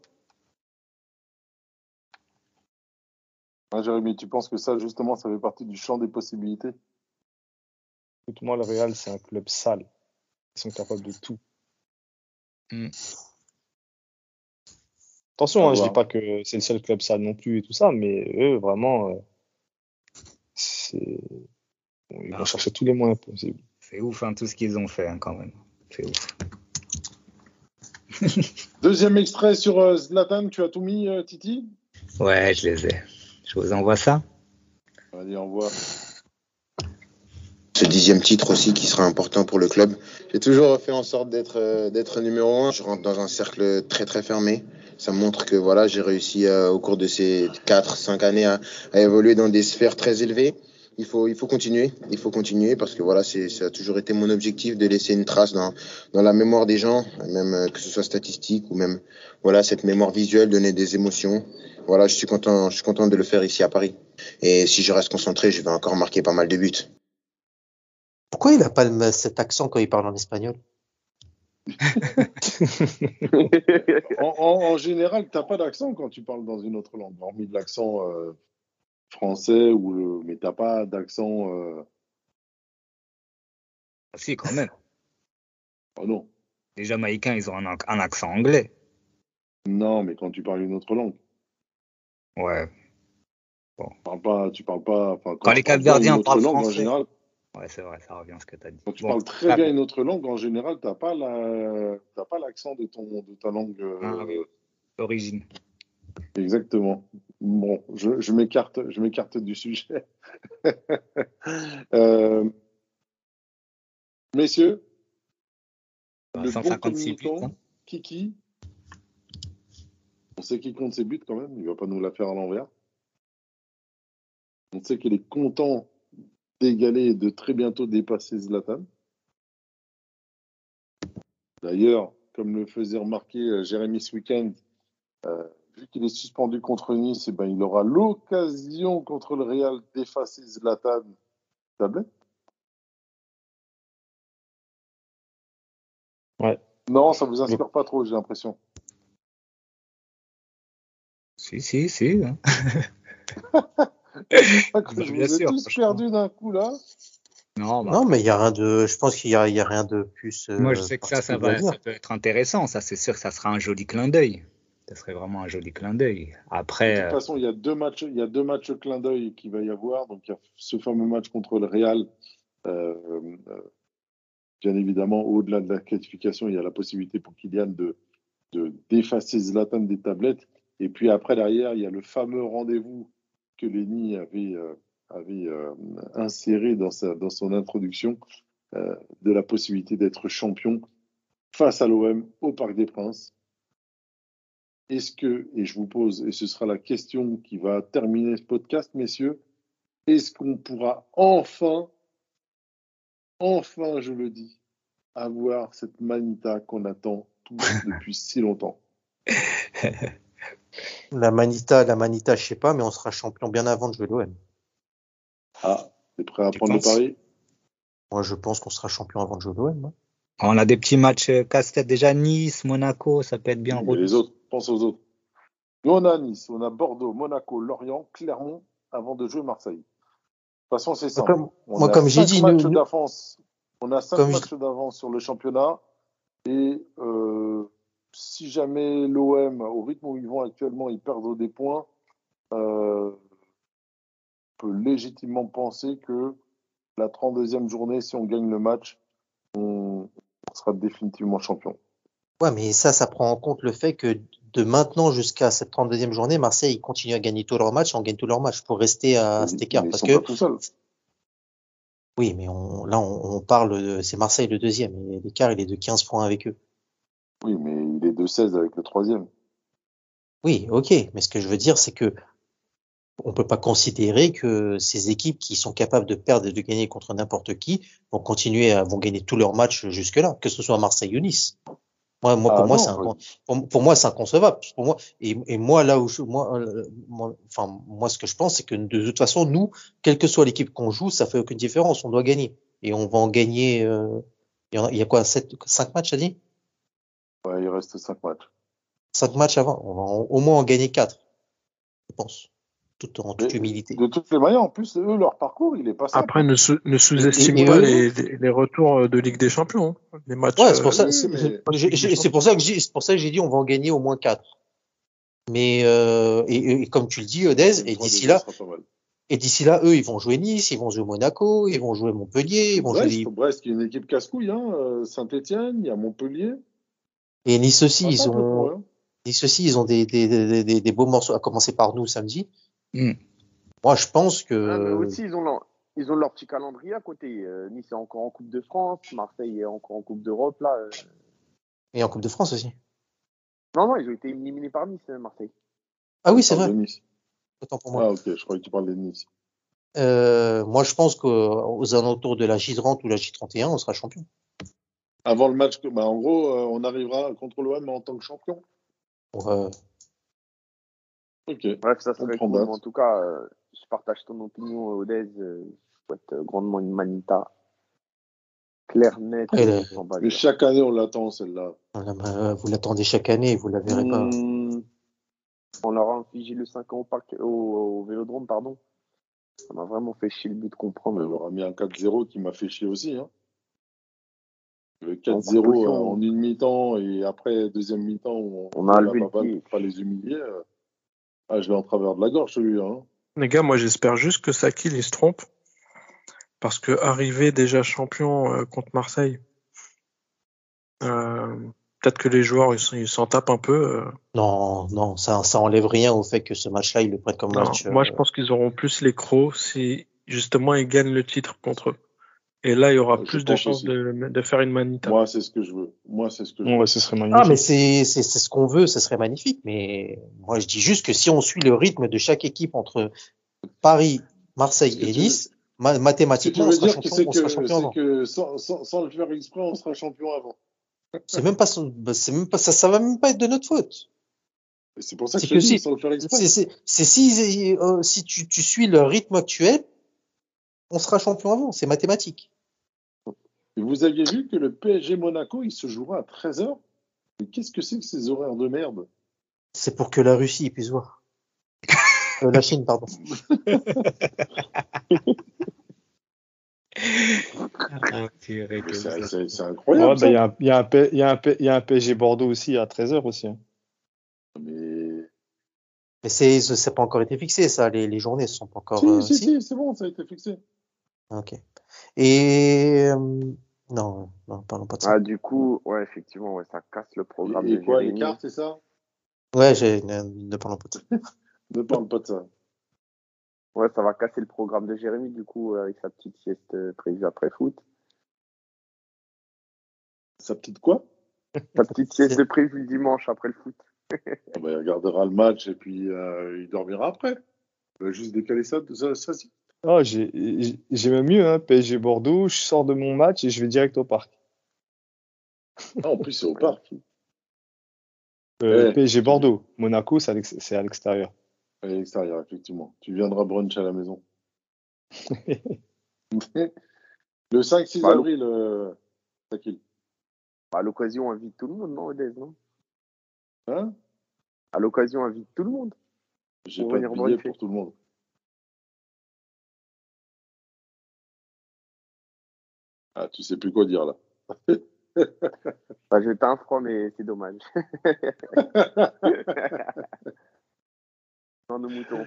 Jérémy, tu penses que ça, justement, ça fait partie du champ des possibilités? Écoute, moi, le Real, c'est un club sale. Ils sont capables de tout. Mm. Attention, hein, je voir. dis pas que c'est le seul club sale non plus et tout ça, mais eux, vraiment, euh, c'est... bon, ils Ah. vont chercher tous les moyens possibles. C'est ouf, hein, tout ce qu'ils ont fait, hein, quand même. C'est ouf. Deuxième extrait sur euh, Zlatan, tu as tout mis, euh, Titi? Ouais, je les ai. Je vous envoie ça? Allez, envoie. ce dixième titre aussi qui sera important pour le club. J'ai toujours fait en sorte d'être euh, d'être numéro un. Je rentre dans un cercle très très fermé. Ça montre que voilà, j'ai réussi euh, au cours de ces 4-5 années à, à évoluer dans des sphères très élevées. Il faut il faut continuer, il faut continuer parce que voilà, c'est ça a toujours été mon objectif de laisser une trace dans dans la mémoire des gens, même euh, que ce soit statistique ou même voilà cette mémoire visuelle, donner des émotions. Voilà, je suis content, je suis content de le faire ici à Paris. Et si je reste concentré, je vais encore marquer pas mal de buts. Pourquoi il a pas cet accent quand il parle en espagnol? En, en- en général, tu n'as pas d'accent quand tu parles dans une autre langue, hormis de l'accent euh, français, ou le... mais tu n'as pas d'accent. Euh... Ah, Si, quand même. Oh non. Les Jamaïcains, ils ont un, ac- un accent anglais. Non, mais quand tu parles une autre langue, Ouais. tu parles pas. Tu parles pas enfin, Quand les Capverdiens une autre parlent langue, en général, Ouais, c'est vrai, ça revient à ce que tu as dit. quand tu Bon, parles très bien une autre langue, en général, tu n'as pas la, t'as pas l'accent de ton, de ta langue. euh, Ah oui. Origine. Exactement. Bon, je, je m'écarte, je m'écarte du sujet. Euh, messieurs, Bah, le bon 156 buts, communicant, hein. Kiki, on sait qu'il compte ses buts quand même, il va pas nous la faire à l'envers. On sait qu'il est content d'égaler et de très bientôt dépasser Zlatan. D'ailleurs, comme le faisait remarquer euh, Jérémy ce week-end, euh, vu qu'il est suspendu contre Nice, eh ben, il aura l'occasion contre le Real d'effacer Zlatan. Tablette Ouais. Non, ça vous inspire pas trop, j'ai l'impression. Si, si, si. hein. Que je bien vous ai tous perdus d'un coup là. Non, bah, Non, mais il y a rien de, je pense qu'il y y a rien de plus. euh, moi, je sais que ça, ça, va, ça peut être intéressant. Ça, c'est sûr que ça sera un joli clin d'œil. Ça serait vraiment un joli clin d'œil. De Après, toute euh, façon, il y a deux matchs, il y a deux matchs clin d'œil qu'il va y avoir. Donc, il y a ce fameux match contre le Real. Euh, euh, bien évidemment, au-delà de la qualification, il y a la possibilité pour Kylian de, de d'effacer Zlatan des tablettes. Et puis après, derrière, il y a le fameux rendez-vous que Lenny avait, euh, avait inséré dans, sa, dans son introduction de la possibilité d'être champion face à l'OM au Parc des Princes. Est-ce que, et je vous pose, et ce sera la question qui va terminer ce podcast, messieurs, est-ce qu'on pourra enfin, enfin, je le dis, avoir cette manita qu'on attend tous depuis si longtemps? La Manita, la Manita, je sais pas, mais on sera champion bien avant de jouer l'OM. Ah, t'es prêt à Tu prendre le pari? Moi, je pense qu'on sera champion avant de jouer l'OM. hein. On a des petits matchs euh, casse-tête déjà. Nice, Monaco, ça peut être bien. Mais Les autres, pense aux autres. Nous, on a Nice, on a Bordeaux, Monaco, Lorient, Clermont, avant de jouer Marseille. façon, c'est simple. Comme- On moi, a comme j'ai dit, matchs nous- nous- d'avance. On a cinq je- matchs d'avance sur le championnat. Et euh, si jamais l'OM, au rythme où ils vont actuellement, ils perdent des points, euh, on peut légitimement penser que la 32e journée, si on gagne le match, on sera définitivement champion. Ouais, mais ça, ça prend en compte le fait que de maintenant jusqu'à cette 32e journée, Marseille ils continuent à gagner tous leurs matchs, on gagne tous leurs matchs pour rester à cet écart. Parce que oui, mais on, là, on, on parle de, c'est Marseille le deuxième, et l'écart il est de 15 points avec eux. Oui, mais il est de 16 avec le troisième. Oui, ok, mais ce que je veux dire, c'est que on peut pas considérer que ces équipes qui sont capables de perdre et de gagner contre n'importe qui vont continuer à vont gagner tous leurs matchs jusque-là, que ce soit Marseille ou Nice. Moi, moi Ah pour moi, non, c'est un, ouais. pour, pour moi, c'est inconcevable. Pour moi, et, et moi, là où je, moi, euh, moi, enfin, moi, ce que je pense, c'est que de toute façon, nous, quelle que soit l'équipe qu'on joue, ça fait aucune différence. On doit gagner. Et on va en gagner, euh, il y, a, il y a quoi, sept, cinq matchs, t'as dit? Ouais, il reste 5 matchs. Cinq matchs avant. On va en- au moins en gagner quatre. Je pense. Tout en toute humilité. De toutes les manières, en plus, eux, leur parcours, il est pas simple. Après, ne, sous- ne sous-estime pas eux- les, les, les retours de Ligue des Champions. hein. Les matchs. Ouais, c'est pour euh, ça, c'est mais- pour ça que j'ai, c'est pour ça que j'ai dit on va en gagner au moins quatre. Mais euh, et, et comme tu le dis, Odez, et d'ici là, et d'ici là, eux, ils vont jouer Nice, ils vont jouer Monaco, ils vont jouer Montpellier, ils vont Brest, jouer Brest, qui est une équipe casse-couille, hein. euh, Saint-Etienne, il y a Montpellier. et Nice aussi, ils ont hein. Nice aussi, ils ont des des, des, des, des beaux morceaux, à commencer par nous samedi. Hmm. Moi, je pense que Ah, mais aussi, ils ont, leur, ils ont leur petit calendrier à côté. Euh, nice est encore en Coupe de France, Marseille est encore en Coupe d'Europe. Là, euh. et en Coupe de France aussi. Non, non, ils ont été éliminés par Nice, euh, Marseille. Ah oui, c'est vrai. Nice. Autant pour moi. Ah, ok, je croyais que tu parlais de Nice. Euh, moi, je pense qu'aux alentours de la J30 ou la J31, on sera champion. Avant le match, bah, en gros, euh, on arrivera contre l'OM en tant que champion. Euh, Ok. Bref, ça On serait cool. En tout cas, euh, je partage ton opinion, Odez. Euh, je souhaite euh, grandement une manita. Claire, nette, Et le- on s'en bat Mais chaque année, on l'attend, celle-là. voilà, bah, vous l'attendez chaque année, vous la verrez pas. Mmh. On leur a infligé le 5 ans au, parc, au, au Vélodrome, pardon. Ça m'a vraiment fait chier le but de comprendre. On leur a mis un 4-0 qui m'a fait chier aussi. Hein. Le En 4-0 composition. euh, en une mi-temps et après, deuxième mi-temps, on, On a baballe pied. pour pas les humilier. Ah, je l'ai en travers de la gorge, celui-là. Hein. Les gars, moi j'espère juste que Sakil il se trompe. Parce que arriver déjà champion euh, contre Marseille, euh, peut-être que les joueurs ils s'en- tapent un peu. euh. Non, non, ça, ça enlève rien au fait que ce match-là, ils le prennent comme Non, match. moi euh, je pense qu'ils auront plus les crocs si justement ils gagnent le titre contre eux. Et là, il y aura Je plus de chances de, de faire une manita. Moi, c'est ce que je veux. Moi, c'est ce que je veux. Ouais, ce serait magnifique. Ah, mais c'est, c'est, c'est ce qu'on veut, ce serait magnifique. Mais moi, je dis juste que si on suit le rythme de chaque équipe entre Paris, Marseille que et Nice, ma- que mathématiquement, on sera que champion, on que, sera champion c'est avant. que sans, sans, sans le faire exprès, on sera champion avant. C'est même pas, son- bah, c'est même pas, ça, ça va même pas être de notre faute. C'est pour ça que je que dis, si- sans le faire exprès. C'est si, euh, si tu, tu suis le rythme actuel, on sera champion avant. C'est mathématique. Vous aviez vu que le PSG Monaco, il se jouera à 13h Mais qu'est-ce que c'est que ces horaires de merde? C'est pour que la Russie puisse voir. Euh, la Chine, pardon. Ah, c'est Ouais, incroyable. bah, y, y, il y a un PSG Bordeaux aussi à 13h aussi. hein. Mais... Mais c'est, c'est c'est pas encore été fixé, ça. Les, les journées sont pas encore. Si, euh, si, si si, c'est bon, ça a été fixé. Ok. Et euh, non, non, parlons pas de ça. Ah, du coup, ouais, effectivement, ouais, ça casse le programme Et, et de quoi, les Jérémy. cartes, c'est ça? Ouais, j'ai, ne, ne parlons pas de ça. Ne parle pas de ça. Ouais, ça va casser le programme de Jérémy, du coup, euh, avec sa petite sieste prévue après foot. Sa petite quoi? Sa petite sieste prévue le dimanche après le foot. Ah bah, Il regardera le match et puis euh, il dormira après. Il va juste décaler ça, ça, ça si. Oh, j'ai même mieux, hein, PSG Bordeaux, je sors de mon match et je vais direct au parc. Ah, en plus, c'est au parc. Euh, Ouais. PSG Bordeaux, Monaco, c'est à l'extérieur. À l'extérieur, effectivement. Tu viendras brunch à la maison. le 5-6 Bah, avril, euh. Bah, à l'occasion, invite tout le monde, non, Odez, non? Hein À l'occasion, invite tout le monde. J'ai pas de venir bruncher. pour tout le monde. Ah, tu sais plus quoi dire là. Bah, J'étais un froid, mais c'est dommage. non, nos moutons.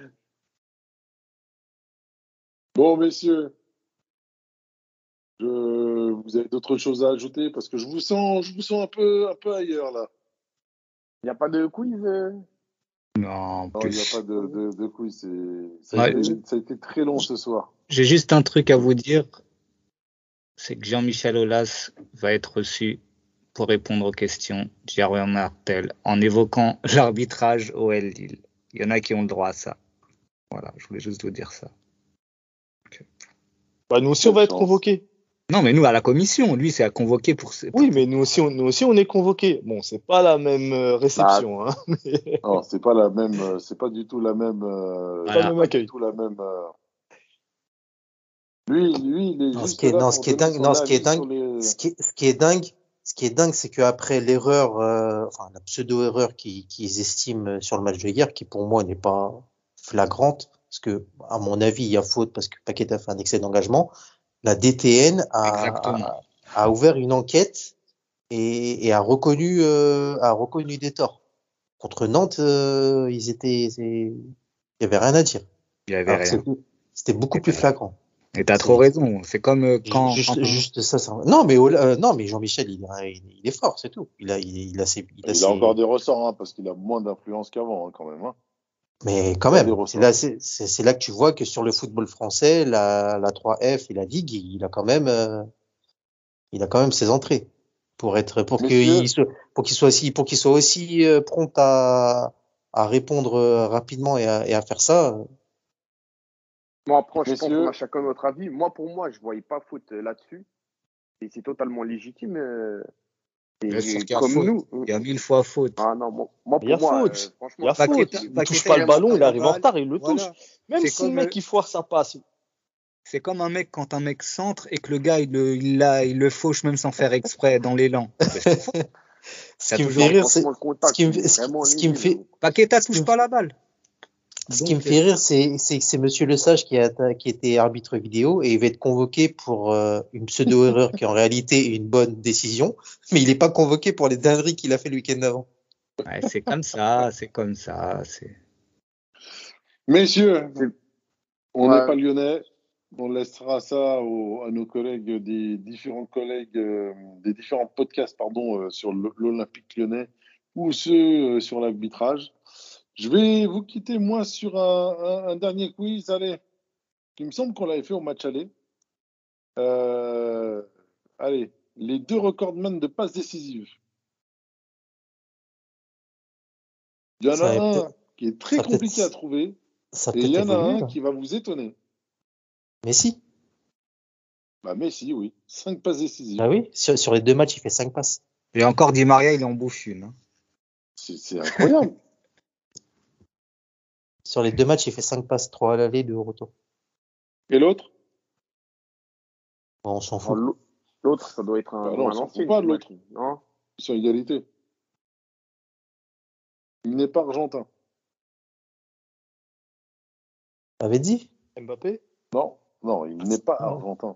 Bon, messieurs, je... vous avez d'autres choses à ajouter? Parce que je vous sens, je vous sens un peu, un peu ailleurs là. Il n'y a pas de quiz euh Non, il n'y a pas de, de, de quiz. c'est- Ça, a Ouais. été- ça a été très long ce soir. J'ai juste un truc à vous dire. C'est que Jean-Michel Aulas va être reçu pour répondre aux questions de Jérôme Martel en évoquant l'arbitrage au Lille. Il y en a qui ont le droit à ça. Voilà, je voulais juste vous dire ça. Bah, nous aussi, on va être convoqués. Non, mais nous, à la commission, lui, c'est à convoquer pour. Oui, mais nous aussi, on, nous aussi, on est convoqués. Bon, c'est pas la même euh, réception, hein. Non, c'est pas la même, euh, c'est pas du tout la même, euh, Voilà. pas même du tout la même. euh, Lui, lui, il est Non, ce qui est- là non, pour ce qui est donner dingue- non, ce qui est dingue, les- Ce qui est, ce qui est dingue, ce qui est dingue, c'est qu'après l'erreur, euh, enfin la pseudo-erreur qu'ils qu'ils estiment sur le match de hier, qui pour moi n'est pas flagrante, parce que à mon avis il y a faute parce que Paquet a fait un excès d'engagement, la DTN a, a, a ouvert une enquête et, et a reconnu euh, a reconnu des torts. Contre Nantes, euh, ils étaient, c'est- il y avait rien à dire. Il y avait Alors rien. c'était- beaucoup plus flagrant. Et t'as trop raison. C'est comme euh, quand. juste, quand- juste ça, ça- Non, mais euh, non, mais Jean-Michel, il, a- il, il est fort, c'est tout. Il a, il, il a ses, il a Il ses- a encore des ressorts, hein, parce qu'il a moins d'influence qu'avant, hein, quand même. hein. Mais quand même, c'est là, que tu vois que sur le football français, la, la 3F et la Ligue, il a quand même, euh, il a quand même ses entrées pour être, pour qu'il soit, pour qu'il soit aussi, pour qu'il soit aussi euh, prompt à, à répondre euh, rapidement et à, et à faire ça. Bon, après, je pense chacun notre avis. Moi, pour moi, je ne voyais pas faute euh, là-dessus. Et c'est totalement légitime. Euh, comme faute. nous. Il y a mille fois faute. Ah non, moi, moi, Il y a moi, faute. euh, franchement, Il y a Paqueta- faute. Il Paqueta, touche pas le ballon, il arrive en retard, il le Voilà. touche. Même C'est si le comme, mec euh, il foire sa passe. C'est comme un mec quand un mec centre et que le gars il le, il, il le fauche même sans faire exprès dans l'élan. Ce qui me fait rire, c'est, ce qui me fait-. Paqueta touche pas la balle. Ce qui me fait rire, c'est que c'est Monsieur Le Sage qui, a, qui était arbitre vidéo et il va être convoqué pour euh, une pseudo-erreur qui en réalité est une bonne décision, mais il n'est pas convoqué pour les dingueries qu'il a fait le week-end d'avant. ouais, c'est comme ça, c'est comme ça. C'est Messieurs, on Ouais. n'est pas lyonnais. On laissera ça aux- à nos collègues des différents collègues euh, des différents podcasts pardon euh, sur l'Olympique lyonnais ou ceux euh, sur l'arbitrage. Je vais vous quitter moi sur un, un- un dernier quiz. Allez, il me semble qu'on l'avait fait au match aller. Euh, allez, les deux recordman de passes décisives. Il y en Ça a un qui est très compliqué à trouver. Ça Et il y en a un qui va vous étonner. Mais si, Bah, Messi, oui. Cinq passes décisives. bah oui, sur, sur les deux matchs, il fait cinq passes. Et encore Di Maria, il en bouffe une. hein. C'est incroyable. Sur les deux matchs, il fait cinq passes, trois à l'aller, deux au retour. Et l'autre? Bon, on s'en fout. l'au- L'autre, ça doit être un, Bah non, un ancien. pas de j'imagine, Non? Sont égalité. Il n'est pas argentin. T'avais dit? Mbappé? Non, non, il n'est pas Ah. argentin.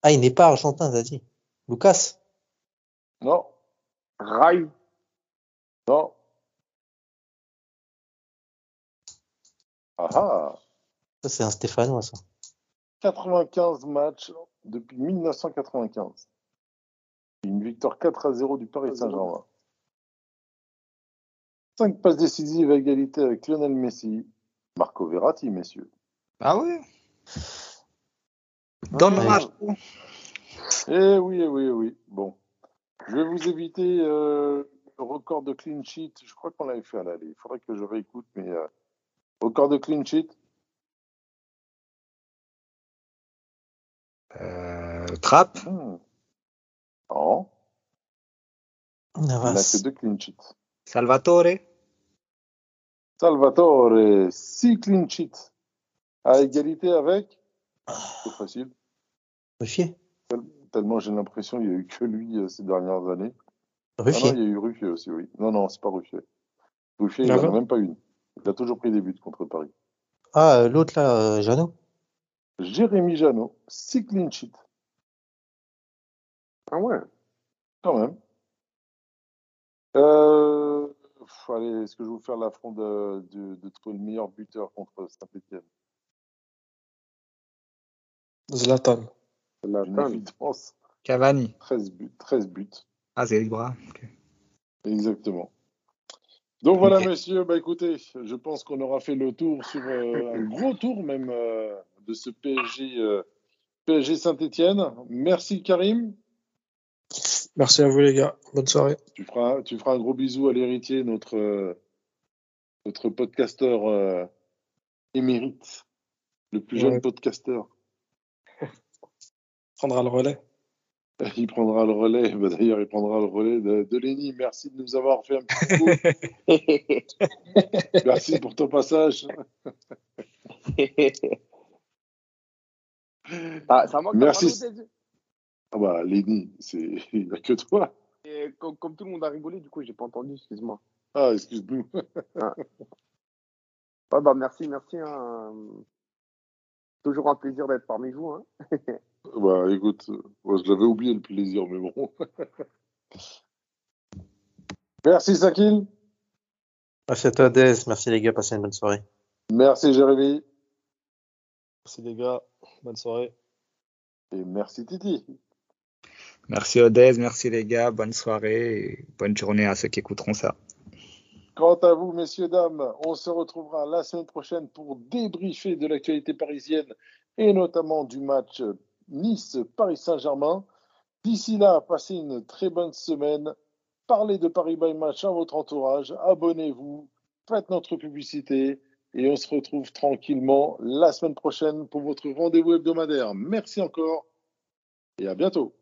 Ah, il n'est pas argentin, t'as dit. Lucas? Non, Rai, non. Ah ah Ça, c'est un Stéphanois, ça. 95 matchs depuis 1995. Une victoire 4 à 0 du Paris Saint-Germain. 5 passes décisives à égalité avec Lionel Messi. Marco Verratti, messieurs. Ah ouais Dans le match. Eh oui, eh oui, eh oui. Bon. Je vais vous éviter euh, le record de clean sheet. Je crois qu'on l'avait fait à l'aller. Il faudrait que je réécoute, mais euh, record de clean sheet? Euh, Trapp. Hmm. Non, il n'a Navas. que deux clean sheets. Salvatore? Salvatore, 6 clean sheets. À égalité avec? C'est facile. Ruffier. Tellement j'ai l'impression qu'il n'y a eu que lui euh, ces dernières années. Ah non, Ruffier. il y a eu Ruffier aussi, oui. Non, non, c'est pas Ruffier. Ruffier, il Ah n'en a même pas une. Il a toujours pris des buts contre Paris. Ah, euh, l'autre là, euh, Jeannot? Jérémy Janot, 6 clean sheets. Ah ouais? Quand même. Euh, pff, allez, est-ce que je vais vous faire l'affront de, de, de trouver le meilleur buteur contre Saint-Etienne Zlatan. Évidence. Cavani. 13 buts. 13 buts. Ah, c'est Ibra. Ok. Exactement. Donc voilà, messieurs, bah écoutez, je pense qu'on aura fait le tour sur euh, un gros tour même euh, de ce PSG, euh, PSG Saint-Etienne. Merci Karim. Merci à vous, les gars. Bonne soirée. Tu feras, tu feras un gros bisou à l'héritier, notre, notre podcasteur émérite, le plus jeune podcasteur. Prendra le relais. Il prendra le relais, bah, d'ailleurs, il prendra le relais de, de Lenny. Merci de nous avoir fait un petit coup. Merci pour ton passage. Ah, ça manque Merci. Ah bah, Lenny, c'est... il n'y a que toi. Et comme, comme tout le monde a rigolé, du coup, j'ai pas entendu, excuse-moi. Ah, excuse-nous. Ouais, bah, merci, merci. hein. Toujours un plaisir d'être parmi vous. Hein. Bah, écoute, euh, moi, je l'avais oublié le plaisir, mais bon. Merci, Sakil. Merci à toi, Dez. Merci les gars. Passez une bonne soirée. Merci, Jérémy. Merci les gars. Bonne soirée. Et merci, Titi. Merci Odez, merci les gars, bonne soirée et bonne journée à ceux qui écouteront ça. Quant à vous, messieurs, dames, on se retrouvera la semaine prochaine pour débriefer de l'actualité parisienne et notamment du match Nice-Paris Saint-Germain. D'ici là, passez une très bonne semaine. Parlez de Paris by Match à votre entourage. Abonnez-vous, faites notre publicité et on se retrouve tranquillement la semaine prochaine pour votre rendez-vous hebdomadaire. Merci encore et à bientôt.